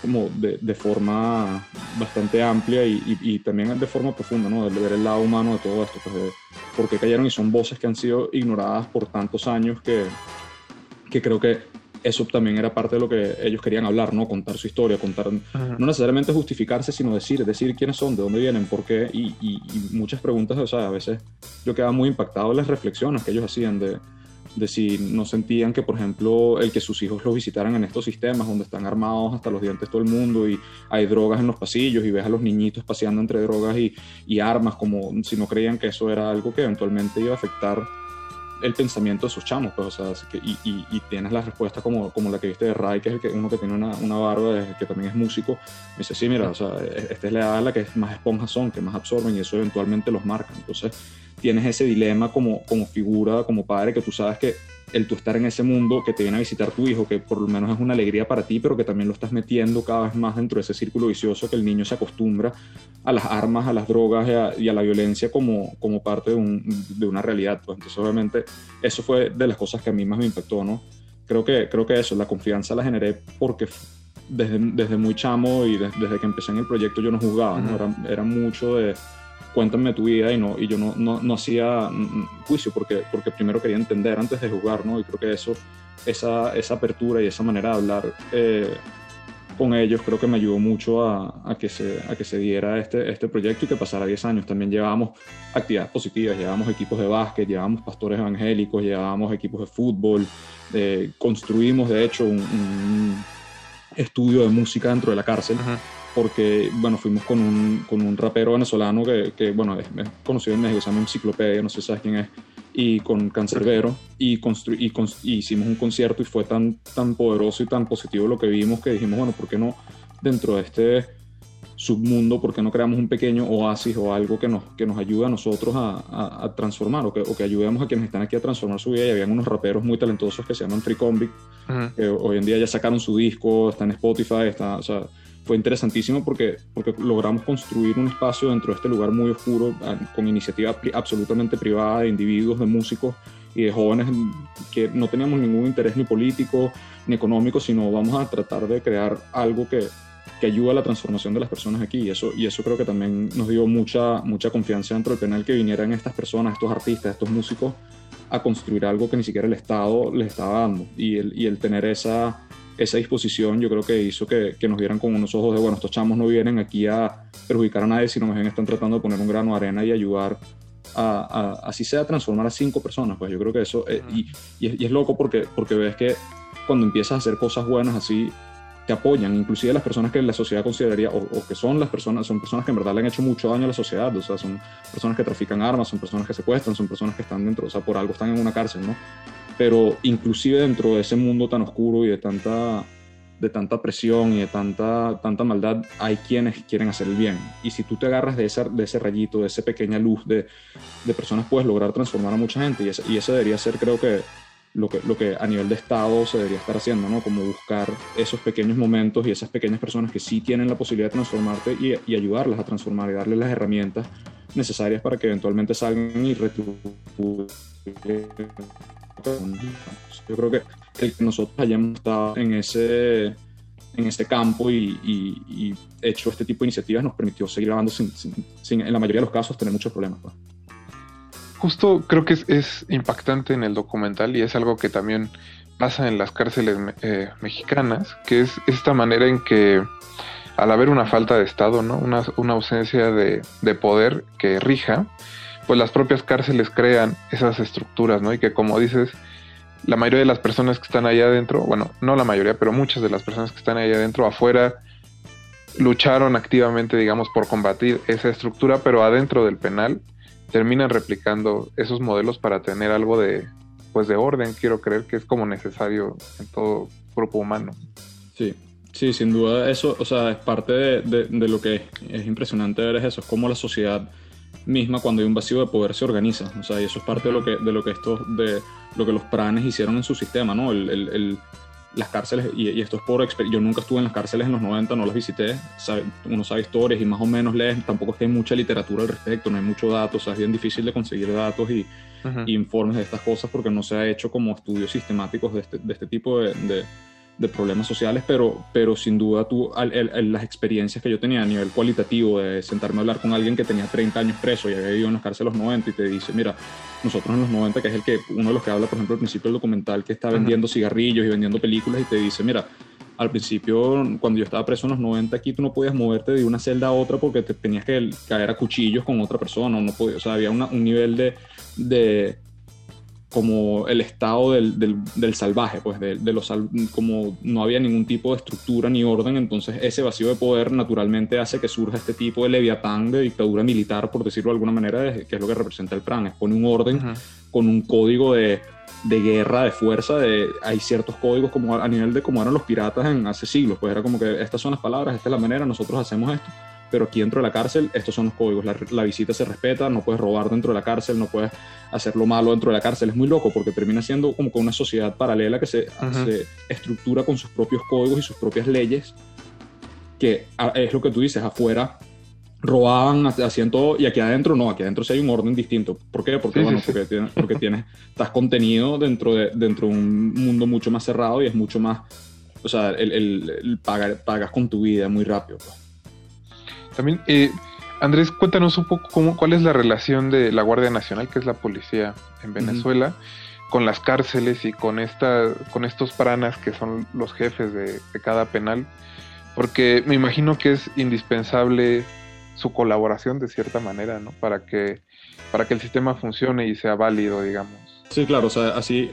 como de, de, forma bastante amplia y, y, y, también de forma profunda, ¿no? De ver el lado humano de todo esto, pues de por qué cayeron y son voces que han sido ignoradas por tantos años que, que creo que eso también era parte de lo que ellos querían hablar, ¿no? Contar su historia, contar, -huh. no necesariamente justificarse, sino decir, decir quiénes son, de dónde vienen, por qué, y, y, y, muchas preguntas, o sea, a veces yo quedaba muy impactado en las reflexiones que ellos hacían de, de si no sentían que, por ejemplo, el que sus hijos los visitaran en estos sistemas donde están armados hasta los dientes todo el mundo y hay drogas en los pasillos y ves a los niñitos paseando entre drogas y, y armas, como si no creían que eso era algo que eventualmente iba a afectar el pensamiento de sus chamos, pues, o sea, y, y, tienes la respuesta como, como la que viste de Ray, que es el que, uno que tiene una, una barba, que también es músico, me dice, sí, mira, o sea, esta es la edad la que más esponjas son, que más absorben y eso eventualmente los marca. Entonces, tienes ese dilema como, como figura, como padre, que tú sabes que el tú estar en ese mundo, que te viene a visitar tu hijo, que por lo menos es una alegría para ti, pero que también lo estás metiendo cada vez más dentro de ese círculo vicioso que el niño se acostumbra a las armas, a las drogas y a, y a la violencia como, como parte de, un, de, una realidad. Pues entonces, obviamente, eso fue de las cosas que a mí más me impactó, ¿no? Creo que, creo que eso, la confianza la generé porque desde, desde muy chamo y desde, desde que empecé en el proyecto yo no jugaba, ¿no? Era, era mucho de cuéntame tu vida y, no, y yo no, no, no hacía juicio porque, porque primero quería entender antes de jugar, ¿no? Y creo que eso, esa, esa apertura y esa manera de hablar eh, con ellos creo que me ayudó mucho a, a, que, se, a que se diera este, este proyecto y que pasara 10 años. También llevábamos actividades positivas, llevábamos equipos de básquet, llevábamos pastores evangélicos, llevábamos equipos de fútbol, eh, construimos de hecho un, estudio de música dentro de la cárcel. -huh porque, bueno, fuimos con un, con un rapero venezolano que, que bueno, es, es, conocido en México, se llama Enciclopedia, no sé si sabes quién es, y con Cancerbero, y, constru y, y, hicimos un concierto y fue tan, tan poderoso y tan positivo lo que vimos que dijimos, bueno, ¿por qué no dentro de este submundo, por qué no creamos un pequeño oasis o algo que nos, que nos ayude a nosotros a, a, a transformar o que, o que, ayudemos a quienes están aquí a transformar su vida? Y habían unos raperos muy talentosos que se llaman Free Convict, uh -huh. que hoy en día ya sacaron su disco, está en Spotify, está, o sea, fue interesantísimo porque, porque logramos construir un espacio dentro de este lugar muy oscuro con iniciativa absolutamente privada de individuos, de músicos y de jóvenes que no teníamos ningún interés ni político ni económico, sino vamos a tratar de crear algo que, que ayude a la transformación de las personas aquí. Y eso, y eso creo que también nos dio mucha, mucha confianza dentro del penal que vinieran estas personas, estos artistas, estos músicos a construir algo que ni siquiera el Estado les estaba dando. Y el, y el tener esa esa disposición yo creo que hizo que, que, nos vieran con unos ojos de, bueno, estos chamos no vienen aquí a perjudicar a nadie, sino más bien están tratando de poner un grano de arena y ayudar a, a así sea, a transformar a cinco personas. Pues yo creo que eso, eh, y, y, es, y, es, loco porque, porque ves que cuando empiezas a hacer cosas buenas así, te apoyan, inclusive las personas que la sociedad consideraría, o, o, que son las personas, son personas que en verdad le han hecho mucho daño a la sociedad, o sea, son personas que trafican armas, son personas que secuestran, son personas que están dentro, o sea, por algo están en una cárcel, ¿no? pero inclusive dentro de ese mundo tan oscuro y de tanta, de tanta presión y de tanta, tanta maldad, hay quienes quieren hacer el bien. Y si tú te agarras de, esa, de ese rayito, de esa pequeña luz de, de personas, puedes lograr transformar a mucha gente. Y, ese, y ese debería ser, creo que lo, que, lo que a nivel de Estado se debería estar haciendo, ¿no? Como buscar esos pequeños momentos y esas pequeñas personas que sí tienen la posibilidad de transformarte y, y ayudarlas a transformar y darles las herramientas necesarias para que eventualmente salgan y retribuyan yo creo que el que nosotros hayamos estado en ese, en ese campo y, y, y, hecho este tipo de iniciativas nos permitió seguir grabando sin, sin, sin, en la mayoría de los casos, tener muchos problemas. Pues. Justo creo que es, impactante en el documental y es algo que también pasa en las cárceles eh, mexicanas, que es esta manera en que al haber una falta de Estado, ¿no? una, una ausencia de, de, poder que rija, pues las propias cárceles crean esas estructuras, ¿no? Y que como dices, la mayoría de las personas que están allá adentro, bueno, no la mayoría, pero muchas de las personas que están allá adentro, afuera, lucharon activamente, digamos, por combatir esa estructura, pero adentro del penal terminan replicando esos modelos para tener algo de, pues de orden, quiero creer que es como necesario en todo grupo humano. Sí, sí, sin duda eso, o sea, es parte de, de, lo que es impresionante ver es eso, es como la sociedad misma cuando hay un vacío de poder se organiza, o sea, y eso es parte de lo que, de lo que estos, de lo que los pranes hicieron en su sistema, ¿no? El, el, el, las cárceles, y, esto es por experiencia, yo nunca estuve en las cárceles en los 90, no las visité, uno sabe historias y más o menos lees, tampoco es que hay mucha literatura al respecto, no hay mucho datos, o sea, es bien difícil de conseguir datos y, informes de estas cosas porque no se ha hecho como estudios sistemáticos de este, de este tipo de, de, de, problemas sociales, pero, pero sin duda tú, las experiencias que yo tenía a nivel cualitativo de sentarme a hablar con alguien que tenía 30 años preso y había vivido en las cárceles los 90 y te dice, mira, nosotros en los 90, que es el que, uno de los que habla, por ejemplo, al principio del documental, que está vendiendo cigarrillos y vendiendo películas y te dice, mira, al principio, cuando yo estaba preso en los 90 aquí, tú no podías moverte de una celda a otra porque te tenías que caer a cuchillos con otra persona, no podía, o sea, había una, un nivel de, de como el estado del, del, del salvaje, pues de, de, los como no había ningún tipo de estructura ni orden, entonces ese vacío de poder naturalmente hace que surja este tipo de leviatán de dictadura militar, por decirlo de alguna manera, que es lo que representa el PRAN, es pone un orden uh -huh. con un código de, de, guerra, de fuerza, de, hay ciertos códigos como a nivel de cómo eran los piratas en hace siglos, pues era como que estas son las palabras, esta es la manera, nosotros hacemos esto pero aquí dentro de la cárcel estos son los códigos. La, la, visita se respeta, no puedes robar dentro de la cárcel, no puedes hacer lo malo dentro de la cárcel. Es muy loco porque termina siendo como que una sociedad paralela que se, uh -huh. se estructura con sus propios códigos y sus propias leyes, que es lo que tú dices, afuera robaban, hacían todo, y aquí adentro no, aquí adentro sí hay un orden distinto. ¿Por qué? Porque, sí, bueno, sí, porque, sí. Tienes, porque tienes, estás contenido dentro de, dentro de un mundo mucho más cerrado y es mucho más, o sea, el, el, el pagar, pagas con tu vida muy rápido. Pues. También, eh, Andrés, cuéntanos un poco cómo, cuál es la relación de la Guardia Nacional, que es la policía en Venezuela, uh -huh. con las cárceles y con, esta, con estos pranas que son los jefes de, de, cada penal, porque me imagino que es indispensable su colaboración de cierta manera, ¿no? Para que, para que el sistema funcione y sea válido, digamos. Sí, claro, o sea, así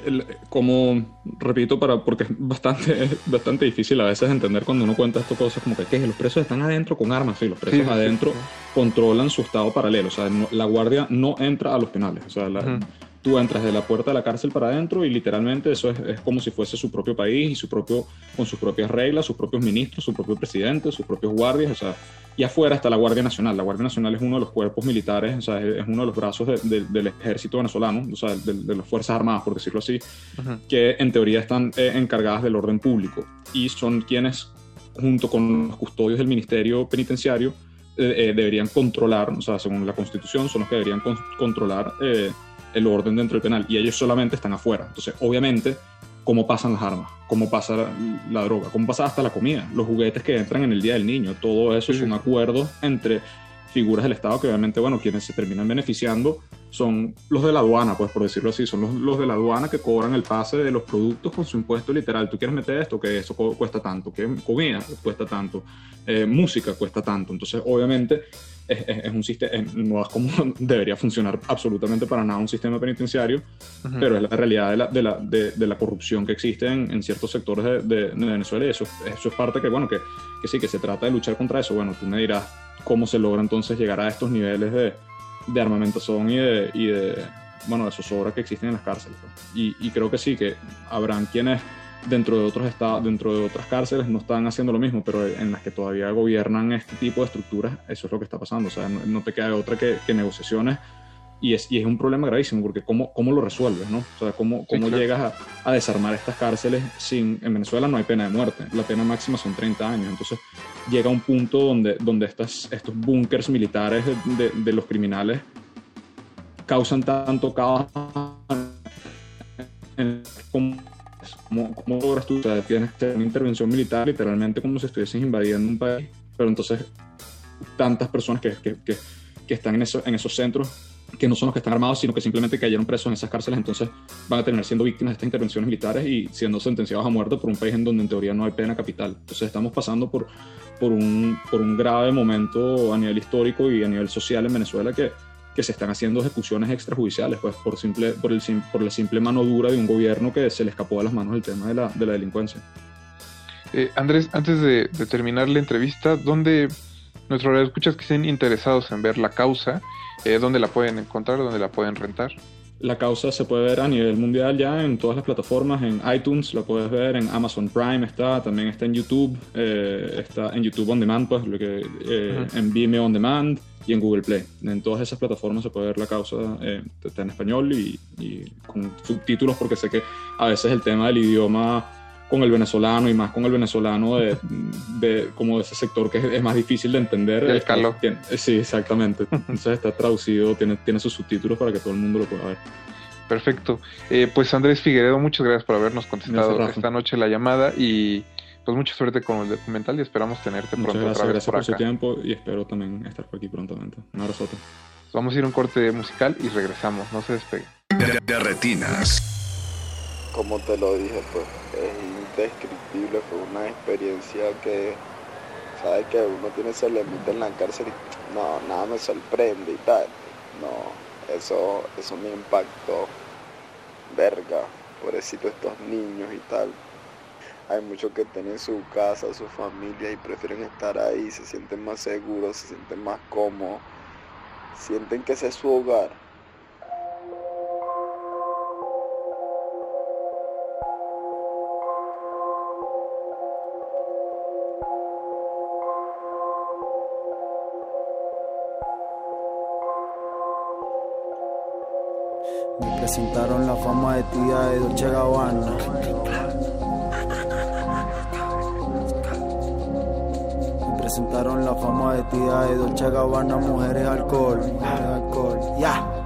como, repito, para, porque es bastante, bastante difícil a veces entender cuando uno cuenta estas cosas, como que, ¿qué? los presos están adentro con armas, sí, los presos sí, adentro sí, sí. controlan su estado paralelo, o sea, no, la guardia no entra a los penales, o sea, la, uh -huh. Tú entras de la puerta de la cárcel para adentro y literalmente eso es, es, como si fuese su propio país y su propio, con sus propias reglas, sus propios ministros, su propio presidente, sus propios guardias, o sea, y afuera está la Guardia Nacional. La Guardia Nacional es uno de los cuerpos militares, o sea, es uno de los brazos de, de, del ejército venezolano, o sea, de, de, las Fuerzas Armadas, por decirlo así, uh -huh. que en teoría están eh, encargadas del orden público y son quienes, junto con los custodios del Ministerio Penitenciario, eh, eh, deberían controlar, o sea, según la Constitución, son los que deberían con controlar eh, el orden dentro del penal y ellos solamente están afuera. Entonces, obviamente, cómo pasan las armas, cómo pasa la, droga, cómo pasa hasta la comida, los juguetes que entran en el Día del Niño, todo eso sí. es un acuerdo entre figuras del Estado que obviamente, bueno, quienes se terminan beneficiando son los de la aduana, pues por decirlo así, son los, los, de la aduana que cobran el pase de los productos con su impuesto literal. Tú quieres meter esto, que eso cuesta tanto, que comida cuesta tanto, eh, música cuesta tanto. Entonces, obviamente, es, es, es un sistema, no es como debería funcionar absolutamente para nada un sistema penitenciario, uh -huh. pero es la realidad de la, de la, de, de la corrupción que existe en, en ciertos sectores de, de, Venezuela y eso, eso es parte que, bueno, que, que sí, que se trata de luchar contra eso. Bueno, tú me dirás cómo se logra entonces llegar a estos niveles de, de armamentación y de, y de, bueno, de zozobra que existen en las cárceles. Y, y, creo que sí, que habrán quienes dentro de otros estados, dentro de otras cárceles no están haciendo lo mismo, pero en las que todavía gobiernan este tipo de estructuras, eso es lo que está pasando. O sea, no, no te queda otra que, que negociaciones y es, y es un problema gravísimo porque cómo, cómo lo resuelves, ¿no? O sea, cómo, cómo sí, claro. llegas a, a, desarmar estas cárceles sin... En Venezuela no hay pena de muerte, la pena máxima son 30 años, entonces llega un punto donde, donde estas, estos búnkers militares de, de, de, los criminales causan tanto caos como, como, como logras tú, o sea, tienes que hacer una intervención militar literalmente como si estuvieses invadiendo un país, pero entonces tantas personas que, que, que, que están en, eso, en esos centros que no son los que están armados, sino que simplemente cayeron presos en esas cárceles, entonces van a terminar siendo víctimas de estas intervenciones militares y siendo sentenciados a muerte por un país en donde en teoría no hay pena capital. Entonces estamos pasando por, por, un, por un grave momento a nivel histórico y a nivel social en Venezuela que, que se están haciendo ejecuciones extrajudiciales, pues por, simple, por, el, por la simple mano dura de un gobierno que se le escapó de las manos el tema de la, de la delincuencia. Eh, Andrés, antes de, terminar la entrevista, ¿dónde nuestros escuchas que estén interesados en ver la causa, eh, dónde la pueden encontrar, dónde la pueden rentar? La causa se puede ver a nivel mundial ya en todas las plataformas, en iTunes la puedes ver, en Amazon Prime está, también está en YouTube, eh, está en YouTube On Demand, pues lo que eh, en Vimeo On Demand y en Google Play. En todas esas plataformas se puede ver la causa, eh, está en español y, y, con subtítulos porque sé que a veces el tema del idioma con el venezolano y más con el venezolano de, de como de ese sector que es, es más difícil de entender. El calor. Tiene, sí, exactamente. Entonces está traducido, tiene, tiene sus subtítulos para que todo el mundo lo pueda ver. Perfecto. Eh, pues Andrés Figueredo, muchas gracias por habernos contestado Gracias, esta noche la llamada y pues mucha suerte con el documental y esperamos tenerte Muchas pronto gracias, otra vez gracias por por su acá. tiempo y espero también estar por aquí prontamente. Un abrazote. Vamos a ir a un corte musical y regresamos, no se despeguen. De, de retinas. Como te lo dije, pues es indescriptible, fue una experiencia que, sabes que uno tiene ese elemento en la cárcel y no, nada me sorprende y tal. No, eso, eso me impactó. Verga, pobrecito estos niños y tal. Hay muchos que tienen su casa, su familia y prefieren estar ahí, se sienten más seguros, se sienten más cómodos, sienten que ese es su hogar. Presentaron la fama de tía de Dolce Gabbana. Me presentaron la fama de tía de Dolce Gabbana, mujeres alcohol, mujeres alcohol, ya.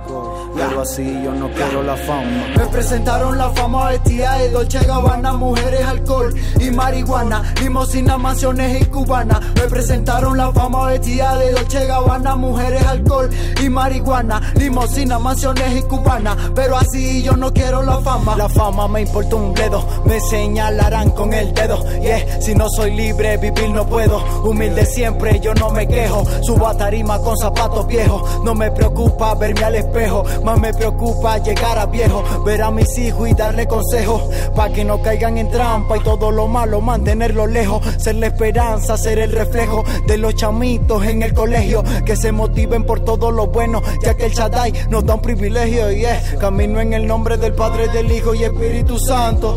Pero así yo no quiero la fama. Me presentaron la fama vestida de Dolce Gabbana, mujeres, alcohol y marihuana, limosina, mansiones y cubana. Me presentaron la fama vestida de Dolce Gabbana, mujeres, alcohol y marihuana, limosina, mansiones y cubana. Pero así yo no quiero la fama. La fama me importa un bledo, me señalarán con el dedo. Yeah, si no soy libre, vivir no puedo. Humilde siempre, yo no me quejo. Subo a tarima con zapatos viejos. No me preocupa verme al espejo, más me preocupa llegar a viejo. Ver a mis hijos y darle consejos. Pa' que no caigan en trampa y todo lo malo mantenerlo lejos. Ser la esperanza, ser el reflejo de los chamitos en el colegio. Que se motiven por todo lo bueno, ya que el Shaddai nos da un privilegio. Y es camino en el nombre del Padre, del Hijo y Espíritu Santo.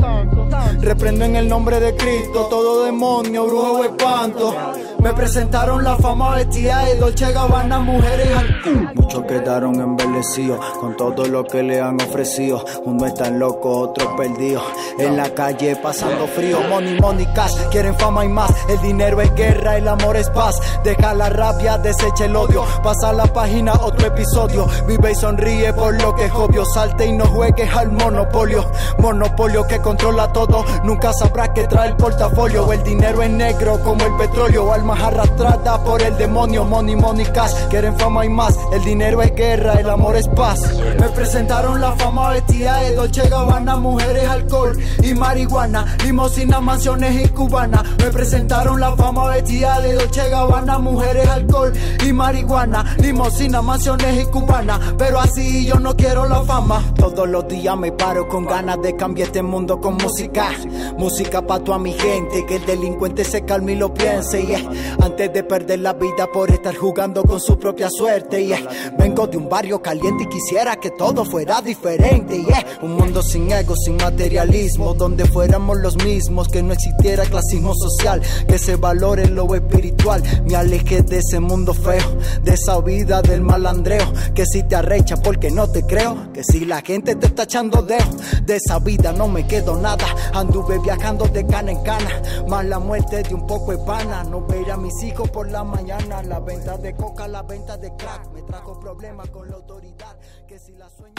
Reprendo en el nombre de Cristo todo demonio, brujo o espanto. Me presentaron la fama vestida de Dolce Gabbana, mujeres al Muchos quedaron embellecidos con todo lo que le han ofrecido. Uno están locos, otros perdidos. En la calle pasando frío. Money, money, cash. Quieren fama y más. El dinero es guerra, el amor es paz. Deja la rabia, desecha el odio. Pasa la página, otro episodio. Vive y sonríe por lo que es obvio. Salte y no juegues al monopolio. Monopolio que controla todo. Nunca sabrás que trae el portafolio. El dinero es negro como el petróleo. Almas arrastradas por el demonio. Money, money, cash. Quieren fama y más. El dinero es guerra, el amor es paz. Me presentaron la fama vestida de Dolce Gabbana, mujeres, alcohol y marihuana, limosina, mansiones y cubana. Me presentaron la fama vestida de Dolce Gabbana, mujeres, alcohol y marihuana, limosina, mansiones y cubana. Pero así yo no quiero la fama. Todos los días me paro con ganas de cambiar este mundo con música. Música pa' toda mi gente, que el delincuente se calme y lo piense. Yeah. Antes de perder la vida por estar jugando con su propia suerte. Yeah. Vengo de un barrio caliente y quisiera que todo fuera diferente. Yeah. Un mundo sin ego, sin materialismo, donde fuéramos los mismos, que no existiera clasismo social, que se valore lo espiritual. Me alejé de ese mundo feo, de esa vida del malandreo, que si te arrecha porque no te creo, que si la gente te está echando dedo, de esa vida no me quedo nada. Anduve viajando de cana en cana, más la muerte de un poco de pana. A mis hijos por la mañana, la venta de coca, la venta de crack, me trajo problemas con la autoridad, que si la sueño.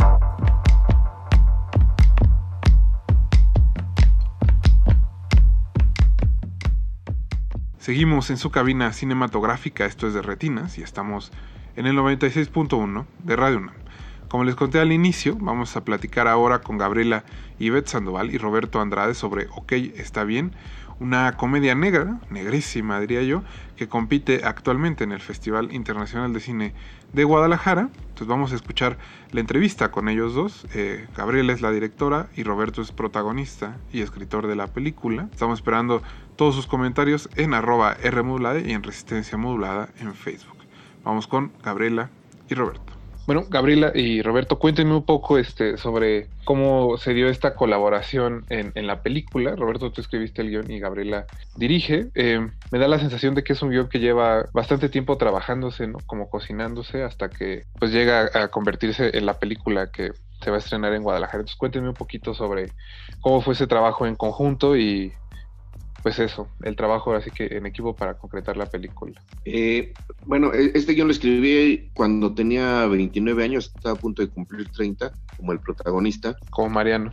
Seguimos en su cabina cinematográfica, esto es de Retinas, y estamos en el 96.1 de Radio UNAM. Como les conté al inicio, vamos a platicar ahora con Gabriela Ivette Sandoval y Roberto Andrade sobre OK, está bien, una comedia negra, negrísima diría yo, que compite actualmente en el Festival Internacional de Cine de Guadalajara. Entonces vamos a escuchar la entrevista con ellos dos. Eh, Gabriela es la directora y Roberto es protagonista y escritor de la película. Estamos esperando todos sus comentarios en arroba Rmodulada y en Resistencia Modulada en Facebook. Vamos con Gabriela y Roberto. Bueno, Gabriela y Roberto, cuéntenme un poco este, sobre cómo se dio esta colaboración en, la película. Roberto, tú escribiste el guion y Gabriela dirige. Eh, me da la sensación de que es un guion que lleva bastante tiempo trabajándose, ¿no? Como cocinándose hasta que pues llega a convertirse en la película que se va a estrenar en Guadalajara. Entonces cuéntenme un poquito sobre cómo fue ese trabajo en conjunto y pues eso, el trabajo así que en equipo para concretar la película. Eh, bueno, e, este guion lo escribí cuando tenía 29 años, estaba a punto de cumplir 30, como el protagonista. Como Mariano.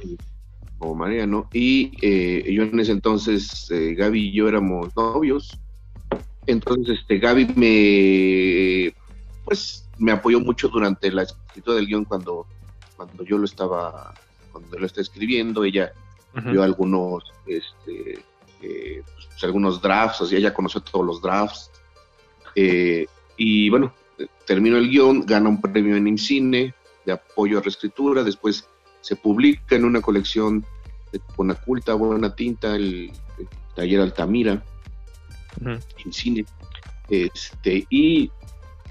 Como Mariano. Y eh, yo en ese entonces, eh, Gaby y yo éramos novios. Entonces, este, Gaby me, pues, me apoyó mucho durante la escritura del guion cuando, cuando yo lo estaba, cuando lo estaba escribiendo. Ella vio algunos, este, eh, pues, algunos drafts, sea, ella conoció todos los drafts. Eh, y bueno, terminó el guion, gana un premio en IMCINE de apoyo a reescritura, después se publica en una colección de Conaculta, Buena Tinta, el, taller Altamira, IMCINE. Este, y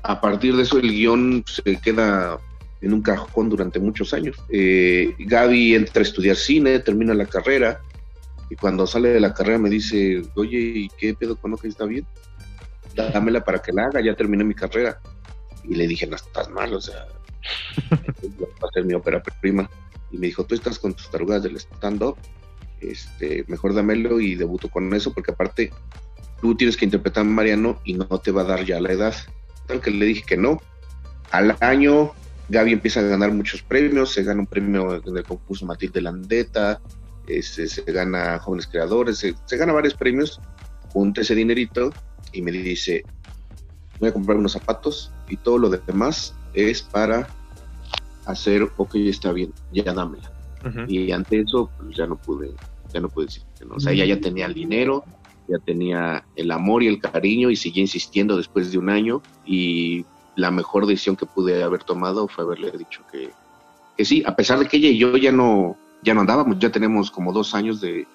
a partir de eso el guion se queda en un cajón durante muchos años. Eh, Gaby entra a estudiar cine, termina la carrera, y cuando sale de la carrera me dice, oye, ¿y qué pedo con que está bien? Dámela para que la haga, ya terminé mi carrera. Y le dije, no estás mal, o sea, va a ser mi ópera prima. Y me dijo, tú estás con tus tarugas del stand-up, este, mejor dámelo y debuto con eso, porque aparte tú tienes que interpretar a Mariano y no te va a dar ya la edad. Tal que le dije que no. Al año Gaby empieza a ganar muchos premios, se gana un premio en el concurso Matilde Landeta, este, se gana jóvenes creadores, se, gana varios premios, junta ese dinerito y me dice, voy a comprar unos zapatos y todo lo demás es para hacer, ok, está bien, ya dámela. Y ante eso, pues ya no pude, ya no pude decir que no. O sea, ella ya tenía el dinero, ya tenía el amor y el cariño y seguía insistiendo después de un año y la mejor decisión que pude haber tomado fue haberle dicho que, que sí, a pesar de que ella y yo ya no, ya no andábamos, ya tenemos como dos años de,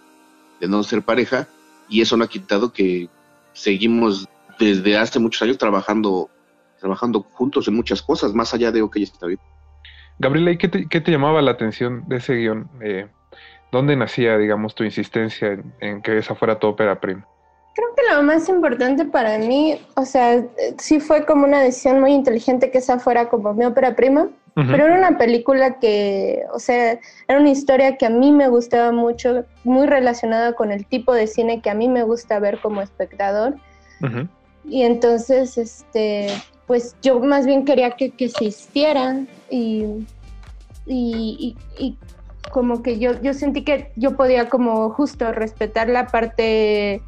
no ser pareja y eso no ha quitado que seguimos desde hace muchos años trabajando, trabajando juntos en muchas cosas, más allá de OK, está bien. Gabriela, ¿y qué te, llamaba la atención de ese guion? Eh, ¿Dónde nacía, digamos, tu insistencia en, que esa fuera tu ópera prima? Creo que lo más importante para mí, o sea, sí fue como una decisión muy inteligente que esa fuera como mi ópera prima, pero era una película que, o sea, era una historia que a mí me gustaba mucho, muy relacionada con el tipo de cine que a mí me gusta ver como espectador. Y entonces, este, pues yo más bien quería que, que existiera y, y, y, como que yo, yo sentí que yo podía como justo respetar la parte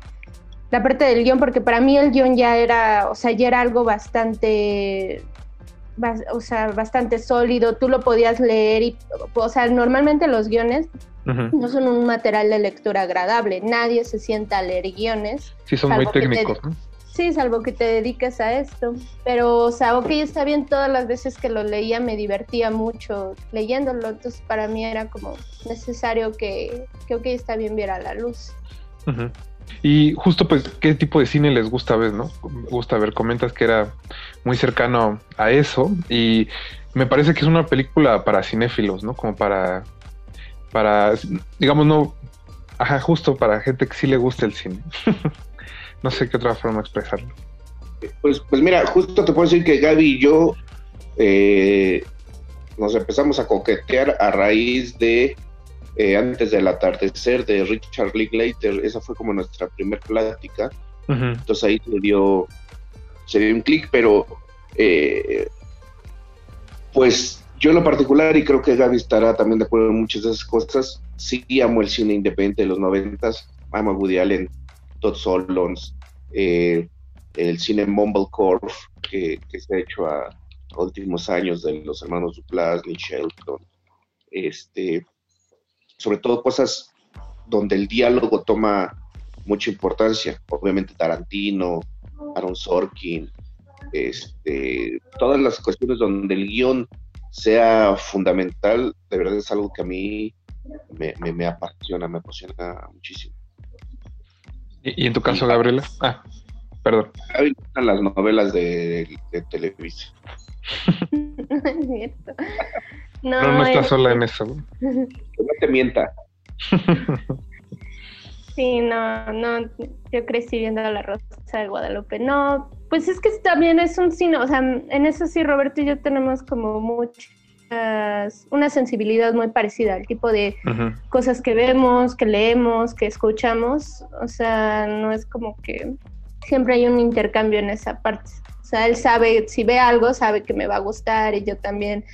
la parte del guion, porque para mí el guion ya era, o sea, ya era algo bastante o sea, bastante sólido, tú lo podías leer y, o sea, normalmente los guiones no son un material de lectura agradable, nadie se sienta a leer guiones. Sí, son muy técnicos, Sí, salvo que te dediques a esto, pero, o sea, ok, está bien, todas las veces que lo leía me divertía mucho leyéndolo, entonces para mí era como necesario que, que ok, está bien, viera la luz. Y justo, pues, ¿qué tipo de cine les gusta ver, no? Gusta ver, comentas que era muy cercano a eso y me parece que es una película para cinéfilos, ¿no? Como para, para, digamos, no, ajá, justo para gente que sí le gusta el cine. no sé qué otra forma expresarlo. Pues, pues mira, justo te puedo decir que Gaby y yo eh, nos empezamos a coquetear a raíz de eh, antes del atardecer de Richard Linklater, esa fue como nuestra primera plática. Entonces ahí se dio, se dio un clic, pero eh, pues yo en lo particular, y creo que Gaby estará también de acuerdo en muchas de esas cosas, sí amo el cine independiente de los noventas, amo a Woody Allen, Todd Solondz, eh, el cine Mumblecore que, que se ha hecho a, últimos años de los hermanos Duplass, Nick Shelton, este, sobre todo cosas donde el diálogo toma mucha importancia, obviamente Tarantino, Aaron Sorkin, este, todas las cuestiones donde el guion sea fundamental, de verdad es algo que a mí me, me, apasiona, me apasiona muchísimo. ¿Y, en tu caso, Gabriela? Ah, perdón. A mí me gustan las novelas de, de Televisa. no, no, no estás sola en eso. Que no te mienta. Sí, no, no, yo crecí viendo La Rosa de Guadalupe. No, pues es que también es un cine, o sea, en eso sí Roberto y yo tenemos como muchas, una sensibilidad muy parecida al tipo de cosas que vemos, que leemos, que escuchamos. O sea, no es como que siempre hay un intercambio en esa parte. O sea, él sabe, si ve algo, sabe que me va a gustar y yo también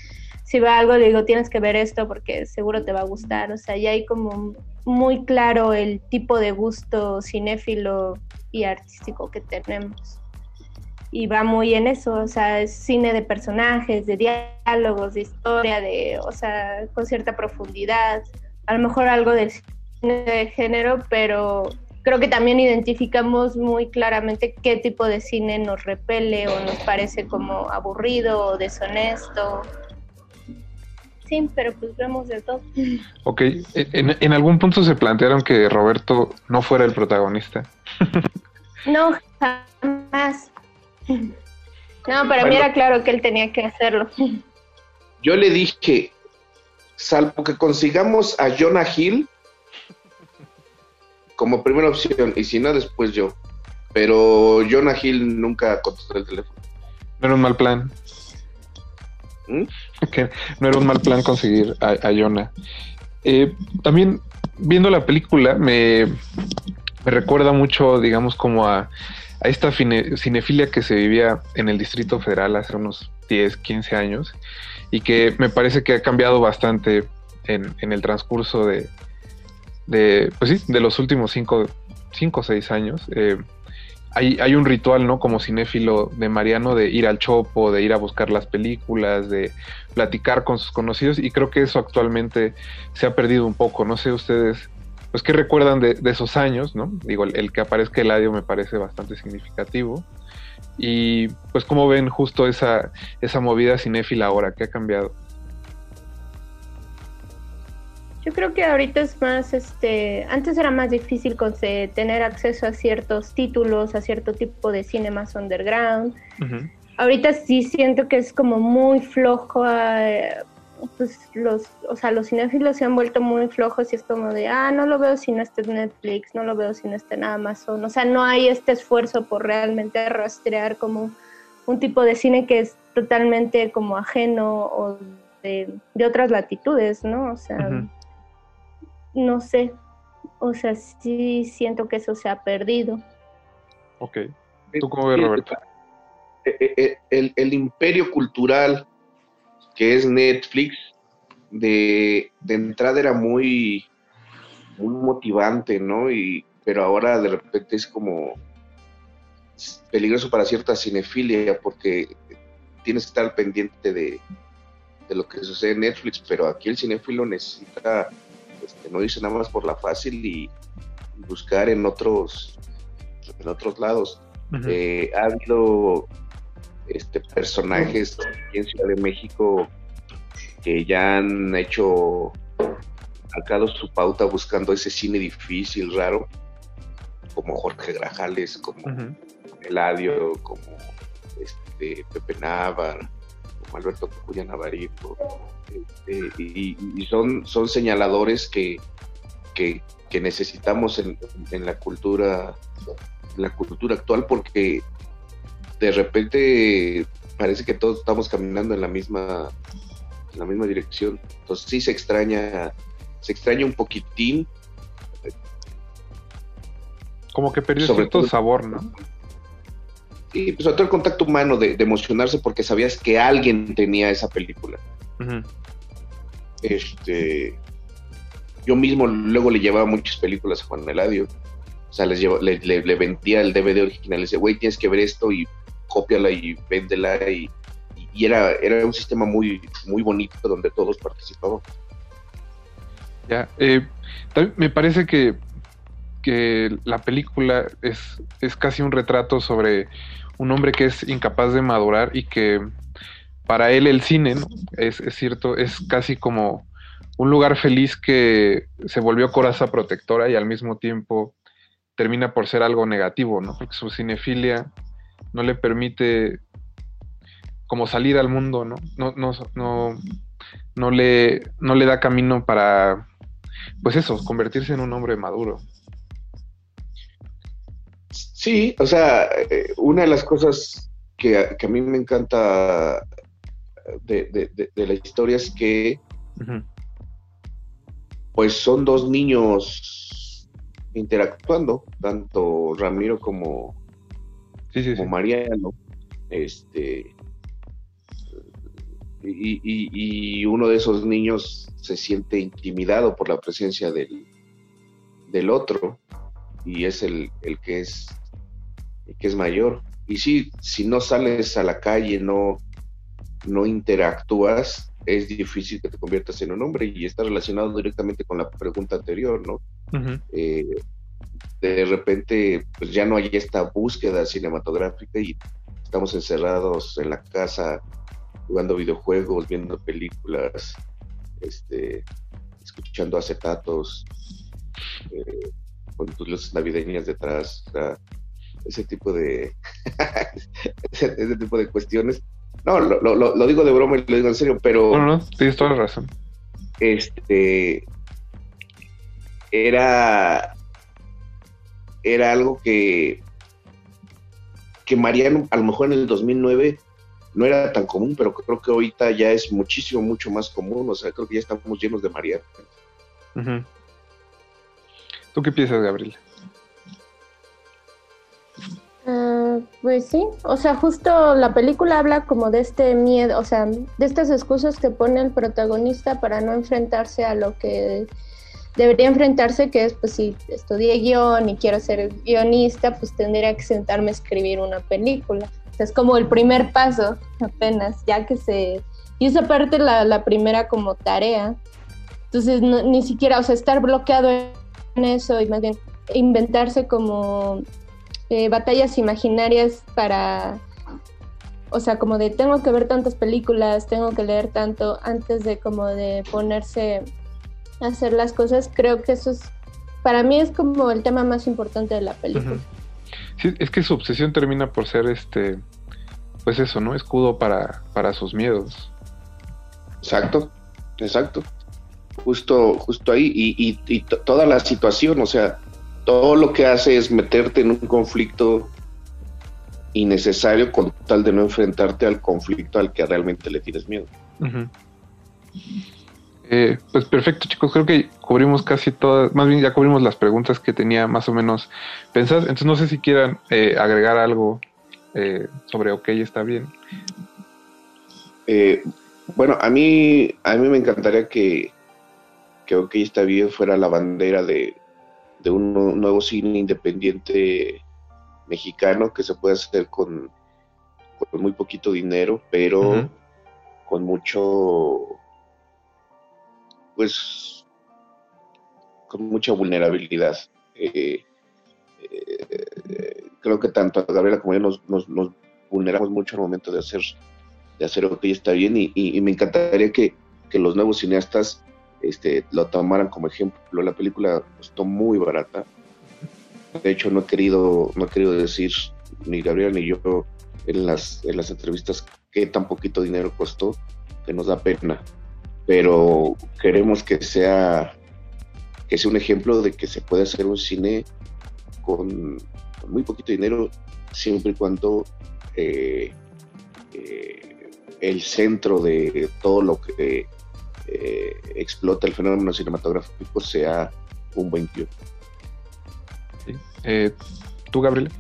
si ve algo, le digo, tienes que ver esto porque seguro te va a gustar. O sea, ya hay como muy claro el tipo de gusto cinéfilo y artístico que tenemos. Y va muy en eso, o sea, es cine de personajes, de diálogos, de historia, de, o sea, con cierta profundidad. A lo mejor algo del cine de género, pero creo que también identificamos muy claramente qué tipo de cine nos repele o nos parece como aburrido o deshonesto Sí, pero pues vemos de todo. Ok, ¿En, ¿En, algún punto se plantearon que Roberto no fuera el protagonista? no, jamás. No, para mí era claro que él tenía que hacerlo. Yo le dije, salvo que consigamos a Jonah Hill como primera opción, y si no, después yo. Pero Jonah Hill nunca contestó el teléfono. No era un mal plan. ¿Mm? que no era un mal plan conseguir a, a Jonah. Eh, también viendo la película me, recuerda mucho, digamos, como a, esta cinefilia que se vivía en el Distrito Federal hace unos 10, 15 años y que me parece que ha cambiado bastante en, el transcurso de, de, pues sí, de los últimos 5 o 6 años. Eh, hay, un ritual, ¿no? Como cinéfilo de Mariano de ir al chopo, de ir a buscar las películas, de platicar con sus conocidos y creo que eso actualmente se ha perdido un poco. No sé ustedes, pues, ¿qué recuerdan de, esos años, ¿no? Digo, el, que aparezca el audio me parece bastante significativo. Y pues, ¿cómo ven justo esa, esa movida cinéfila ahora? ¿Qué ha cambiado? Yo creo que ahorita es más, este, antes era más difícil tener acceso a ciertos títulos, a cierto tipo de cine más underground. Ahorita sí siento que es como muy flojo, eh, pues los, o sea, los cinéfilos se han vuelto muy flojos y es como de, ah, no lo veo si no está en Netflix, no lo veo si no está en Amazon. O sea, no hay este esfuerzo por realmente rastrear como un tipo de cine que es totalmente como ajeno o de, otras latitudes, ¿no? O sea no sé, o sea, sí siento que eso se ha perdido. Ok. ¿Tú cómo ves, Roberto? Eh, eh, eh, el, el, imperio cultural que es Netflix, de, de, entrada era muy, muy motivante, ¿no? Y, pero ahora de repente es como peligroso para cierta cinefilia porque tienes que estar pendiente de, de lo que sucede en Netflix, pero aquí el cinefilo necesita este, no dice nada más por la fácil y buscar en otros en otros lados. Eh, ha habido este, personajes en Ciudad de México que ya han hecho, marcado su pauta buscando ese cine difícil, raro, como Jorge Grajales, como Eladio, como este, Pepe Navar, como Alberto Cuya Navarito, este, y, son, son señaladores que, que, necesitamos en, la cultura la cultura actual porque de repente parece que todos estamos caminando en la misma en la misma dirección. Entonces sí se extraña se extraña un poquitín. Como que perdió todo sabor no y pues sobre todo el contacto humano de, de, emocionarse porque sabías que alguien tenía esa película este, yo mismo luego le llevaba muchas películas a Juan Eladio. O sea, les le, le, vendía el DVD original. Le decía, güey, tienes que ver esto y cópiala y véndela y, y era, era un sistema muy, muy bonito donde todos participaban. Ya, eh, me parece que, que la película es, es casi un retrato sobre un hombre que es incapaz de madurar y que para él el cine, es, es cierto, es casi como un lugar feliz que se volvió coraza protectora y al mismo tiempo termina por ser algo negativo, ¿no? Porque su cinefilia no le permite como salir al mundo, ¿no? No, no, no, no, le, no le da camino para, pues eso, convertirse en un hombre maduro. Sí, o sea, eh, una de las cosas que, a mí me encanta de, la historia es que, pues son dos niños interactuando, tanto Ramiro como, como Mariano, este, y, uno de esos niños se siente intimidado por la presencia del, del otro y es el, el que es el que es mayor. Y sí si no sales a la calle no no interactúas es difícil que te conviertas en un hombre y está relacionado directamente con la pregunta anterior no eh, de repente pues ya no hay esta búsqueda cinematográfica y estamos encerrados en la casa jugando videojuegos, viendo películas, este, escuchando acetatos, eh, con tus luces navideñas detrás, ese tipo de ese, tipo de cuestiones. No, lo, lo, lo, digo de broma y lo digo en serio, pero. No, no, tienes toda la razón. Este. Era. Era algo que. Que Mariano, a lo mejor en el 2009, no era tan común, pero creo que ahorita ya es muchísimo, mucho más común. O sea, creo que ya estamos llenos de María. ¿Tú qué piensas, Gabriela? Ah, pues sí, o sea, justo la película habla como de este miedo, o sea, de estas excusas que pone el protagonista para no enfrentarse a lo que debería enfrentarse, que es, pues si estudié guion y quiero ser guionista, pues tendría que sentarme a escribir una película es como el primer paso apenas, ya que se... Y esa parte la, la primera como tarea. Entonces, ni siquiera, o sea, estar bloqueado eso y más bien inventarse como eh, batallas imaginarias para, o sea, como de tengo que ver tantas películas, tengo que leer tanto antes de como de ponerse a hacer las cosas, creo que eso es, para mí es como el tema más importante de la película. Sí, es que su obsesión termina por ser este, pues eso, ¿no? Escudo para, para sus miedos. Exacto, exacto. Justo, justo ahí. Y, y, toda la situación, o sea, todo lo que hace es meterte en un conflicto innecesario con tal de no enfrentarte al conflicto al que realmente le tienes miedo. Eh, pues perfecto, chicos. Creo que cubrimos casi todas, más bien ya cubrimos las preguntas que tenía más o menos pensadas. Entonces no sé si quieran eh, agregar algo eh, sobre OK está bien. bueno, a mí, a mí me encantaría que, que OK está bien fuera la bandera de, de un nuevo cine independiente mexicano que se puede hacer con, con muy poquito dinero, pero con mucho pues con mucha vulnerabilidad. Eh, eh, creo que tanto a Gabriela como yo nos, nos, vulneramos mucho al momento de hacer de hacer lo que está bien y, me encantaría que, los nuevos cineastas este, lo tomaran como ejemplo. La película costó muy barata. De hecho, no he querido, no he querido decir ni Gabriela ni yo en las, en las entrevistas qué tan poquito dinero costó, que nos da pena pero queremos que sea que sea un ejemplo de que se puede hacer un cine con, muy poquito dinero siempre y cuando eh, eh, el centro de todo lo que eh, explota el fenómeno cinematográfico sea un buen guion. ¿Tú, Gabriel?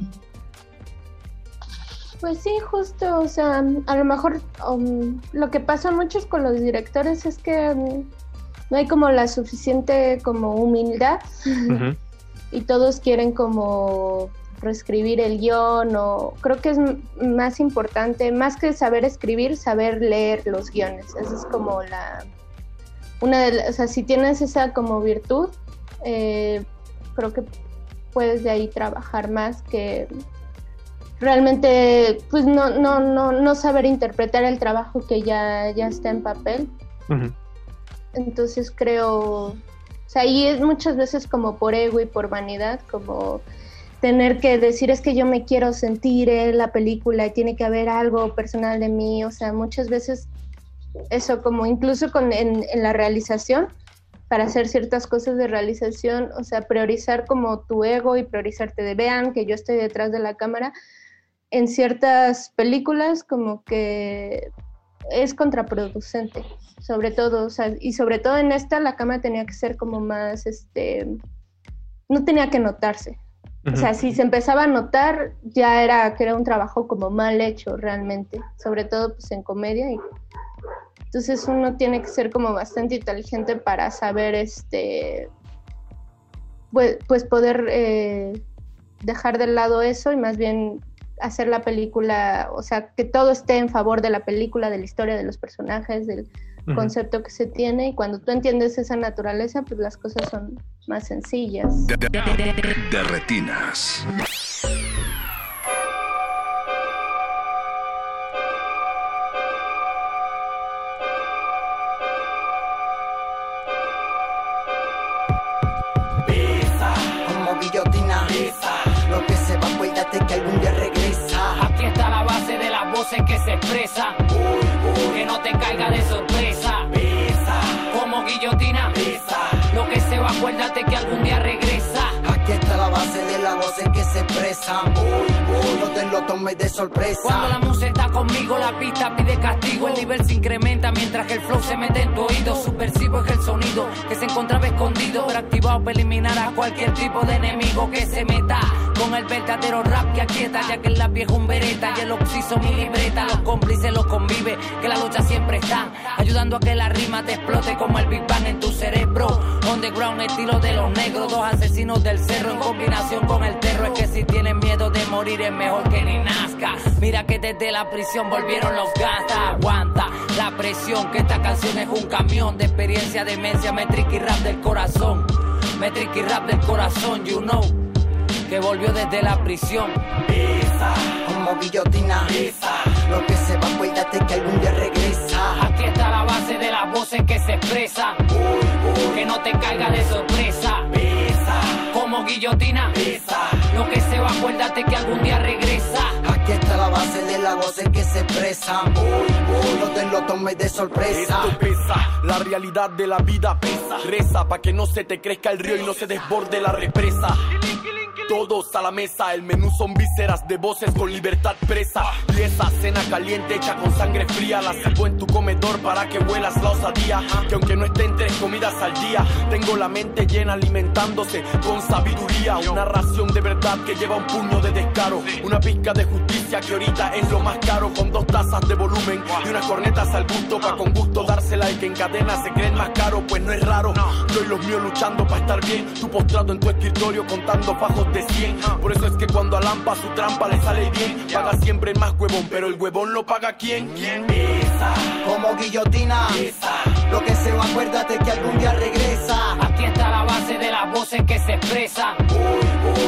Pues sí, justo, o sea, a lo mejor um, lo que pasa mucho con los directores es que um, no hay como la suficiente como humildad y todos quieren como reescribir el guion o creo que es más importante, más que saber escribir, saber leer los guiones. Esa es como la, una de o sea, si tienes esa como virtud, eh, creo que puedes de ahí trabajar más que realmente pues no, no, no, no saber interpretar el trabajo que ya, ya está en papel. Entonces creo, o sea, ahí es muchas veces como por ego y por vanidad, como tener que decir es que yo me quiero sentir en la película y tiene que haber algo personal de mí, o sea, muchas veces eso como incluso con, en, en la realización, para hacer ciertas cosas de realización, o sea, priorizar como tu ego y priorizarte de vean que yo estoy detrás de la cámara, en ciertas películas como que es contraproducente, sobre todo, o sea, y sobre todo en esta la cámara tenía que ser como más, este, no tenía que notarse. O sea, si se empezaba a notar, ya era que era un trabajo como mal hecho realmente, sobre todo pues en comedia y entonces uno tiene que ser como bastante inteligente para saber, este, pues, pues poder eh, dejar de lado eso y más bien hacer la película, o sea, que todo esté en favor de la película, de la historia, de los personajes, del concepto que se tiene y cuando tú entiendes esa naturaleza, pues las cosas son más sencillas. De, de, de, de retinas. Voces que se expresan. Que no te caiga de sorpresa. Como guillotina. Lo que se va, acuérdate que algún día regresa. Aquí está la base de las voces que se te lo de sorpresa. Cuando la música está conmigo, la pista pide castigo. El nivel se incrementa mientras que el flow se mete en tu oído. Subversivo es el sonido que se encontraba escondido, pero activado para eliminar a cualquier tipo de enemigo que se meta. Con el verdadero rap que aquieta, ya que el lápiz es un vereta y el oxiso mi libreta. Los cómplices los convive, que la lucha siempre está. Ayudando a que la rima te explote como el Big Bang en tu cerebro. Underground estilo de los negros, dos asesinos del cerro en combinación con el terro. Es que si tienen miedo de morir es mejor que ni nazca. Mira que desde la prisión volvieron los gatas. Aguanta la presión, que esta canción es un camión de experiencia, demencia, métrica y rap del corazón. Métrica y rap del corazón, you know. Que volvió desde la prisión. Pisa, como guillotina. Pisa, lo que se va, acuérdate que algún día regresa. Aquí está la base de las voces que se expresan. Que no te caiga de sorpresa. Pisa, como guillotina. Pisa, lo que se va, acuérdate que algún día regresa. Aquí está la base de las voces que se expresan. No te lo tomes de sorpresa. Esto pesa, la realidad de la vida pesa. Reza pa' que no se te crezca el río y no se desborde la represa. Todos a la mesa, el menú son vísceras de voces con libertad presa. Y cena caliente hecha con sangre fría la sirvo en tu comedor para que huelas la osadía. Que aunque no estén tres comidas al día, tengo la mente llena alimentándose con sabiduría. Una ración de verdad que lleva un puño de descaro. Una pizca de justicia que ahorita es lo más caro. Con dos tazas de volumen y unas cornetas al gusto. Pa' con gusto dársela y que en cadena se creen más caro. Pues no es raro. Yo y los míos luchando para estar bien. Tú postrado en tu escritorio contando fajos de 100. Por eso es que cuando a Lampa su trampa le sale bien, paga siempre el más huevón, pero el huevón lo paga quién? ¿Quién? Pisa, como guillotina. Pisa, lo que se va, acuérdate que algún día regresa. Aquí está la base de las voces que se expresan.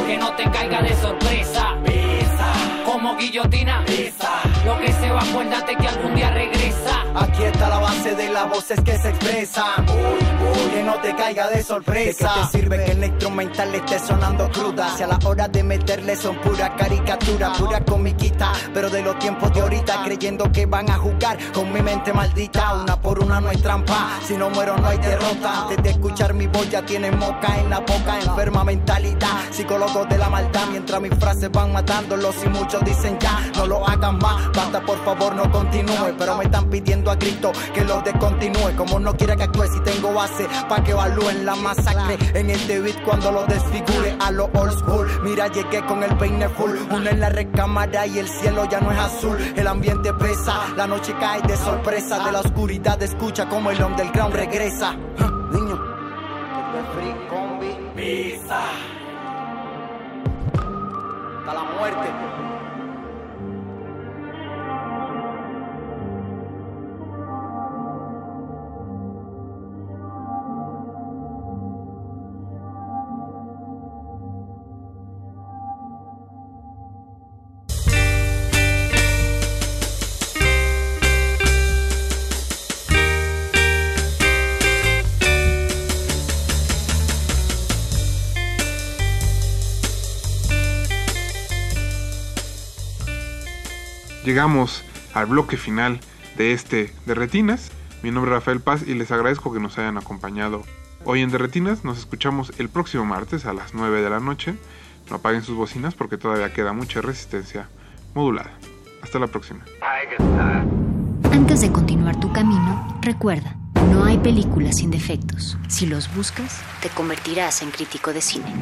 Que no te caiga de sorpresa. Pisa, como guillotina. Pisa, lo que se va, acuérdate que algún día regresa. Aquí está la base de las voces que se expresan. Que no te caiga de sorpresa. ¿De qué te sirve que el instrumental esté sonando cruda? Si a la hora de meterle son pura caricatura, pura comiquita. Pero de los tiempos de ahorita, creyendo que van a jugar con mi mente maldita. Una por una no hay trampa. Si no muero, no hay derrota. Antes de escuchar mi voz, ya tienen moca en la boca. Enferma mentalidad, psicólogos de la maldad. Mientras mis frases van matándolos y muchos dicen ya, no lo hagan más. Basta, por favor, no continúe. Pero me están pidiendo a grito que lo descontinúe. Como no quiera que actúe si tengo base, pa' que evalúen la masacre. En este beat cuando lo desfigure a lo old school. Mira, llegué con el peine full. Una en la recámara y el cielo ya no es azul. El ambiente pesa, la noche cae de sorpresa. De la oscuridad escucha como el underground regresa. Niño, Pisa. muerte. Llegamos al bloque final de este de Retinas. Mi nombre es Rafael Paz y les agradezco que nos hayan acompañado hoy en Derretinas. Nos escuchamos el próximo martes a las 9 de la noche. No apaguen sus bocinas porque todavía queda mucha resistencia modulada. Hasta la próxima. Antes de continuar tu camino, recuerda, no hay películas sin defectos. Si los buscas, te convertirás en crítico de cine.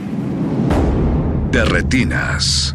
Derretinas.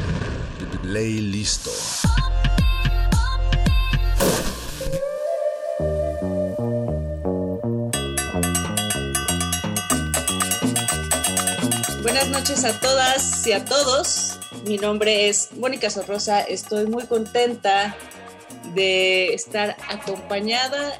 Play listo. Buenas noches a todas y a todos. Mi nombre es Mónica Sorrosa. Estoy muy contenta de estar acompañada,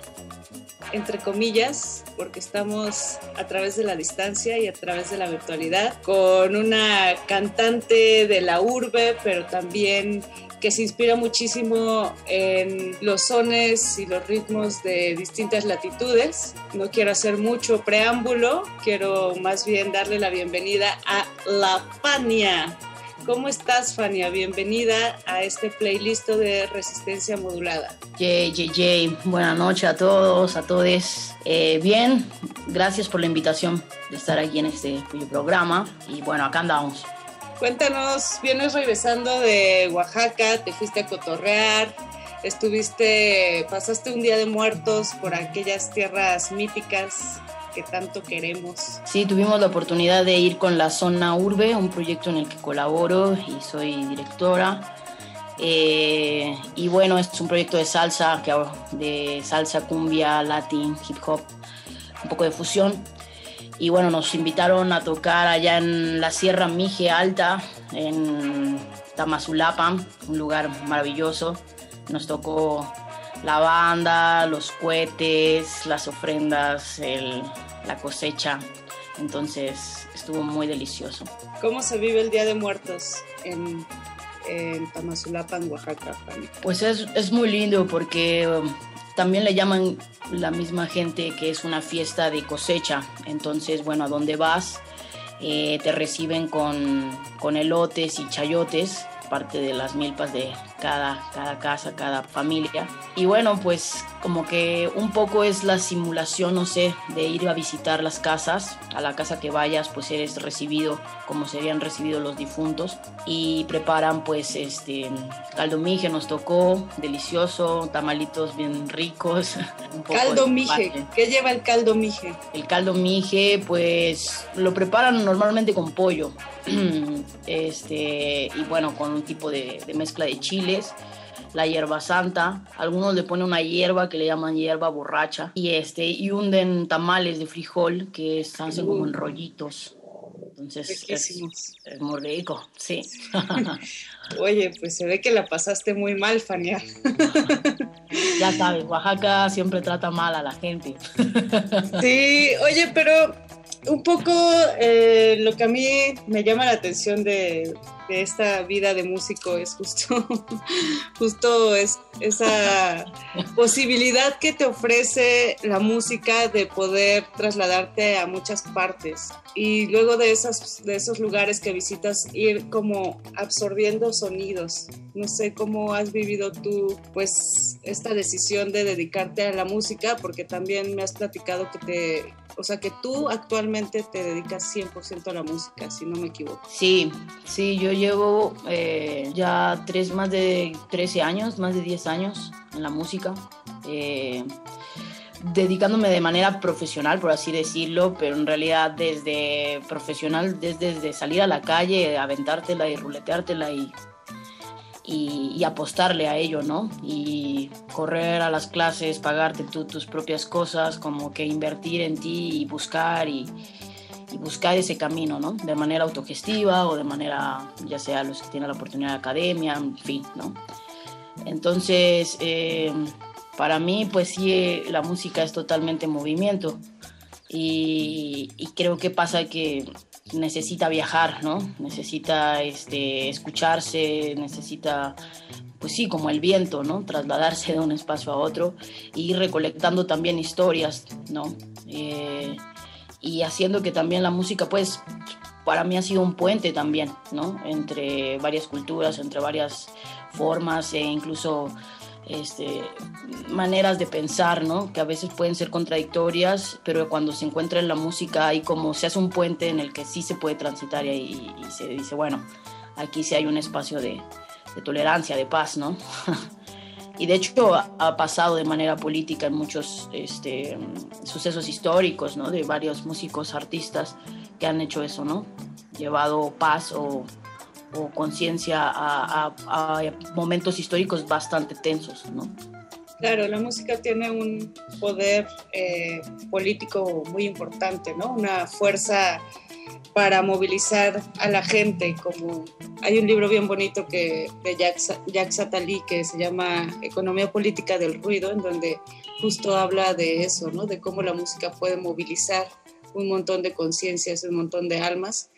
entre comillas, porque estamos a través de la distancia y a través de la virtualidad, con una cantante de la urbe, pero también que se inspira muchísimo en los sones y los ritmos de distintas latitudes. No quiero hacer mucho preámbulo, quiero más bien darle la bienvenida a La Fania. ¿Cómo estás, Fania? Bienvenida a este playlist de resistencia modulada. Yay, yay, yay. Buenas noches a todos, a todos. Eh, bien, gracias por la invitación de estar aquí en este programa. Y bueno, acá andamos. Cuéntanos, vienes regresando de Oaxaca, te fuiste a cotorrear, estuviste, pasaste un día de muertos por aquellas tierras míticas que tanto queremos. Sí, tuvimos la oportunidad de ir con la Zona Urbe, un proyecto en el que colaboro y soy directora. Eh, y bueno, es un proyecto de salsa, que, de salsa, cumbia, latín, hip hop, un poco de fusión. Y bueno, nos invitaron a tocar allá en la Sierra Mije Alta, en Tamazulapa, un lugar maravilloso. Nos tocó la banda, los cohetes, las ofrendas, la cosecha. Entonces estuvo muy delicioso. ¿Cómo se vive el Día de Muertos en, en Tamazulapa, en Oaxaca, Pues es, es muy lindo porque um, también le llaman la misma gente que es una fiesta de cosecha. Entonces, bueno, a dónde vas, eh, te reciben con, con elotes y chayotes, parte de las milpas de cada, cada casa, cada familia. Y bueno, pues como que un poco es la simulación, no sé, de ir a visitar las casas. A la casa que vayas, pues eres recibido como serían recibidos los difuntos. Y preparan pues este caldo mije, nos tocó, delicioso, tamalitos bien ricos. caldo mije, ¿qué lleva el caldo mije? El caldo mije, pues lo preparan normalmente con pollo. este, y bueno, con un tipo de, de mezcla de la hierba santa, algunos le ponen una hierba que le llaman hierba borracha y este y hunden tamales de frijol que se hacen como en rollitos. Entonces es, muy rico, sí. Oye, pues se ve que la pasaste muy mal, Fania. ya sabes, Oaxaca siempre trata mal a la gente. sí, oye, pero un poco eh, lo que a mí me llama la atención de, de esta vida de músico es justo, justo es, esa posibilidad que te ofrece la música de poder trasladarte a muchas partes y luego de, esas, de esos lugares que visitas ir como absorbiendo sonidos. No sé cómo has vivido tú pues esta decisión de dedicarte a la música porque también me has platicado que te o sea que tú actualmente te dedicas 100% a la música, si no me equivoco. Sí, sí, yo llevo eh, ya tres, más de 13 años, más de 10 años en la música. Eh, dedicándome de manera profesional, por así decirlo, pero en realidad desde profesional, desde, salir a la calle, aventártela y ruleteártela y y, apostarle a ello, ¿no? Y correr a las clases, pagarte tú tus propias cosas, como que invertir en ti y buscar y, buscar ese camino, ¿no? De manera autogestiva o de manera, ya sea los que tienen la oportunidad de academia, en fin, ¿no? Entonces, eh, para mí, pues sí, la música es totalmente movimiento. Y, y creo que pasa que necesita viajar, ¿no? Necesita este, escucharse, necesita, pues sí, como el viento, ¿no? Trasladarse de un espacio a otro y recolectando también historias, ¿no? Eh, y haciendo que también la música, pues, para mí ha sido un puente también, ¿no? Entre varias culturas, entre varias formas e incluso este, maneras de pensar, ¿no? Que a veces pueden ser contradictorias, pero cuando se encuentra en la música hay como se hace un puente en el que sí se puede transitar y, se dice, bueno, aquí sí hay un espacio de, tolerancia, de paz, ¿no? y de hecho ha pasado de manera política en muchos este, sucesos históricos, ¿no? De varios músicos, artistas que han hecho eso, ¿no? Llevado paz o o conciencia a, momentos históricos bastante tensos, ¿no? Claro, la música tiene un poder eh, político muy importante, ¿no? Una fuerza para movilizar a la gente, como hay un libro bien bonito que de Jacques, Jacques Attali que se llama Economía Política del Ruido, en donde justo habla de eso, ¿no? De cómo la música puede movilizar un montón de conciencias, un montón de almas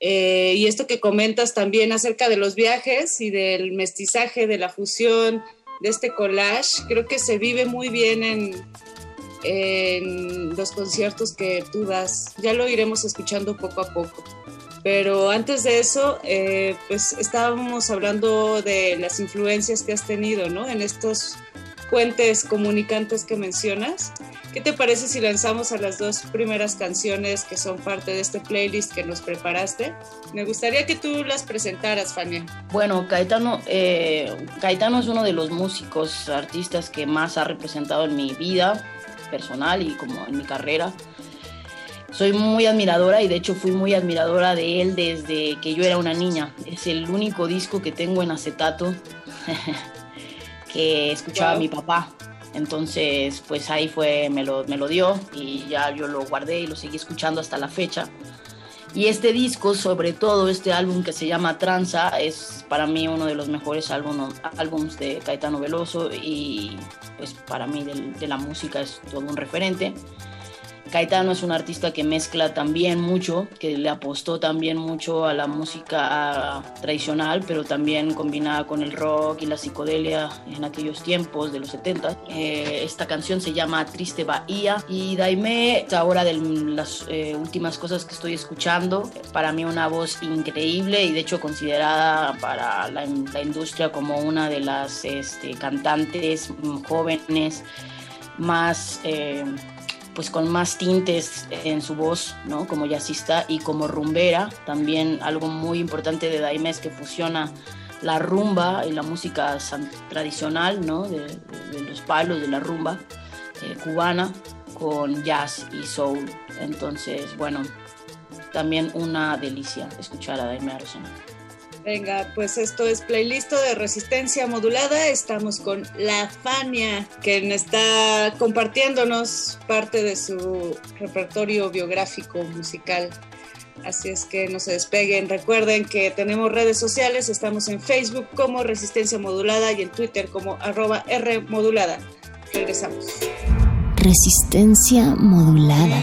eh, y esto que comentas también acerca de los viajes y del mestizaje, de la fusión, de este collage, creo que se vive muy bien en, en los conciertos que tú das. Ya lo iremos escuchando poco a poco. Pero antes de eso, eh, pues estábamos hablando de las influencias que has tenido, ¿no? En estos puentes comunicantes que mencionas. ¿Qué te parece si lanzamos a las dos primeras canciones que son parte de este playlist que nos preparaste? Me gustaría que tú las presentaras, Fania. Bueno, Caetano, eh, Caetano es uno de los músicos, artistas que más ha representado en mi vida personal y como en mi carrera. Soy muy admiradora y de hecho fui muy admiradora de él desde que yo era una niña. Es el único disco que tengo en acetato que escuchaba mi papá. Entonces, pues ahí fue, me lo, me lo dio y ya yo lo guardé y lo seguí escuchando hasta la fecha. Y este disco, sobre todo este álbum que se llama Tranza, es para mí uno de los mejores álbumes de Caetano Veloso y pues para mí de la música es todo un referente. Caetano es un artista que mezcla también mucho, que le apostó también mucho a la música tradicional, pero también combinada con el rock y la psicodelia en aquellos tiempos de los 70. Eh, esta canción se llama Triste Bahía y Daime, ahora de las eh, últimas cosas que estoy escuchando, para mí una voz increíble y de hecho considerada para la, industria como una de las este, cantantes jóvenes más... Eh, pues con más tintes en su voz, ¿no? Como jazzista y como rumbera, también algo muy importante de Daime que fusiona la rumba y la música tradicional, ¿no? De, los palos de la rumba eh, cubana con jazz y soul. Entonces, bueno, también una delicia escuchar a Daime Arozona. Venga, pues esto es playlist de resistencia modulada. Estamos con La Fania, quien está compartiéndonos parte de su repertorio biográfico musical. Así es que no se despeguen. Recuerden que tenemos redes sociales. Estamos en Facebook como Resistencia Modulada y en Twitter como arroba R Modulada. Regresamos. Resistencia Modulada.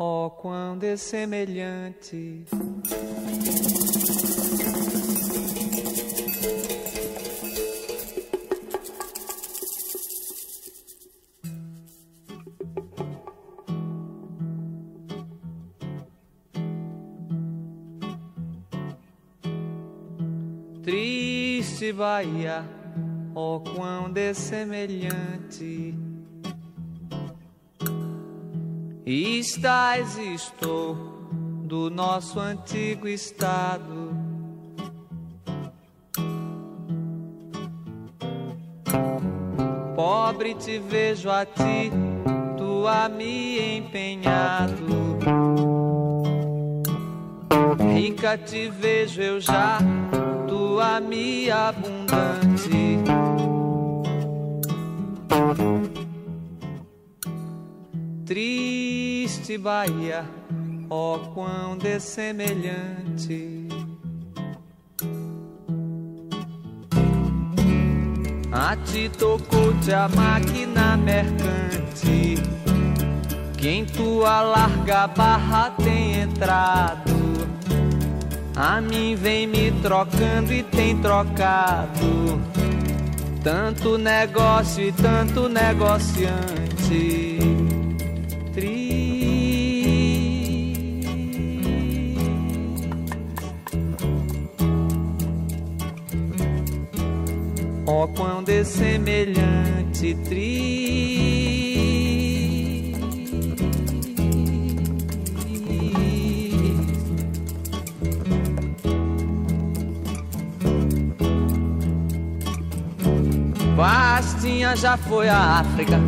Oh, quando é semelhante. Triste Bahia, oh quão dessemelhante é Estás, estou do nosso antigo estado. Pobre te vejo a ti, tu a me empenhado. Rica te vejo eu já tua minha abundante. Triste Bahia, ó oh, quão dessemelhante. A ti tocou-te a máquina mercante, que em tua larga barra tem entrado a mim vem me trocando e tem trocado. Tanto negócio e tanto negociante. Ó oh, quão dessemelhante, triste. Bastinha já foi à África.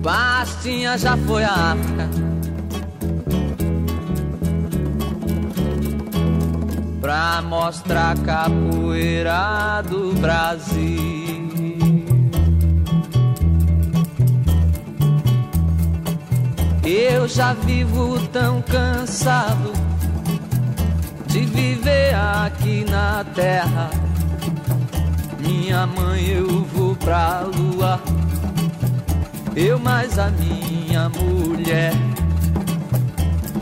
Bastinha já foi à África. Pra mostrar capoeira do Brasil. Eu já vivo tão cansado de viver aqui na terra. Minha mãe, eu vou pra lua. Eu mais a minha mulher.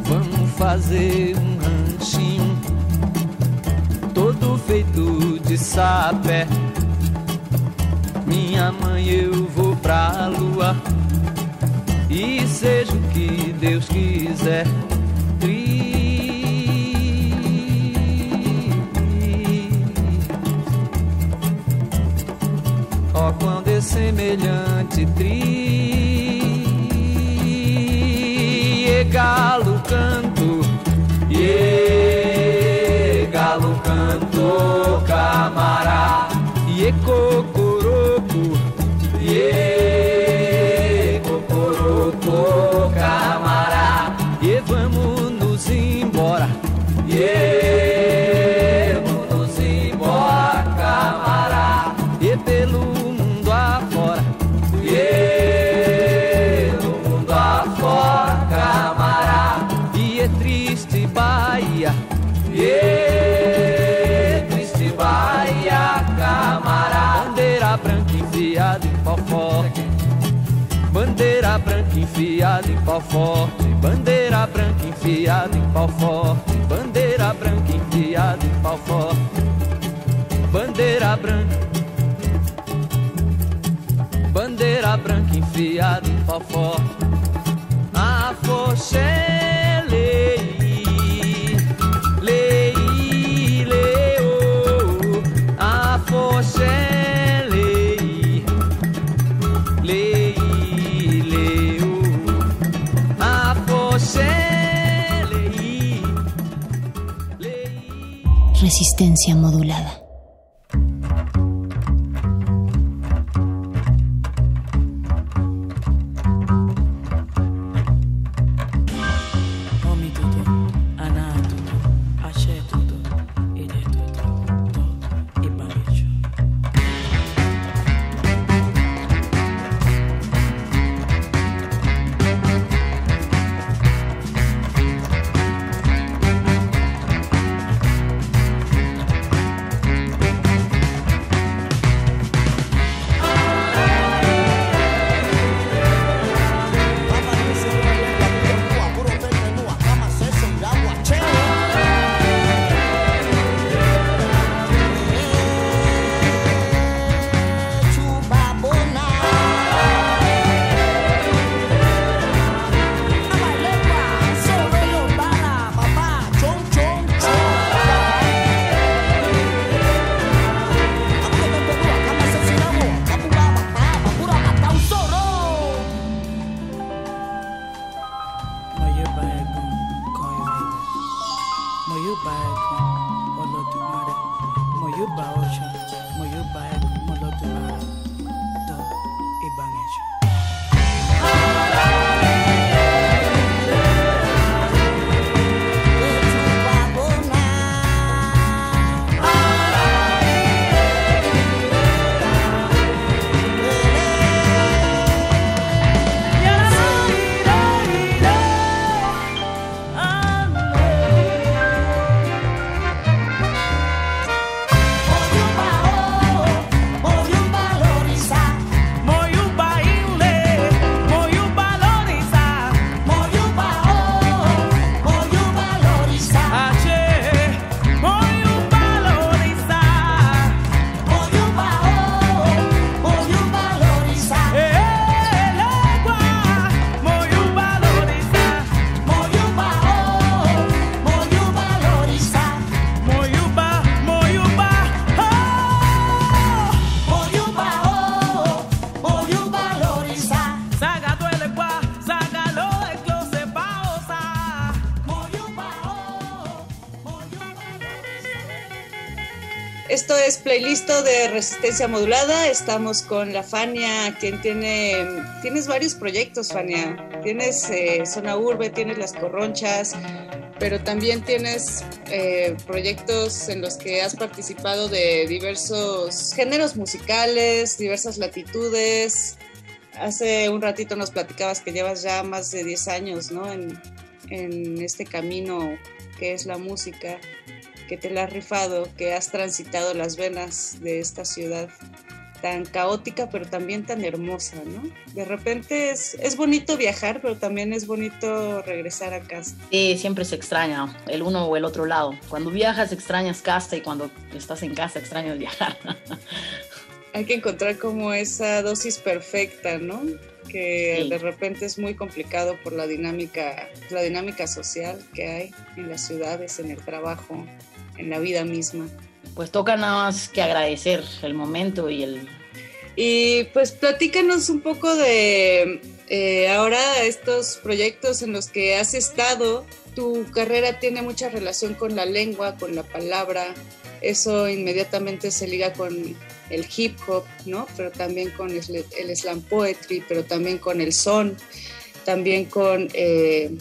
Vamos fazer um ranchinho feito de sapé. Minha mãe, eu vou pra lua. E seja o que Deus quiser. Ó quando é semelhante tri e galo canto galo canto camará. E cocoroco. E cocoroco camará. E vamos nos embora. E Bandeira branca enfiada em pau forte. Bandeira branca enfiada em pau forte. Bandeira branca enfiada em pau forte. Bandeira branca. Bandeira branca enfiada em pau forte. A fochele. Resistencia modulada. Playlisto de resistencia modulada. Estamos con la Fania, quien tiene. Tienes varios proyectos, Fania. Tienes eh, Zona Urbe, tienes Las Corronchas, pero también tienes eh, proyectos en los que has participado de diversos géneros musicales, diversas latitudes. Hace un ratito nos platicabas que llevas ya más de 10 años, ¿no? En este camino que es la música que te la has rifado, que has transitado las venas de esta ciudad tan caótica pero también tan hermosa, ¿no? De repente es, es bonito viajar, pero también es bonito regresar a casa. Sí, siempre se extraña el uno o el otro lado. Cuando viajas extrañas casa y cuando estás en casa extrañas viajar. Hay que encontrar como esa dosis perfecta, ¿no? que de repente es muy complicado por la dinámica, la dinámica social que hay en las ciudades, en el trabajo, en la vida misma. Pues toca nada más que agradecer el momento y el... Y pues platícanos un poco de eh, ahora estos proyectos en los que has estado. Tu carrera tiene mucha relación con la lengua, con la palabra. Eso inmediatamente se liga con el hip hop, ¿no? Pero también con el, slam poetry, pero también con el son, también con eh,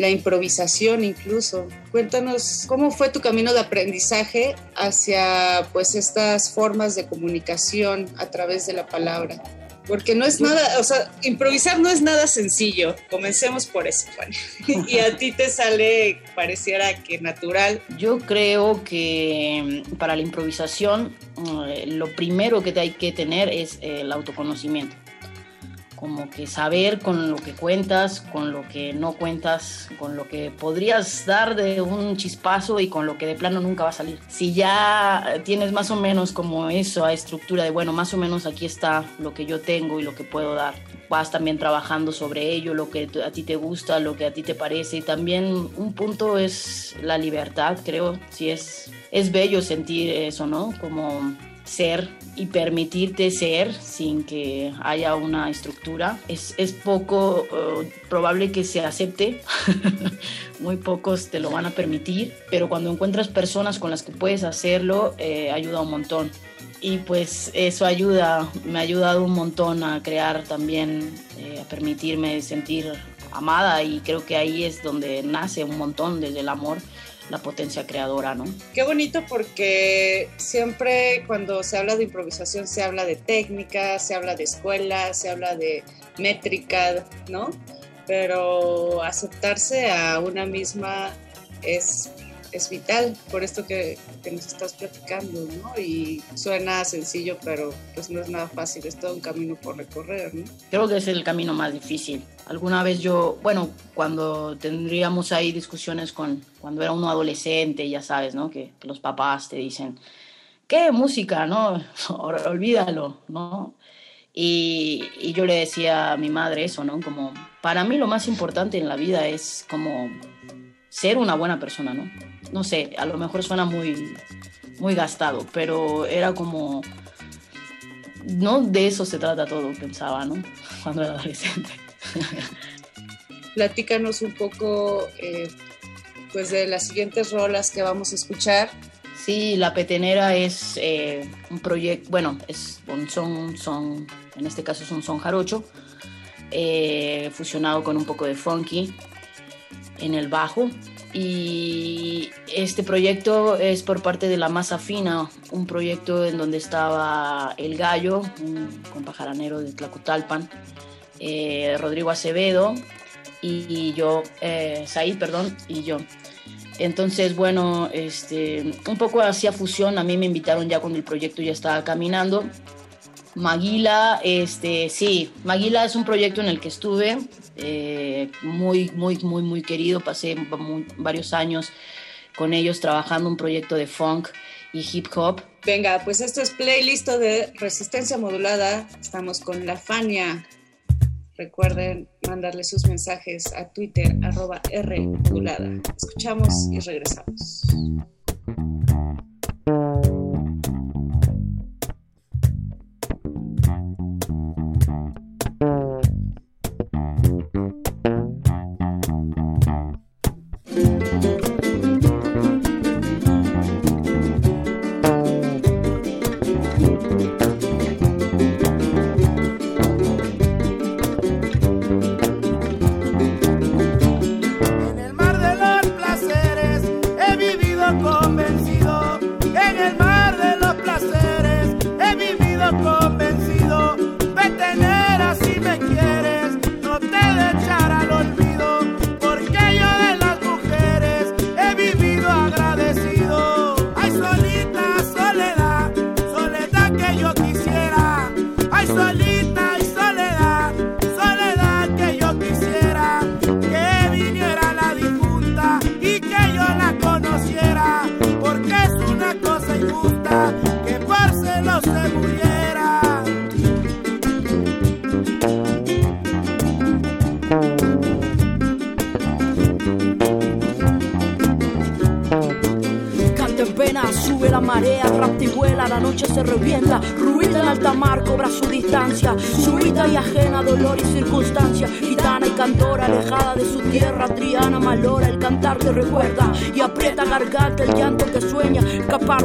la improvisación incluso. Cuéntanos cómo fue tu camino de aprendizaje hacia pues estas formas de comunicación a través de la palabra. Porque no es nada, o sea, improvisar no es nada sencillo. Comencemos por eso, Juan. y a ti te sale, pareciera que natural. Yo creo que mm, para la improvisación eh, lo primero que hay que tener es el autoconocimiento como que saber con lo que cuentas, con lo que no cuentas, con lo que podrías dar de un chispazo y con lo que de plano nunca va a salir. Si ya tienes más o menos como eso, a estructura de, bueno, más o menos aquí está lo que yo tengo y lo que puedo dar, vas también trabajando sobre ello, lo que a ti te gusta, lo que a ti te parece y también un punto es la libertad, creo, si es, es bello sentir eso, ¿no? Como ser y permitirte ser sin que haya una estructura. Es, es poco eh, probable que se acepte, muy pocos te lo van a permitir, pero cuando encuentras personas con las que puedes hacerlo, eh, ayuda un montón. Y pues eso ayuda, me ha ayudado un montón a crear también, eh, a permitirme sentir amada y creo que ahí es donde nace un montón desde el amor la potencia creadora, ¿no? Qué bonito porque siempre cuando se habla de improvisación se habla de técnica, se habla de escuela, se habla de métrica, ¿no? Pero aceptarse a una misma es es vital por esto que, nos estás platicando, ¿no? Y suena sencillo, pero pues no es nada fácil, es todo un camino por recorrer, ¿no? Creo que es el camino más difícil. Alguna vez yo, bueno, cuando tendríamos ahí discusiones con, cuando era uno adolescente, ya sabes, ¿no? Que, los papás te dicen, ¿qué música, no? Olvídalo, ¿no? Y, y, yo le decía a mi madre eso, ¿no? Como, para mí lo más importante en la vida es como ser una buena persona, ¿no? No sé, a lo mejor suena muy, muy gastado, pero era como, no de eso se trata todo, pensaba, ¿no? Cuando era adolescente. Platícanos un poco, eh, pues, de las siguientes rolas que vamos a escuchar. Sí, La Petenera es eh, un proyecto, bueno, es un son, son, en este caso es un son jarocho, eh, fusionado con un poco de funky en el bajo. Y este proyecto es por parte de La Masa Fina, un proyecto en donde estaba El Gallo, un compajaranero de Tlacotalpan, eh, Rodrigo Acevedo y, yo, eh, Said, perdón, y yo. Entonces, bueno, este, un poco hacía fusión, a mí me invitaron ya cuando el proyecto ya estaba caminando. Maguila, este, sí, Maguila es un proyecto en el que estuve, eh, muy, muy, muy, muy querido. Pasé varios años con ellos trabajando un proyecto de funk y hip hop. Venga, pues esto es playlist de resistencia modulada. Estamos con la Fania. Recuerden mandarle sus mensajes a Twitter, arroba R. Escuchamos y regresamos.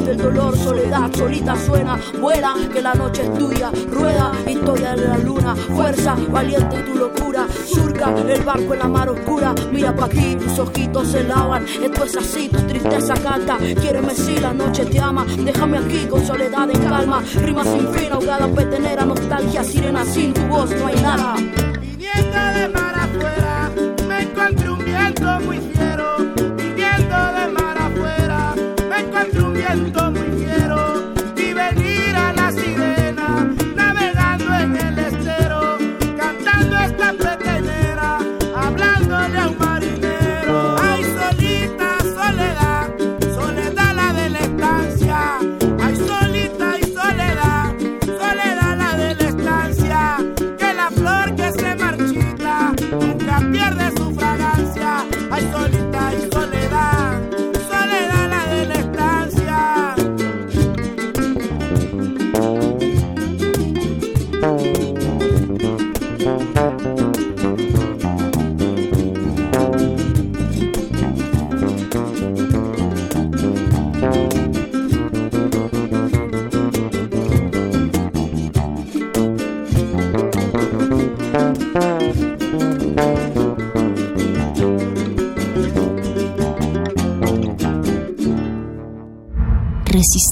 Del dolor, soledad, solita suena, vuela, que la noche es tuya, rueda, historia de la luna, fuerza, valiente tu locura, surca el barco en la mar oscura, mira pa' aquí, tus ojitos se lavan, esto es así, tu tristeza canta, quiéreme si la noche te ama, déjame aquí con soledad en calma, rima sin fin, ahogada, petenera, nostalgia, sirena, sin tu voz no hay nada.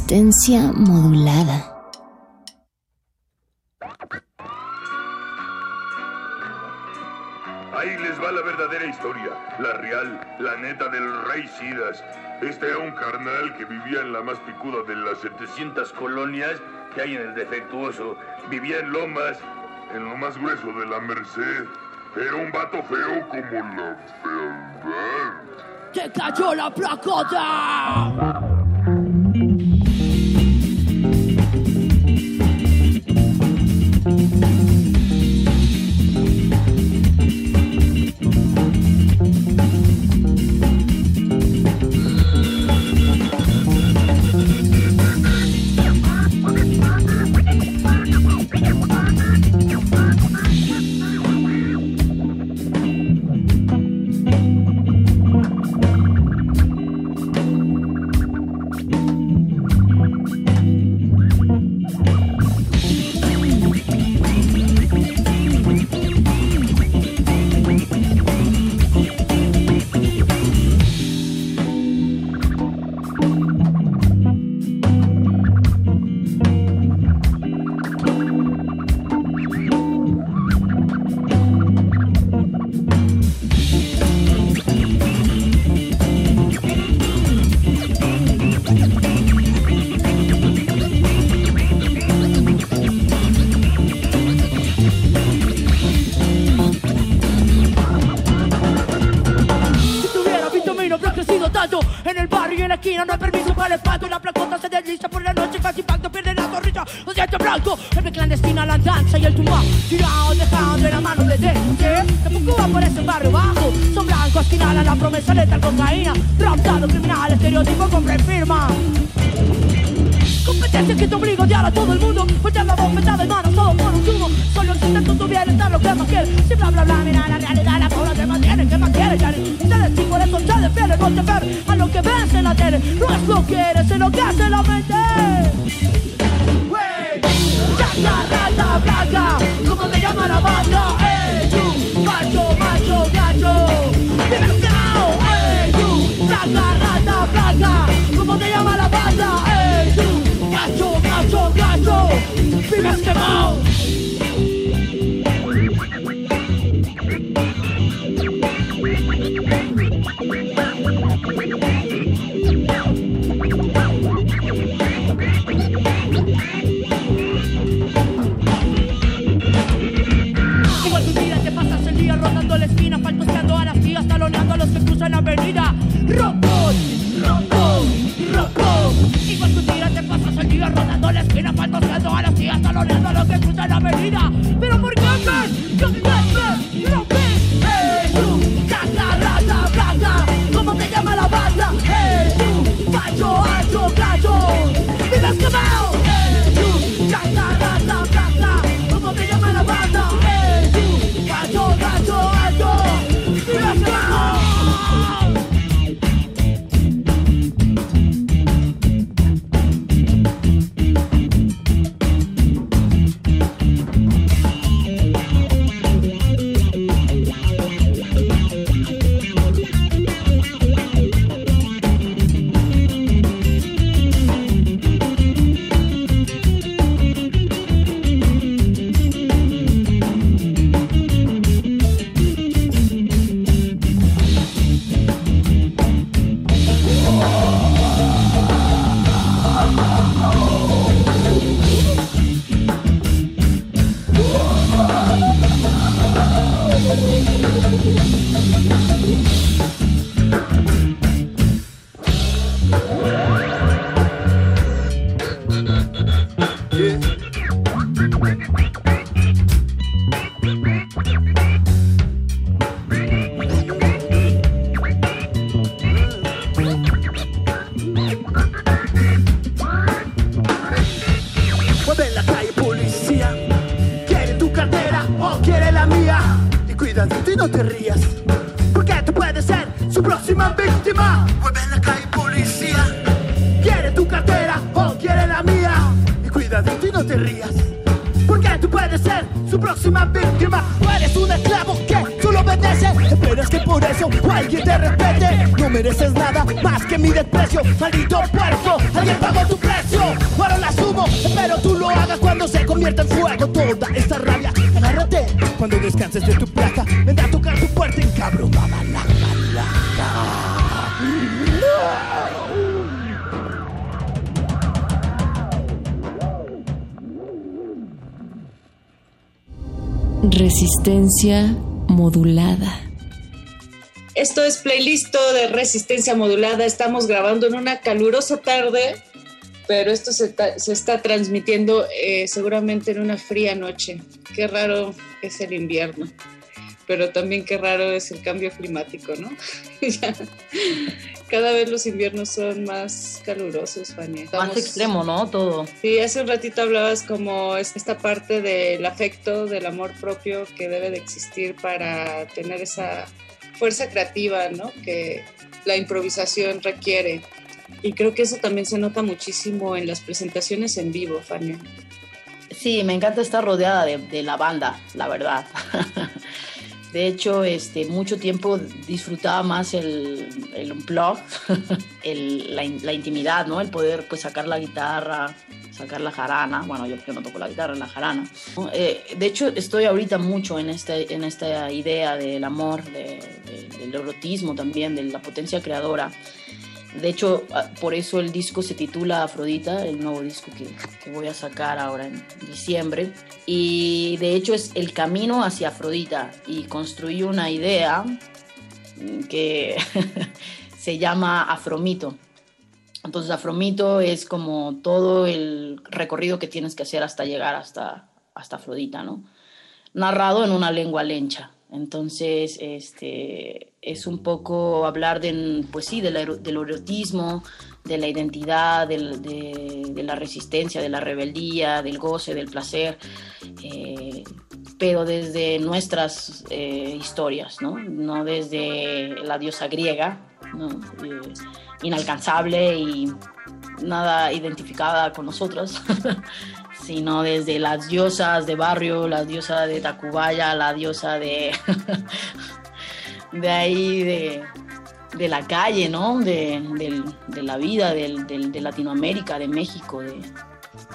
Resistencia modulada. Ahí les va la verdadera historia, la real, la neta del rey Sidas. Este era un carnal que vivía en la más picuda de las 700 colonias que hay en el defectuoso. Vivía en Lomas, en lo más grueso de la Merced. Era un vato feo como la fealdad. ¡Te cayó la placota! No hay permiso para el espanto Y la placota se desliza por la noche Casi impacto, pierde la sonrisa. Lo siento blanco, el clandestina la danza Y el tumba. Tirado, dejado de la mano de gente Tampoco va por ese barrio bajo. Son blancos que inhalan la promesa de tal cocaína. Raptado, criminal, estereotipo con firma Competencia que te obliga a odiar a todo el mundo. Voltear la bofetada de manos, todo por un tubo Solo existe en tu bienestar lo que más quieres Si bla bla bla, mira la realidad La cobra A lo que ves en la tele. No es lo que eres, es lo que hace la mente. Wey, Chaca, rata, blanca ¿Cómo te llama la banda? Ey, tú, macho, macho, gacho hago, ey, tú Chaca, rata, blanca ¿Cómo te llama la banda? Ey, tú, gacho, gacho, gacho Vives quemado Maldito puerco, alguien pagó tu precio. Ahora la asumo, espero tú lo hagas cuando se convierta en fuego toda esta rabia. Agárrate cuando descanses de tu placa. Vendrá a tocar tu puerta en cabromada la Resistencia de resistencia modulada. Estamos grabando en una calurosa tarde, pero esto se, ta- se está transmitiendo eh, seguramente en una fría noche. Qué raro es el invierno, pero también qué raro es el cambio climático, ¿no? Cada vez los inviernos son más calurosos, Fania. Más extremo, ¿no? Todo. Sí, hace un ratito hablabas como es esta parte del afecto, del amor propio que debe de existir para tener esa fuerza creativa, ¿no? Que la improvisación requiere. Y creo que eso también se nota muchísimo en las presentaciones en vivo, Fania. Sí, me encanta estar rodeada de, de la banda, la verdad. De hecho, este, mucho tiempo disfrutaba más el, el unplug, el- la, in- la intimidad, ¿no? El poder pues, sacar la guitarra, sacar la jarana. Bueno, yo, yo no toco la guitarra, la jarana. Eh, de hecho, estoy ahorita mucho en, este, en esta idea del amor, de- de- del erotismo también, de la potencia creadora. De hecho, ah, por eso el disco se titula Afrodita, el nuevo disco que, que voy a sacar ahora en diciembre. Y de hecho es el camino hacia Afrodita. Y construí una idea que se llama Afromito. Entonces Afromito es como todo el recorrido que tienes que hacer hasta llegar hasta, hasta Afrodita, ¿no? Narrado en una lengua lencha. Entonces, este, es un poco hablar de, pues sí, del, ero- del erotismo, de la identidad, de, la resistencia, de la rebeldía, del goce, del placer, eh, pero desde nuestras eh, historias, ¿no? No desde la diosa griega. Eh, inalcanzable y nada identificada con nosotros, sino desde las diosas de barrio, la diosa de Tacubaya, la diosa de, de ahí, de, de la calle, ¿no? De, del- de la vida, de Latinoamérica, de México, de,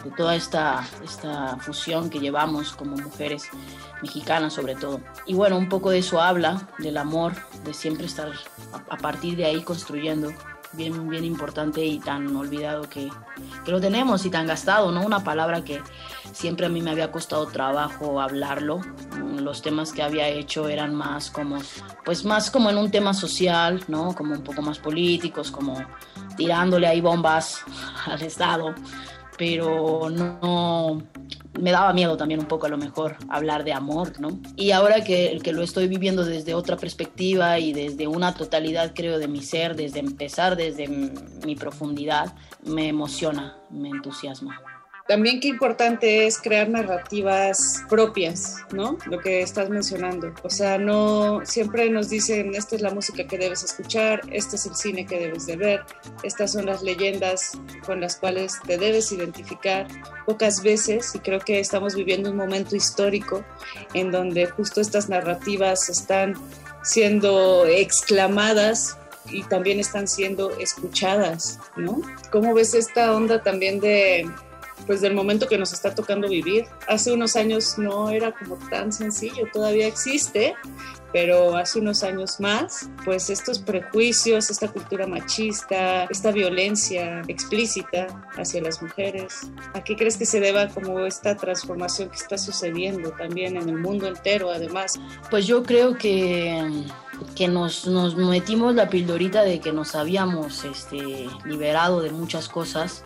de toda esta, esta fusión que llevamos como mujeres mexicanas sobre todo. Y bueno, un poco de eso habla, del amor, de siempre estar a, a partir de ahí construyendo. Bien, bien importante y tan olvidado que, que lo tenemos y tan gastado, ¿no? Una palabra que siempre a mí me había costado trabajo hablarlo. Los temas que había hecho eran más como, pues más como en un tema social, ¿no? Como un poco más políticos, como tirándole ahí bombas al Estado pero no me daba miedo también un poco a lo mejor hablar de amor, ¿no? Y ahora que, que lo estoy viviendo desde otra perspectiva y desde una totalidad, creo, de mi ser, desde empezar, desde mi profundidad, me emociona, me entusiasma. También qué importante es crear narrativas propias, ¿no? Lo que estás mencionando. O sea, no siempre nos dicen, esta es la música que debes escuchar, este es el cine que debes de ver, estas son las leyendas con las cuales te debes identificar. Pocas veces, y creo que estamos viviendo un momento histórico en donde justo estas narrativas están siendo exclamadas y también están siendo escuchadas, ¿no? ¿Cómo ves esta onda también de pues del momento que nos está tocando vivir. Hace unos años no era como tan sencillo, todavía existe, pero hace unos años más, pues estos prejuicios, esta cultura machista, esta violencia explícita hacia las mujeres, ¿a qué crees que se deba como esta transformación que está sucediendo también en el mundo entero además? Pues yo creo que que nos, nos metimos la pildorita de que nos habíamos este, liberado de muchas cosas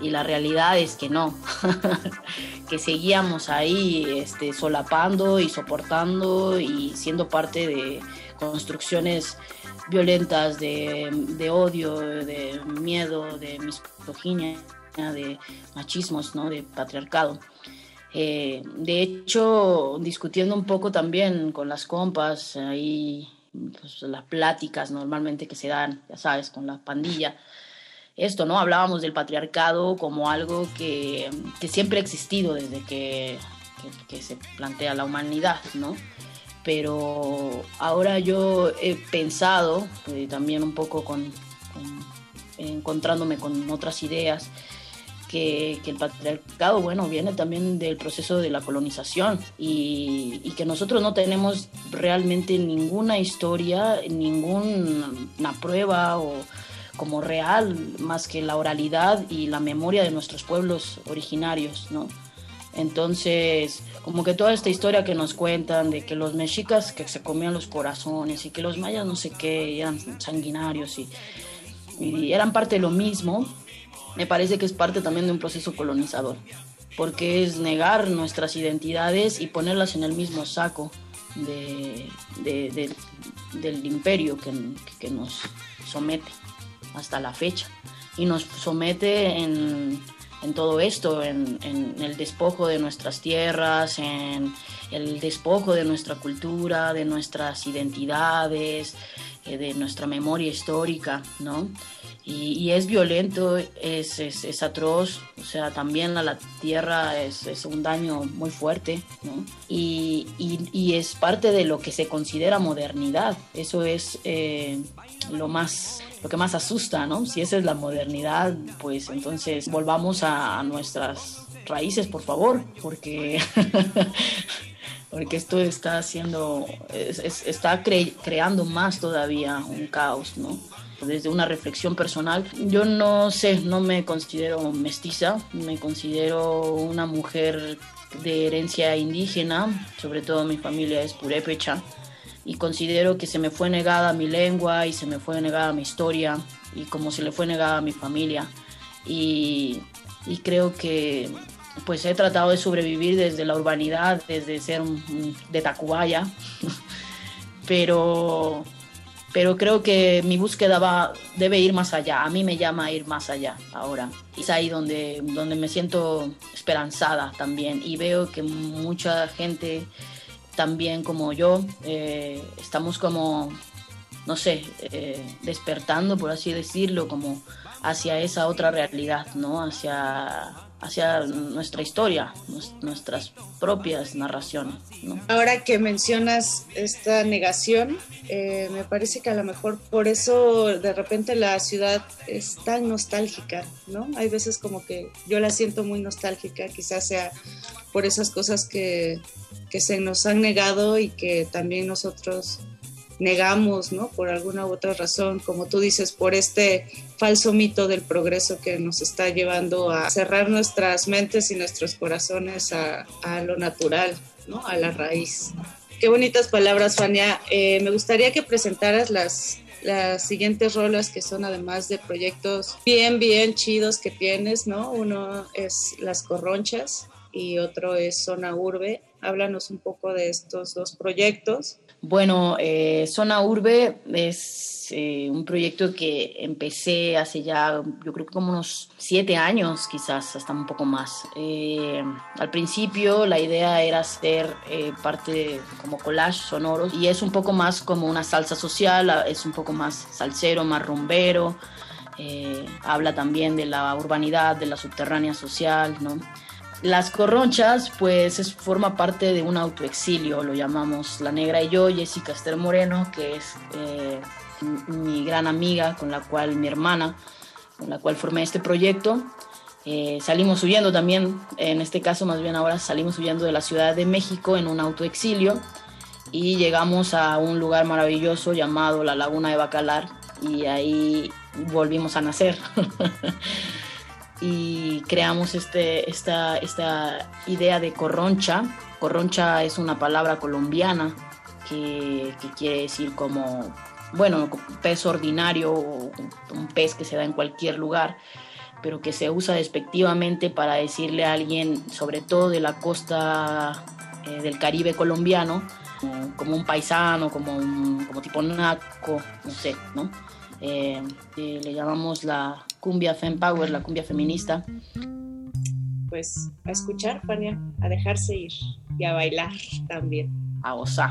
y la realidad es que no, que seguíamos ahí este, solapando y soportando y siendo parte de construcciones violentas de, odio, de miedo, de misoginia, de machismos, ¿no? de patriarcado. Eh, de hecho, discutiendo un poco también con las compas, ahí pues, las pláticas normalmente que se dan, ya sabes, con la pandilla. Esto, ¿no? Hablábamos del patriarcado como algo que, que siempre ha existido desde que, que, se plantea la humanidad, ¿no? Pero ahora yo he pensado, eh, también un poco con, encontrándome con otras ideas, que, el patriarcado, bueno, viene también del proceso de la colonización y, que nosotros no tenemos realmente ninguna historia, ninguna prueba o como real más que la oralidad y la memoria de nuestros pueblos originarios, ¿no? Entonces, como que toda esta historia que nos cuentan de que los mexicas que se comían los corazones y que los mayas no sé qué, eran sanguinarios y, eran parte de lo mismo, me parece que es parte también de un proceso colonizador, porque es negar nuestras identidades y ponerlas en el mismo saco de, del imperio que, que, nos somete hasta la fecha y nos somete en, en todo esto, en, el despojo de nuestras tierras, en el despojo de nuestra cultura, de nuestras identidades, eh, de nuestra memoria histórica, ¿no? Y, es violento, es, es, atroz, o sea, también a la tierra es, es un daño muy fuerte, ¿no? Y, y, es parte de lo que se considera modernidad, eso es eh, lo más lo que más asusta, ¿no? Si esa es la modernidad, pues entonces volvamos a, nuestras raíces, por favor, porque porque esto está haciendo, está creando más todavía un caos, ¿no? Desde una reflexión personal. Yo no sé, no me considero mestiza, me considero una mujer de herencia indígena, sobre todo mi familia es purépecha, y considero que se me fue negada mi lengua y se me fue negada mi historia, y como se le fue negada a mi familia. Y, y creo que pues he tratado de sobrevivir desde la urbanidad, desde ser de Tacubaya, pero pero creo que mi búsqueda va, debe ir más allá. A mí me llama ir más allá ahora. Es ahí donde, donde me siento esperanzada también y veo que mucha gente también como yo eh, estamos como, no sé, eh, despertando, por así decirlo, como hacia esa otra realidad, ¿no? Hacia hacia nuestra historia, nuestras propias narraciones. Ahora que mencionas esta negación, eh, me parece que a lo mejor por eso de repente la ciudad es tan nostálgica, ¿no? Hay veces como que yo la siento muy nostálgica, quizás sea por esas cosas que, que se nos han negado y que también nosotros negamos, ¿no? Por alguna u otra razón, como tú dices, por este falso mito del progreso que nos está llevando a cerrar nuestras mentes y nuestros corazones a, lo natural, ¿no? A la raíz. Qué bonitas palabras, Fania. Eh, me gustaría que presentaras las, las siguientes rolas que son además de proyectos bien, bien chidos que tienes, ¿no? Uno es Las Corronchas y otro es Zona Urbe. Háblanos un poco de estos dos proyectos bueno, eh, Zona Urbe es eh, un proyecto que empecé hace ya, yo creo que como unos siete años, quizás hasta un poco más. Eh, al principio la idea era hacer parte como collage sonoros y es un poco más como una salsa social, es un poco más salsero, más rumbero. habla también de la urbanidad, de la subterránea social, ¿no? Las corronchas, pues es, forma parte de un autoexilio, lo llamamos La Negra y yo, Jessica Esther Moreno, que es eh, mi gran amiga, con la cual, mi hermana, con la cual formé este proyecto. Eh, salimos huyendo también, en este caso más bien ahora salimos huyendo de la Ciudad de México en un autoexilio y llegamos a un lugar maravilloso llamado la Laguna de Bacalar y ahí volvimos a nacer. y creamos este, esta, esta idea de corroncha. Corroncha es una palabra colombiana que, quiere decir como, bueno, pez ordinario, un pez que se da en cualquier lugar, pero que se usa despectivamente para decirle a alguien, sobre todo de la costa eh, del Caribe colombiano, como un paisano, como, un, como tipo naco, no sé, ¿no? Eh, eh, le llamamos la cumbia fem power, la cumbia feminista. Pues a escuchar, Fania, a dejarse ir y a bailar también. A gozar.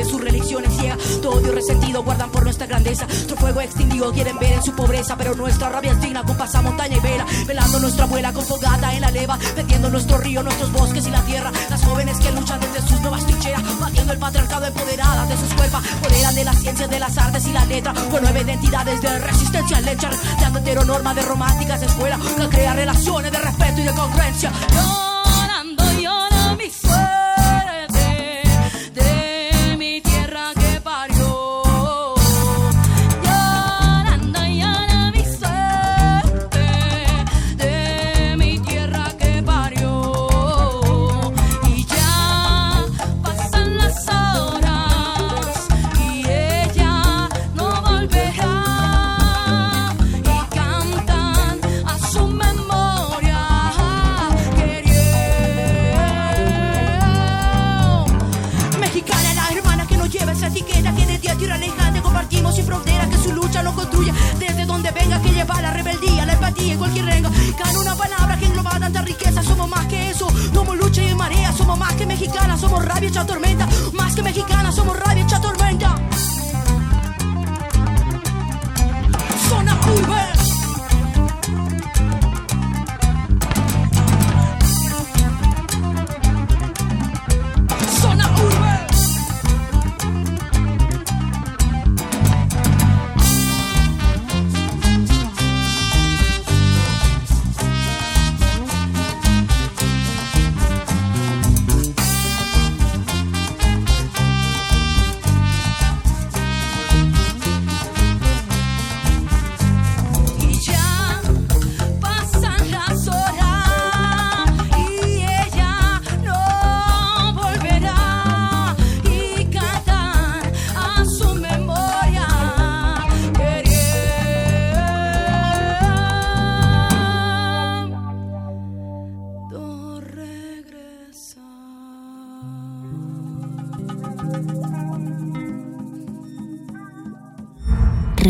fanatismo de sus religiones ciega, todo odio resentido guardan por nuestra grandeza, nuestro fuego extinguido quieren ver en su pobreza, pero nuestra rabia es digna. Con montaña y vela, velando nuestra abuela con fogata en la leva, vendiendo nuestro río, nuestros bosques y la tierra, las jóvenes que luchan desde sus nuevas trincheras, batiendo el patriarcado empoderada de sus cuerpos, poderan de las ciencias, de las artes y la letra, con nueve identidades de resistencia lecha, dando heteronorma de románticas escuelas, que crea relaciones de respeto y de congruencia.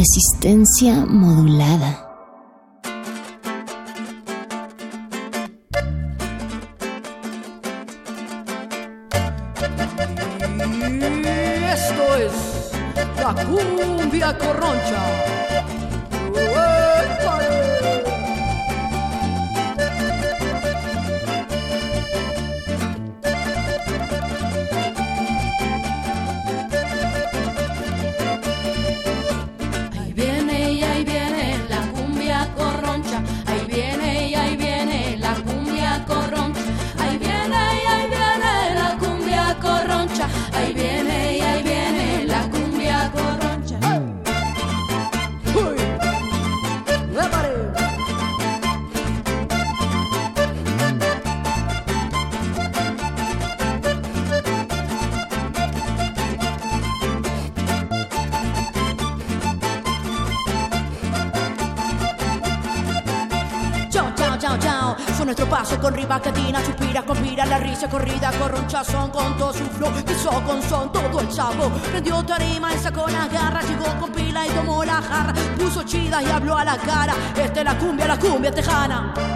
Resistencia modulada. Prendió tarima, esa con la garra, llegó con pila y tomó la jarra, puso chida y habló a la cara. Esta es la cumbia, la cumbia tejana.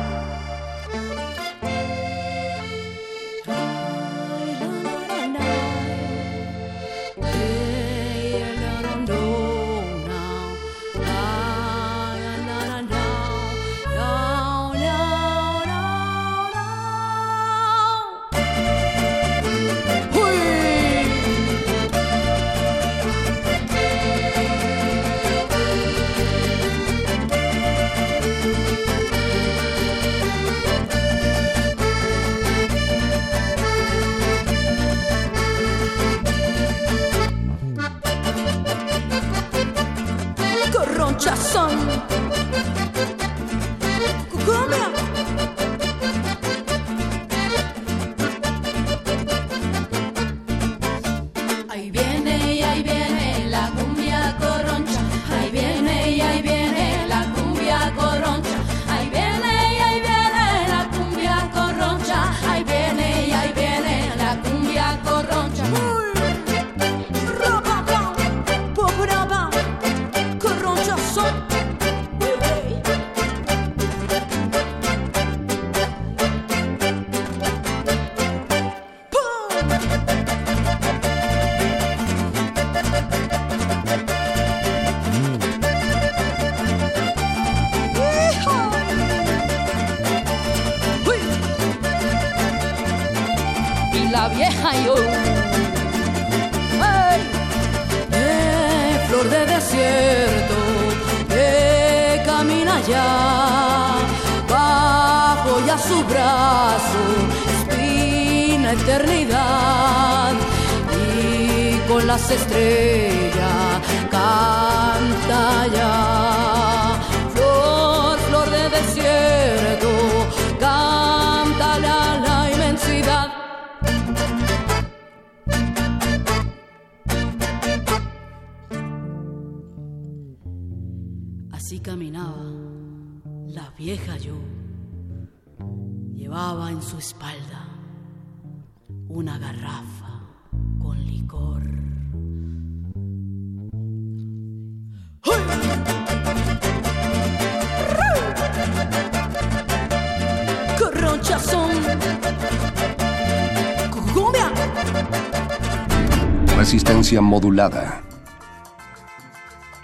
Modulada.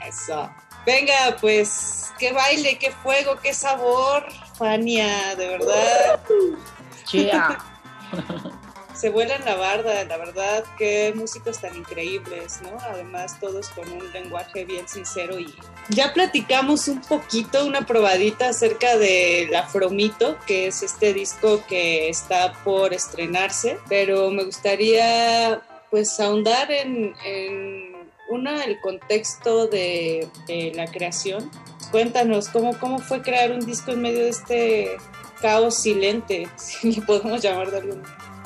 Eso. Venga, pues, qué baile, qué fuego, qué sabor, Fania, de verdad. Chía. Se vuelan la barda, la verdad, qué músicos tan increíbles, ¿no? Además, todos con un lenguaje bien sincero y ya platicamos un poquito, una probadita acerca del Afromito, que es este disco que está por estrenarse, pero me gustaría pues ahondar en, en una, el contexto de, de la creación. Cuéntanos, ¿cómo, ¿cómo fue crear un disco en medio de este caos silente, si le podemos llamar de, algún,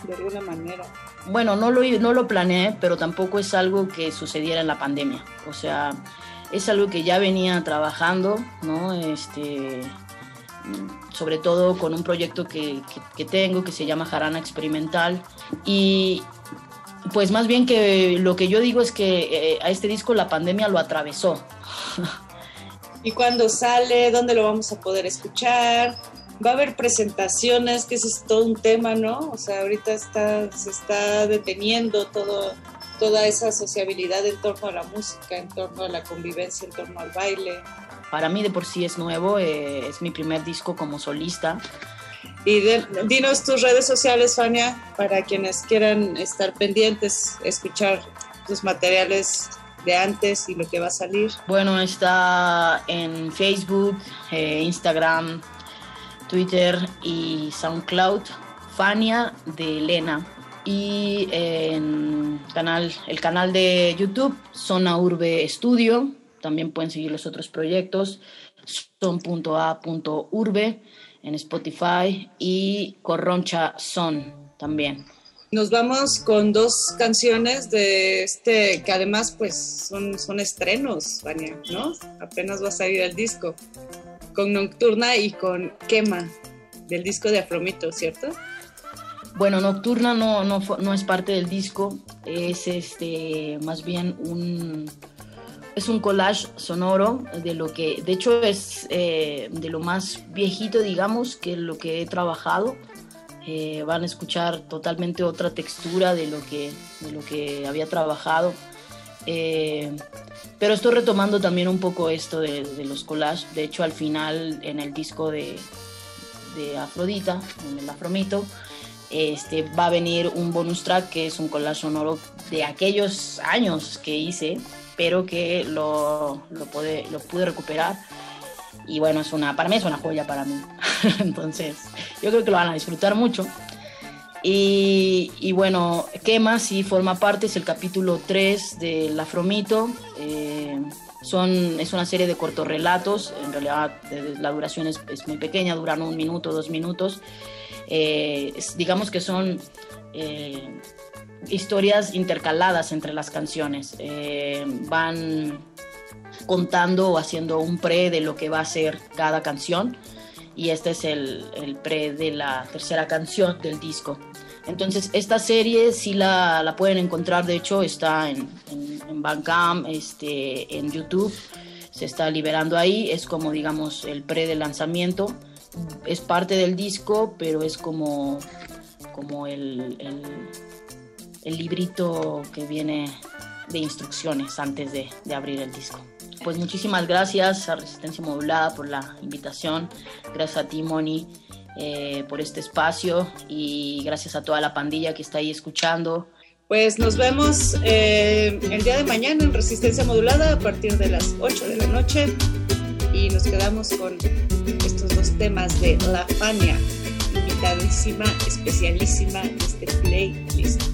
de alguna manera? Bueno, no lo, no lo planeé, pero tampoco es algo que sucediera en la pandemia. O sea, es algo que ya venía trabajando, ¿no? Este, sobre todo con un proyecto que, que, que tengo que se llama Jarana Experimental. Y pues más bien que lo que yo digo es que eh, a este disco la pandemia lo atravesó. ¿Y cuándo sale? ¿Dónde lo vamos a poder escuchar? Va a haber presentaciones, que ese es todo un tema, ¿no? O sea, ahorita está, se está deteniendo todo, toda esa sociabilidad en torno a la música, en torno a la convivencia, en torno al baile. Para mí de por sí es nuevo, eh, es mi primer disco como solista. Y dinos tus redes sociales, Fania, para quienes quieran estar pendientes, escuchar tus materiales de antes y lo que va a salir. Bueno, está en Facebook, eh, Instagram, Twitter y SoundCloud, Fania de Elena. Y en canal, el canal de YouTube, Zona Urbe Studio. También pueden seguir los otros proyectos, son.a.urbe en Spotify y Corroncha Son también. Nos vamos con dos canciones de este, que además pues son, son estrenos, Vania, ¿no? Apenas va a salir el disco. Con Nocturna y con Quema, del disco de Afromito, ¿cierto? Bueno, Nocturna no, no, no es parte del disco, es este más bien un, es un collage sonoro de lo que, de hecho es eh, de lo más viejito, digamos, que lo que he trabajado. Eh, van a escuchar totalmente otra textura de lo que, de lo que había trabajado. Eh, pero estoy retomando también un poco esto de, los collages. De hecho, al final, en el disco de, de Afrodita, en el Afromito, este, va a venir un bonus track que es un collage sonoro de aquellos años que hice pero que lo, lo, pude, lo pude recuperar. Y bueno, es una, para mí es una joya para mí. Entonces, yo creo que lo van a disfrutar mucho. Y, y, bueno, Quema sí forma parte, es el capítulo 3 del Afromito. Eh, son, es una serie de cortorrelatos, en realidad la duración es, es muy pequeña, duran un minuto, dos minutos. Eh, digamos que son eh, historias intercaladas entre las canciones. Eh, van contando o haciendo un pre de lo que va a ser cada canción y este es el, el pre de la tercera canción del disco. Entonces esta serie sí la, la pueden encontrar, de hecho está en, en, en Bandcamp, este, en YouTube, se está liberando ahí, es como digamos el pre de lanzamiento, es parte del disco, pero es como, como el el librito que viene de instrucciones antes de, abrir el disco. Pues muchísimas gracias a Resistencia Modulada por la invitación, gracias a ti Moni eh, por este espacio y gracias a toda la pandilla que está ahí escuchando. Pues nos vemos eh, el día de mañana en Resistencia Modulada a partir de las 8 de la noche y nos quedamos con estos dos temas de La Fania, invitadísima, especialísima este playlist.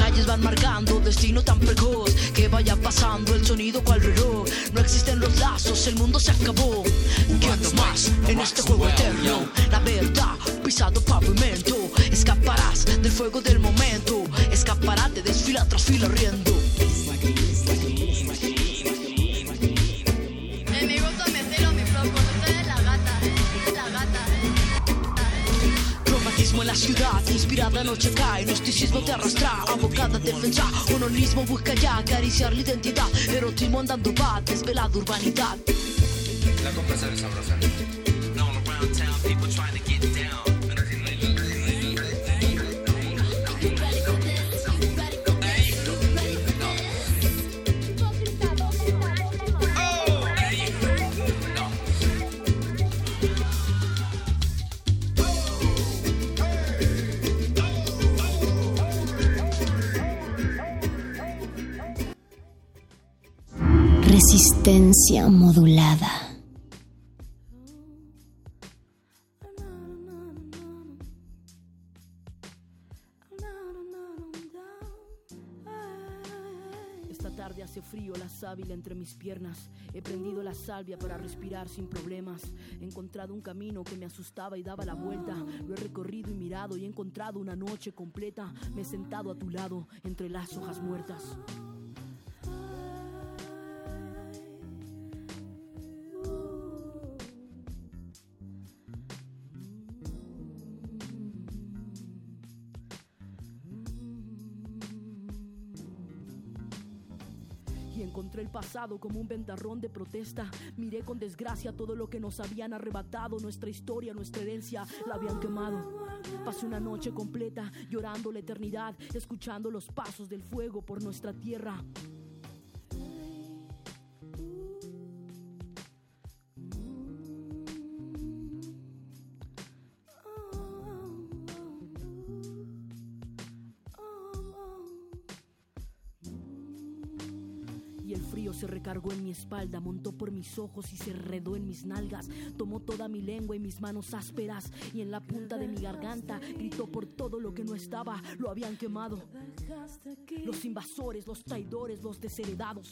Calles van marcando destino tan precoz que vaya pasando el sonido cual reloj. No existen los lazos, el mundo se acabó. ¿Quién más en este juego eterno? La verdad, pisado pavimento. Escaparás del fuego del momento. Escaparás de desfila tras fila riendo. En la ciudad, inspirada noche cae, misticismo te arrastra, abocada defensa, onorismo busca ya acariciar la identidad, erotismo andando va, desvelada urbanidad. La compra es sabrosa. Resistencia modulada. Esta tarde hace frío la sábila entre mis piernas. He prendido la salvia para respirar sin problemas. He encontrado un camino que me asustaba y daba la vuelta. Lo he recorrido y mirado y he encontrado una noche completa. Me he sentado a tu lado entre las hojas muertas. Encontré el pasado como un ventarrón de protesta. Miré con desgracia todo lo que nos habían arrebatado, nuestra historia, nuestra herencia, la habían quemado. Pasé una noche completa llorando la eternidad, escuchando los pasos del fuego por nuestra tierra. Frío se recargó en mi espalda, montó por mis ojos y se enredó en mis nalgas. Tomó toda mi lengua y mis manos ásperas. Y en la punta de mi garganta gritó por todo lo que no estaba, lo habían quemado. Los invasores, los traidores, los desheredados.